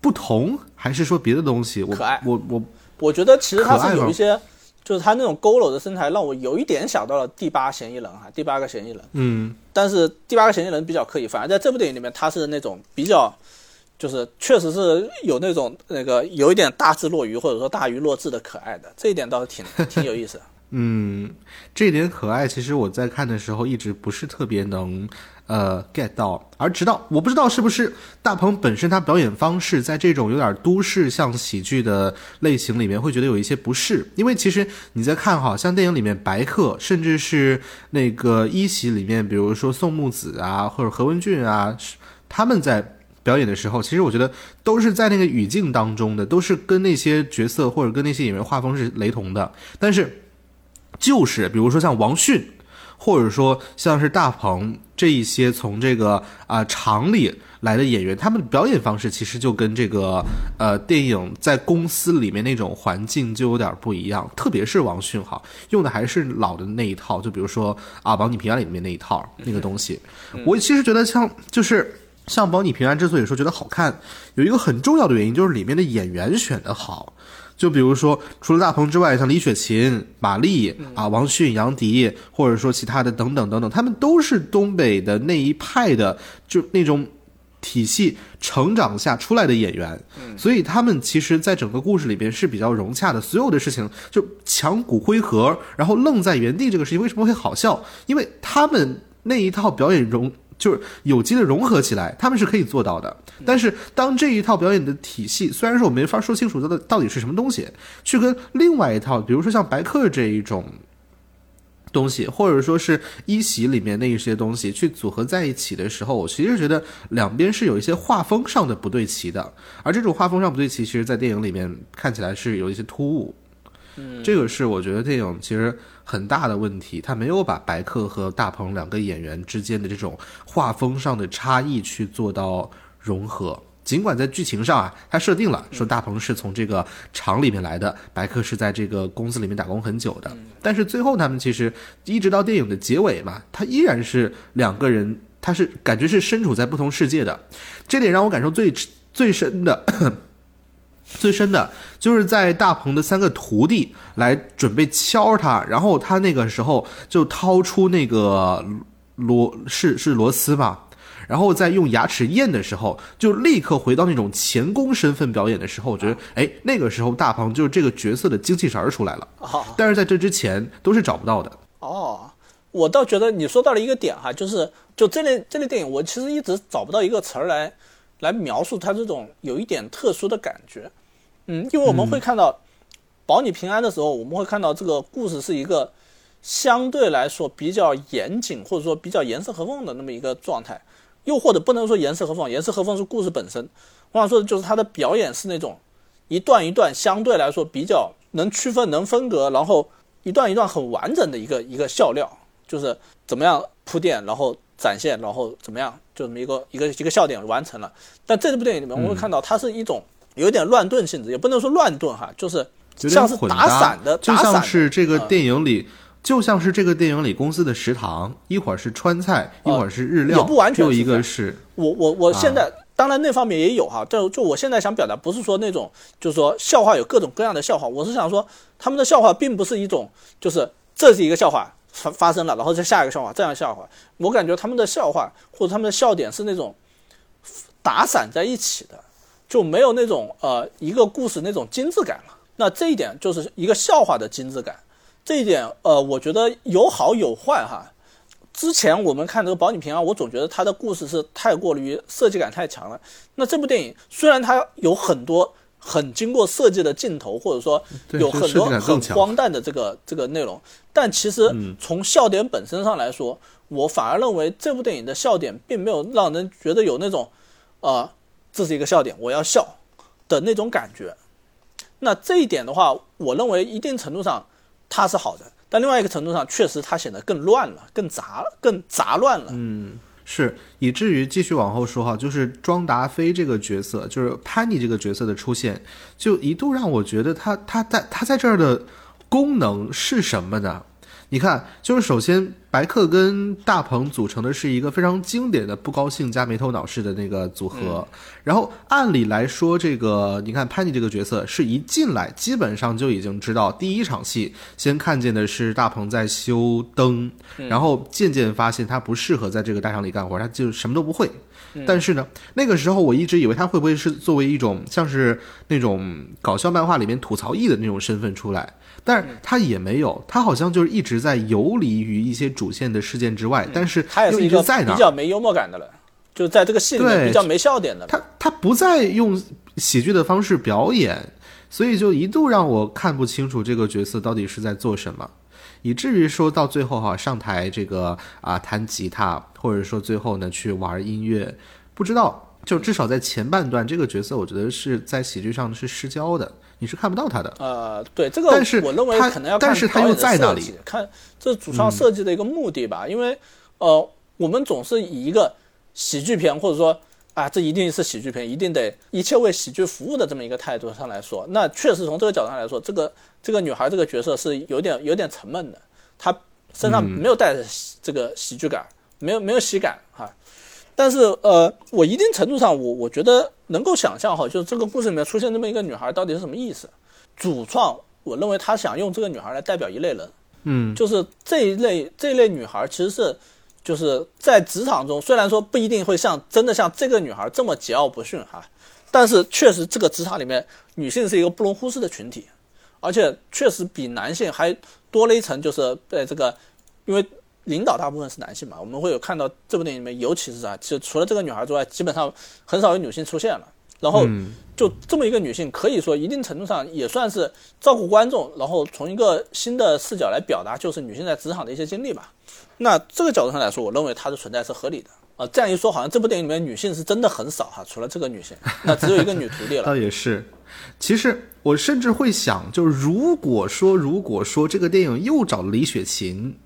不同，还是说别的东西？可爱，我我我觉得其实他是有一些。就是他那种佝偻的身材，让我有一点想到了第八嫌疑人哈，第八个嫌疑人。嗯，但是第八个嫌疑人比较刻意，反而在这部电影里面，他是那种比较，就是确实是有那种那个有一点大智若愚或者说大愚若智的可爱的，这一点倒是挺挺有意思。嗯，这点可爱，其实我在看的时候一直不是特别能。呃，get 到，而直到我不知道是不是大鹏本身他表演方式在这种有点都市像喜剧的类型里面会觉得有一些不适，因为其实你在看哈，像电影里面白客，甚至是那个一喜里面，比如说宋木子啊或者何文俊啊，他们在表演的时候，其实我觉得都是在那个语境当中的，都是跟那些角色或者跟那些演员画风是雷同的，但是就是比如说像王迅。或者说像是大鹏这一些从这个啊厂里来的演员，他们的表演方式其实就跟这个呃电影在公司里面那种环境就有点不一样。特别是王迅哈，用的还是老的那一套，就比如说啊《王你平安》里面那一套那个东西。我其实觉得像就是像《保你平安》之所以说觉得好看，有一个很重要的原因就是里面的演员选的好。就比如说，除了大鹏之外，像李雪琴、马丽啊、王迅、杨迪，或者说其他的等等等等，他们都是东北的那一派的，就那种体系成长下出来的演员，所以他们其实在整个故事里边是比较融洽的。所有的事情就强骨灰盒，然后愣在原地这个事情为什么会好笑？因为他们那一套表演融。就是有机的融合起来，他们是可以做到的。但是，当这一套表演的体系，虽然说我没法说清楚它的到底是什么东西，去跟另外一套，比如说像白客这一种东西，或者说是一席里面那一些东西去组合在一起的时候，我其实觉得两边是有一些画风上的不对齐的。而这种画风上不对齐，其实，在电影里面看起来是有一些突兀。嗯，这个是我觉得电影其实。很大的问题，他没有把白客和大鹏两个演员之间的这种画风上的差异去做到融合。尽管在剧情上啊，他设定了说大鹏是从这个厂里面来的，白客是在这个公司里面打工很久的，但是最后他们其实一直到电影的结尾嘛，他依然是两个人，他是感觉是身处在不同世界的。这点让我感受最 最深的。最深的就是在大鹏的三个徒弟来准备敲他，然后他那个时候就掏出那个螺是是螺丝嘛，然后在用牙齿咽的时候，就立刻回到那种钳工身份表演的时候，我觉得哎，那个时候大鹏就是这个角色的精气神儿出来了。但是在这之前都是找不到的。哦，我倒觉得你说到了一个点哈，就是就这类这类电影，我其实一直找不到一个词儿来。来描述它这种有一点特殊的感觉。嗯，因为我们会看到保你平安的时候，我们会看到这个故事是一个相对来说比较严谨，或者说比较严丝合缝的那么一个状态。又或者不能说严丝合缝，严丝合缝是故事本身。我想说的就是他的表演是那种一段一段相对来说比较能区分、能分隔，然后一段一段很完整的一个一个笑料，就是怎么样铺垫，然后展现，然后怎么样，就这么一个一个一个笑点完成了。但这部电影里面，我们会看到它是一种有点乱炖性质，也不能说乱炖哈，就是像是打散的，就像是这个电影里。就像是这个电影里公司的食堂，一会儿是川菜，一会儿是日料，也不完全。又一个是，我我我现在当然那方面也有哈，就就我现在想表达不是说那种，就是说笑话有各种各样的笑话，我是想说他们的笑话并不是一种，就是这是一个笑话发发生了，然后再下一个笑话这样笑话，我感觉他们的笑话或者他们的笑点是那种打散在一起的，就没有那种呃一个故事那种精致感了。那这一点就是一个笑话的精致感。这一点，呃，我觉得有好有坏哈。之前我们看这个《保你平安》，我总觉得它的故事是太过于设计感太强了。那这部电影虽然它有很多很经过设计的镜头，或者说有很多很荒诞的这个这个内容，但其实从笑点本身上来说，我反而认为这部电影的笑点并没有让人觉得有那种，呃，这是一个笑点，我要笑的那种感觉。那这一点的话，我认为一定程度上。它是好的，但另外一个程度上，确实它显得更乱了，更杂，更杂乱了。嗯，是，以至于继续往后说哈，就是庄达菲这个角色，就是潘妮这个角色的出现，就一度让我觉得他他在他在这儿的功能是什么呢？你看，就是首先。白客跟大鹏组成的是一个非常经典的不高兴加没头脑式的那个组合。然后按理来说，这个你看潘妮这个角色是一进来基本上就已经知道，第一场戏先看见的是大鹏在修灯，然后渐渐发现他不适合在这个大厂里干活，他就什么都不会。但是呢，那个时候我一直以为他会不会是作为一种像是那种搞笑漫画里面吐槽艺的那种身份出来。但是他也没有，他好像就是一直在游离于一些主线的事件之外，但是他也是一个比较没幽默感的了，就在这个戏里面比较没笑点的。他他不再用喜剧的方式表演，所以就一度让我看不清楚这个角色到底是在做什么，以至于说到最后哈上台这个啊弹吉他，或者说最后呢去玩音乐，不知道就至少在前半段这个角色，我觉得是在喜剧上是失焦的。你是看不到他的，呃，对这个，我认为可能要看导演的设计，看这主创设计的一个目的吧。因为，呃，我们总是以一个喜剧片，或者说啊，这一定是喜剧片，一定得一切为喜剧服务的这么一个态度上来说，那确实从这个角度上来说，这个这个女孩这个角色是有点有点沉闷的，她身上没有带着这个喜剧感，没有没有喜感哈。但是，呃，我一定程度上，我我觉得能够想象哈，就是这个故事里面出现这么一个女孩到底是什么意思。主创，我认为他想用这个女孩来代表一类人，嗯，就是这一类这一类女孩其实是就是在职场中，虽然说不一定会像真的像这个女孩这么桀骜不驯哈，但是确实这个职场里面女性是一个不容忽视的群体，而且确实比男性还多了一层，就是在这个因为。领导大部分是男性嘛，我们会有看到这部电影里面，尤其是啊，其实除了这个女孩之外，基本上很少有女性出现了。然后就这么一个女性，可以说一定程度上也算是照顾观众，然后从一个新的视角来表达，就是女性在职场的一些经历吧。那这个角度上来说，我认为她的存在是合理的啊。这样一说，好像这部电影里面女性是真的很少哈，除了这个女性，那只有一个女徒弟了。倒也是，其实我甚至会想，就是如果说，如果说这个电影又找了李雪琴。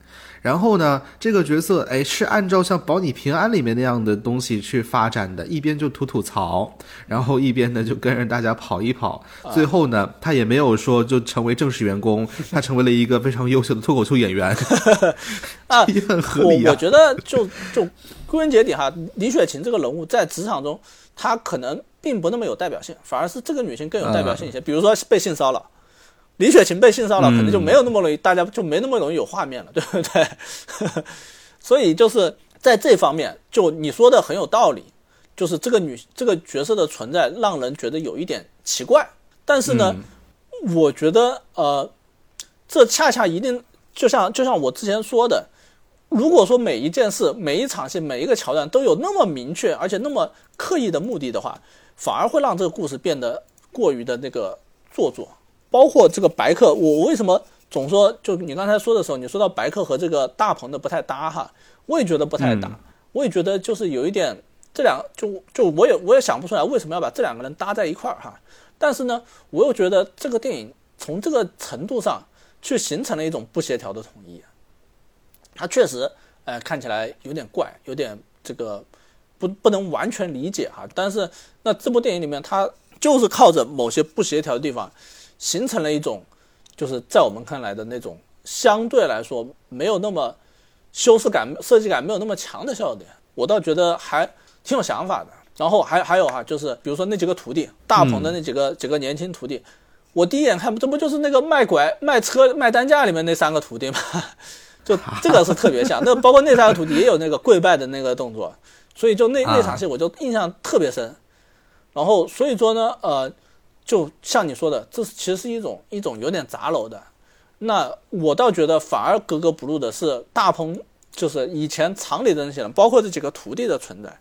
然后呢，这个角色哎是按照像《保你平安》里面那样的东西去发展的，一边就吐吐槽，然后一边呢就跟着大家跑一跑。最后呢，他也没有说就成为正式员工，他成为了一个非常优秀的脱口秀演员，啊，也很合理啊。我觉得就就归根结底哈，李雪琴这个人物在职场中，她可能并不那么有代表性，反而是这个女性更有代表性一些。比如说被性骚扰。李雪琴被性骚扰，可能就没有那么容易，大家就没那么容易有画面了，对不对？所以就是在这方面，就你说的很有道理，就是这个女这个角色的存在让人觉得有一点奇怪。但是呢，我觉得呃，这恰恰一定就像就像我之前说的，如果说每一件事、每一场戏、每一个桥段都有那么明确而且那么刻意的目的的话，反而会让这个故事变得过于的那个做作。包括这个白客，我我为什么总说就你刚才说的时候，你说到白客和这个大鹏的不太搭哈，我也觉得不太搭，我也觉得就是有一点这两就就我也我也想不出来为什么要把这两个人搭在一块儿哈。但是呢，我又觉得这个电影从这个程度上去形成了一种不协调的统一，它确实呃看起来有点怪，有点这个不不能完全理解哈。但是那这部电影里面，它就是靠着某些不协调的地方。形成了一种，就是在我们看来的那种相对来说没有那么修饰感、设计感没有那么强的笑点，我倒觉得还挺有想法的。然后还还有哈，就是比如说那几个徒弟，大鹏的那几个几个年轻徒弟，我第一眼看这不就是那个卖拐卖车卖担架里面那三个徒弟吗？就这个是特别像，那包括那三个徒弟也有那个跪拜的那个动作，所以就那那场戏我就印象特别深。然后所以说呢，呃。就像你说的，这其实是一种一种有点杂糅的。那我倒觉得反而格格不入的是大鹏，就是以前厂里的那些人，包括这几个徒弟的存在，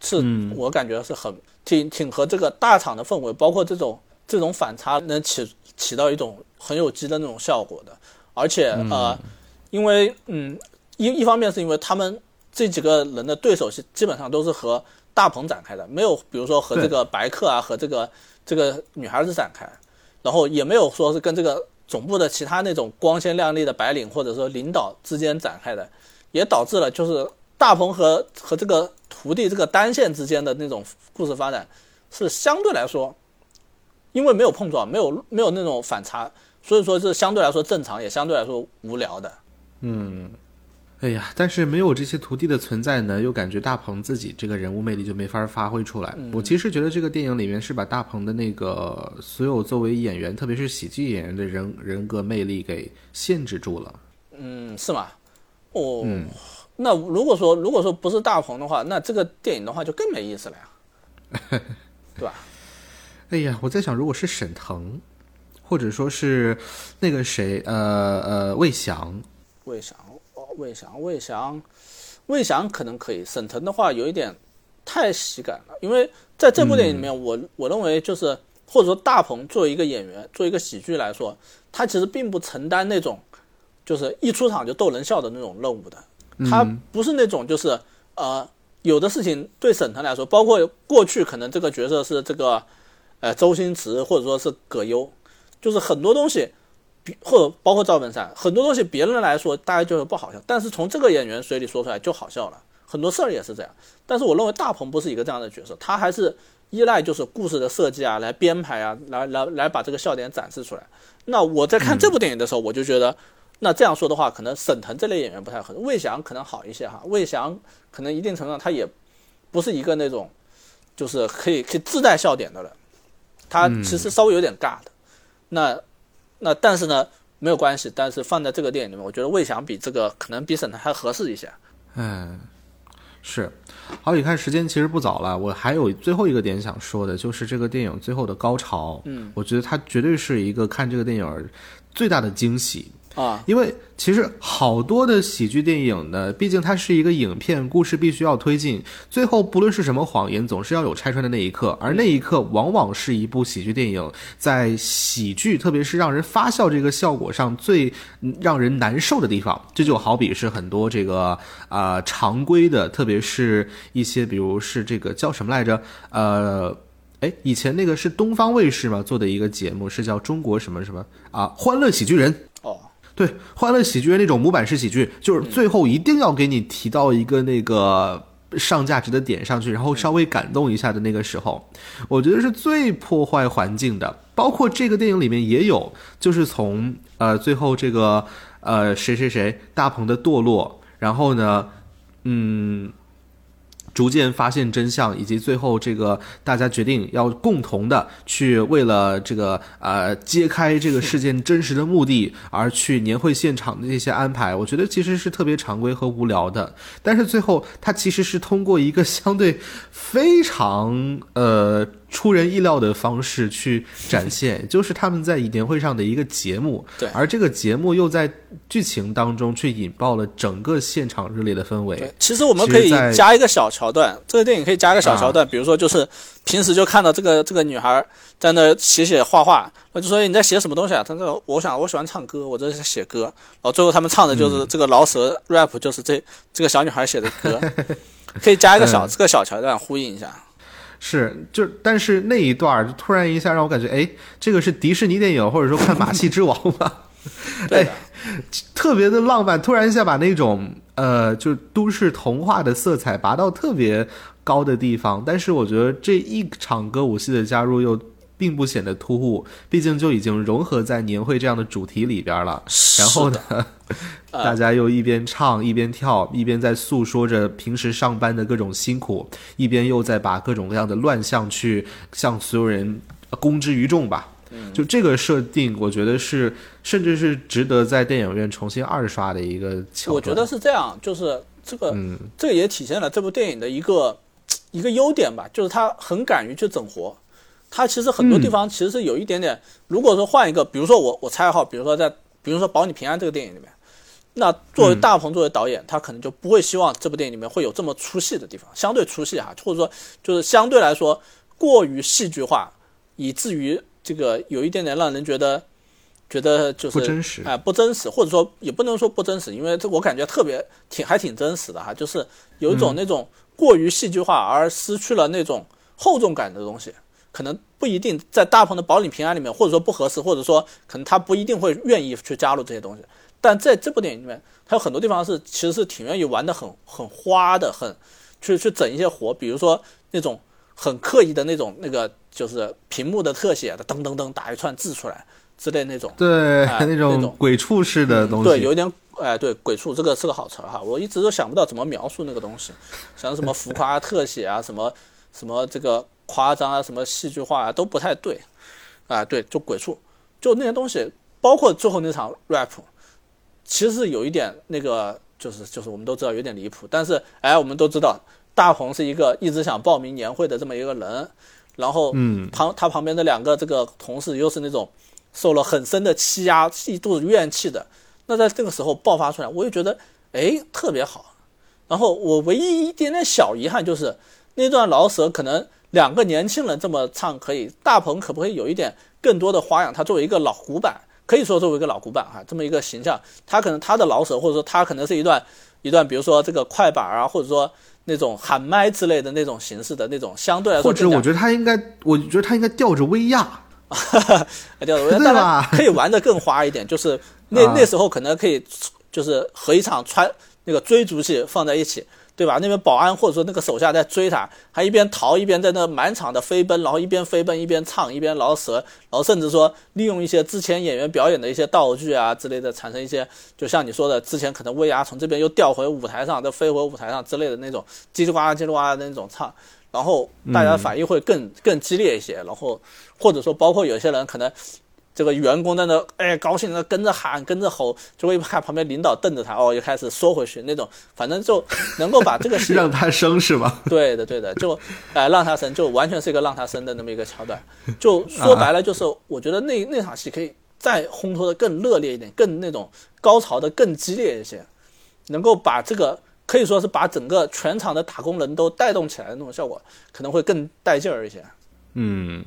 是我感觉是很挺挺和这个大厂的氛围，包括这种这种反差能起起到一种很有机的那种效果的。而且呃，因为嗯一一方面是因为他们这几个人的对手是基本上都是和大鹏展开的，没有比如说和这个白客啊和这个。这个女孩子展开，然后也没有说是跟这个总部的其他那种光鲜亮丽的白领或者说领导之间展开的，也导致了就是大鹏和和这个徒弟这个单线之间的那种故事发展是相对来说，因为没有碰撞，没有没有那种反差，所以说是相对来说正常，也相对来说无聊的。嗯。哎呀，但是没有这些徒弟的存在呢，又感觉大鹏自己这个人物魅力就没法发挥出来。我其实觉得这个电影里面是把大鹏的那个所有作为演员，特别是喜剧演员的人人格魅力给限制住了。嗯，是吗？哦，那如果说如果说不是大鹏的话，那这个电影的话就更没意思了呀，对吧？哎呀，我在想，如果是沈腾，或者说是那个谁，呃呃，魏翔，魏翔。魏翔，魏翔，魏翔可能可以。沈腾的话有一点太喜感了，因为在这部电影里面，我我认为就是或者说大鹏作为一个演员，作为一个喜剧来说，他其实并不承担那种就是一出场就逗人笑的那种任务的。他不是那种就是呃有的事情对沈腾来说，包括过去可能这个角色是这个呃周星驰或者说是葛优，就是很多东西。或者包括赵本山，很多东西别人来说大家就是不好笑，但是从这个演员嘴里说出来就好笑了。很多事儿也是这样，但是我认为大鹏不是一个这样的角色，他还是依赖就是故事的设计啊，来编排啊，来来来把这个笑点展示出来。那我在看这部电影的时候，我就觉得，那这样说的话，可能沈腾这类演员不太合适，魏翔可能好一些哈。魏翔可能一定程度上他也不是一个那种就是可以可以自带笑点的人，他其实稍微有点尬的。那。那但是呢，没有关系。但是放在这个电影里面，我觉得魏翔比这个可能比沈腾还合适一些。嗯，是。好，你看时间其实不早了，我还有最后一个点想说的，就是这个电影最后的高潮。嗯，我觉得它绝对是一个看这个电影最大的惊喜。啊，因为其实好多的喜剧电影呢，毕竟它是一个影片，故事必须要推进，最后不论是什么谎言，总是要有拆穿的那一刻，而那一刻往往是一部喜剧电影在喜剧，特别是让人发笑这个效果上最让人难受的地方。这就好比是很多这个啊常规的，特别是一些比如是这个叫什么来着？呃，哎，以前那个是东方卫视嘛做的一个节目，是叫中国什么什么啊？欢乐喜剧人。对，欢乐喜剧人那种模板式喜剧，就是最后一定要给你提到一个那个上价值的点上去，然后稍微感动一下的那个时候，我觉得是最破坏环境的。包括这个电影里面也有，就是从呃最后这个呃谁谁谁大鹏的堕落，然后呢，嗯。逐渐发现真相，以及最后这个大家决定要共同的去为了这个呃揭开这个事件真实的目的而去年会现场的那些安排，我觉得其实是特别常规和无聊的。但是最后他其实是通过一个相对非常呃出出人意料的方式去展现，就是他们在年会上的一个节目。对而这个节目又在剧情当中去引爆了整个现场热烈的氛围对。，其实我们可以加一个小桥段，这个电影可以加一个小桥段，比如说就是平时就看到这个这个女孩在那写写画画，我就说哎你在写什么东西啊？她说我想我喜欢唱歌，我这是在写歌。然后最后他们唱的就是这个饶舌 rap，就是这这个小女孩写的歌，可以加一个小、嗯这个小桥段呼应一下。是，就但是那一段儿就突然一下让我感觉，哎，这个是迪士尼电影，或者说看《马戏之王》吗？对的，特别的浪漫，突然一下把那种呃，就是都市童话的色彩拔到特别高的地方。但是我觉得这一场歌舞戏的加入又并不显得突兀，毕竟就已经融合在年会这样的主题里边了。然后呢，呃大家又一边唱一边跳，一边在诉说着平时上班的各种辛苦，一边又在把各种各样的乱象去向所有人公之于众吧。就这个设定，我觉得是甚至是值得在电影院重新二刷的一个桥段。我觉得是这样，就是这个、嗯这个也体现了这部电影的一个一个优点吧，就是它很敢于去整活。它其实很多地方其实是有一点点，如果说换一个，比如说我我猜哈，比如说在比如说《保你平安》这个电影里面，那作为大鹏作为导演，他可能就不会希望这部电影里面会有这么出戏的地方，相对出戏哈，或者说就是相对来说过于戏剧化，以至于这个有一点点让人觉得觉得就是不真实。哎、不真实，或者说也不能说不真实，因为这我感觉特别挺还挺真实的哈，就是有一种那种过于戏剧化而失去了那种厚重感的东西，可能不一定在大鹏的保你平安里面，或者说不合适，或者说可能他不一定会愿意去加入这些东西，但在这部电影里面，他有很多地方是其实是挺愿意玩的很很花的，很去去整一些活，比如说那种很刻意的那种那个就是屏幕的特写的噔噔噔打一串字出来之类那种。对、哎那 那种种。鬼畜式的东西，对，有一点，哎，对，鬼畜这个是个好词儿哈，我一直都想不到怎么描述那个东西，像什么浮夸特写啊，什么什么这个夸张啊，什么戏剧化啊，都不太对，啊，对，就鬼畜，就那些东西，包括最后那场 rap，其实有一点那个，就是就是我们都知道有点离谱，但是哎，我们都知道大鹏是一个一直想报名年会的这么一个人，然后嗯，旁他旁边的两个这个同事又是那种受了很深的欺压、一肚子怨气的，那在这个时候爆发出来，我也觉得哎特别好。然后我唯一一点点小遗憾就是那段老舍可能两个年轻人这么唱可以，大鹏可不可以有一点更多的花样？他作为一个老古板，可以说作为一个老古板哈，这么一个形象，他可能他的老手或者说他可能是一段一段，比如说这个快板啊，或者说那种喊麦之类的那种形式的那种，相对来说或者我觉得他应该，我觉得他应该吊着威亚，对，我觉得对当然吧可以玩的更花一点，就是那啊。那时候可能可以就是和一场穿那个追逐戏放在一起，对吧？那边保安或者说那个手下在追他，还一边逃一边在那满场的飞奔，然后一边飞奔一边唱一边饶舌，然后甚至说利用一些之前演员表演的一些道具啊之类的，产生一些就像你说的，之前可能威亚从这边又调回舞台上，再飞回舞台上之类的那种叽里呱啦叽里呱啦的那种唱。然后大家的反应会更、更激烈一些，然后或者说包括有些人可能这个员工在那哎高兴的跟着喊跟着吼，就会看旁边领导瞪着他，哦又开始缩回去那种，反正就能够把这个戏 让他生是吧？对的对的，就哎让他生就完全是一个让他生的那么一个桥段，就说白了就是我觉得那那场戏可以再烘托的更热烈一点，更那种高潮的更激烈一些，能够把这个。可以说是把整个全场的打工人都带动起来的那种效果，可能会更带劲儿一些。嗯，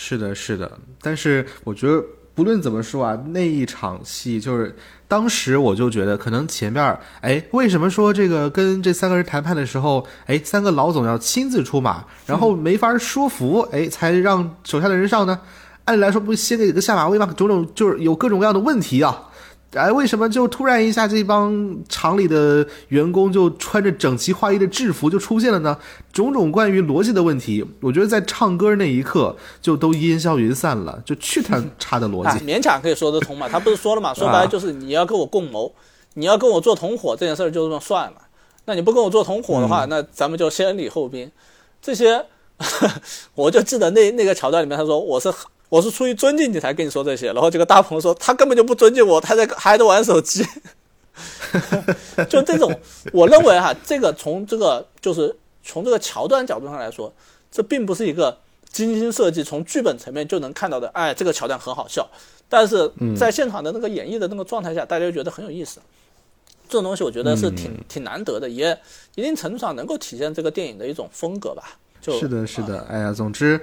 是的，是的，但是我觉得不论怎么说啊，那一场戏就是当时我就觉得，可能前面儿，哎，为什么说这个跟这三个人谈判的时候，哎，三个老总要亲自出马，然后没法说服，哎，才让手下的人上呢？按理来说，不先给个下马威吗？种种就是有各种各样的问题啊。哎，为什么就突然一下这帮厂里的员工就穿着整齐划一的制服就出现了呢？种种关于逻辑的问题，我觉得在唱歌那一刻就都烟消云散了，就去他 差的逻啊，辑。勉强可以说得通嘛。他不是说了嘛，说白了就是你要跟我共谋，你要跟我做同伙这件事儿就这么算了。那你不跟我做同伙的话，那咱们就先礼后兵。这些，我就记得那那个桥段里面，他说我是我是出于尊敬你才跟你说这些，然后这个大鹏说他根本就不尊敬我，他在还在玩手机。就这种，我认为哈，这个从这个就是从这个桥段角度上来说，这并不是一个精心设计，从剧本层面就能看到的。哎，这个桥段很好笑，但是在现场的那个演绎的那个状态下，大家就觉得很有意思。这种东西我觉得是挺、挺难得的，也一定程度上能够体现这个电影的一种风格吧。就是的，是的。哎呀，总之，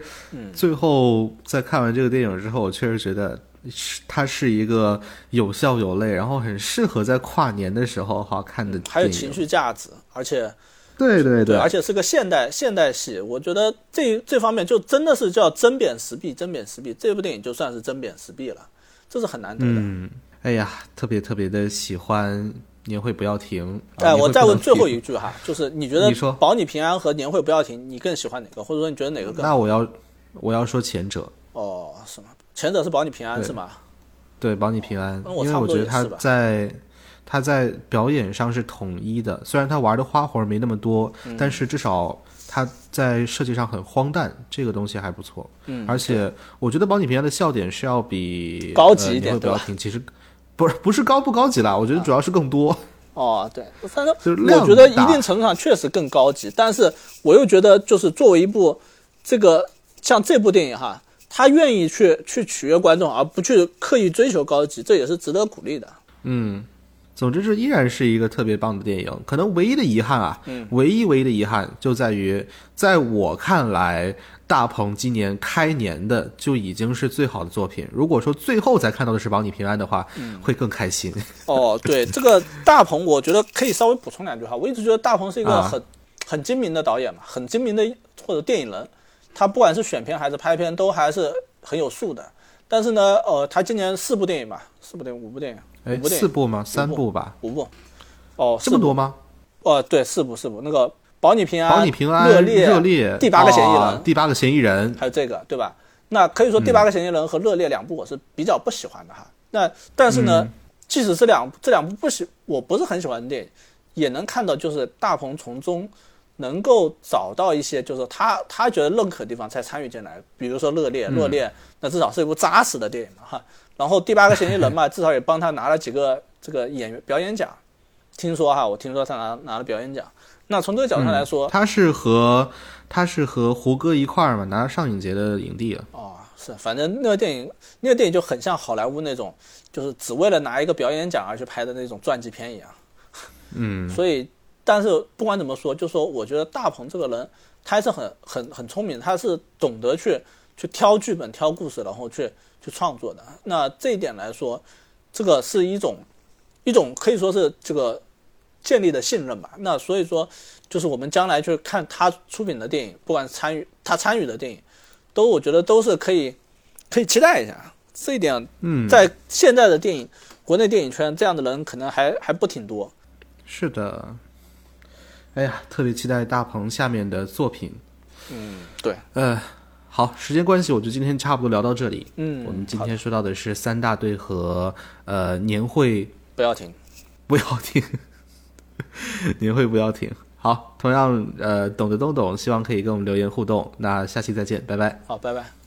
最后在看完这个电影之后，我确实觉得是它是一个有笑有泪，然后很适合在跨年的时候好看的。还有情绪价值，而且对对对，而且是个现代现代戏。我觉得这这方面就真的是叫针砭时弊，针砭时弊。这部电影就算是针砭时弊了，这是很难得的。嗯，哎呀，特别特别的喜欢。年会不要停！哎，我再问最后一句哈，就是你觉得保你平安和年会不要停，你更喜欢哪个？或者说你觉得哪个更？那我要我要说前者。哦，是吗？前者是保你平安是吗？对，保你平安，因为我觉得他在他在表演上是统一的，虽然他玩的花活没那么多，但是至少他在设计上很荒诞，这个东西还不错。嗯，而且我觉得保你平安的笑点是要比高级一点，不要停，其实。不是不是高不高级啦，我觉得主要是更多。哦，对，反正我觉得一定程度上确实更高级，但是我又觉得就是作为一部这个像这部电影哈，他愿意去去取悦观众，而不去刻意追求高级，这也是值得鼓励的。嗯，总之这依然是一个特别棒的电影。可能唯一的遗憾啊，唯一唯一的遗憾就在于，在我看来。大鹏今年开年的就已经是最好的作品。如果说最后才看到的是保你平安的话，会更开心。哦，对，这个大鹏，我觉得可以稍微补充两句哈。我一直觉得大鹏是一个很很精明的导演嘛，很精明的或者电影人。他不管是选片还是拍片，都还是很有数的。但是呢，呃，他今年四部电影吧，四部电影，五部电影，五部电影，四部吗？三部吧，五部。哦，这么多吗？哦，对，四部，四部，那个。保你平安，保你平安，热烈，热烈，第八个嫌疑人，第八个嫌疑人，还有这个，对吧？那可以说第八个嫌疑人和热烈两部我是比较不喜欢的哈。那但是呢，即使是两这两部不喜，我不是很喜欢的电影，也能看到就是大鹏从中能够找到一些就是他他觉得认可的地方才参与进来。比如说热烈，热烈，那至少是一部扎实的电影嘛哈。然后第八个嫌疑人嘛，至少也帮他拿了几个这个演员表演奖。听说哈，我听说他拿拿了表演奖。那从这个角度上来说，他是和他是和胡歌一块儿嘛，拿了上影节的影帝啊。哦，是，反正那个电影，那个电影就很像好莱坞那种，就是只为了拿一个表演奖而去拍的那种传记片一样。嗯。所以，但是不管怎么说，就说我觉得大鹏这个人，他还是很很很聪明，他是懂得去去挑剧本、挑故事，然后去去创作的。那这一点来说，这个是一种一种可以说是这个。建立的信任吧，那所以说，就是我们将来去看他出品的电影，不管是参与他参与的电影，都我觉得都是可以，可以期待一下。这一点，嗯，在现在的电影国内电影圈，这样的人可能还还不挺多。是的，哎呀，特别期待大鹏下面的作品。嗯，对，呃，好，时间关系，我就今天差不多聊到这里。嗯，我们今天说到的是三大队和呃年会，不要停，不要停。年会不要停，好，同样，呃，懂的都懂，希望可以跟我们留言互动，那下期再见，拜拜，好，拜拜。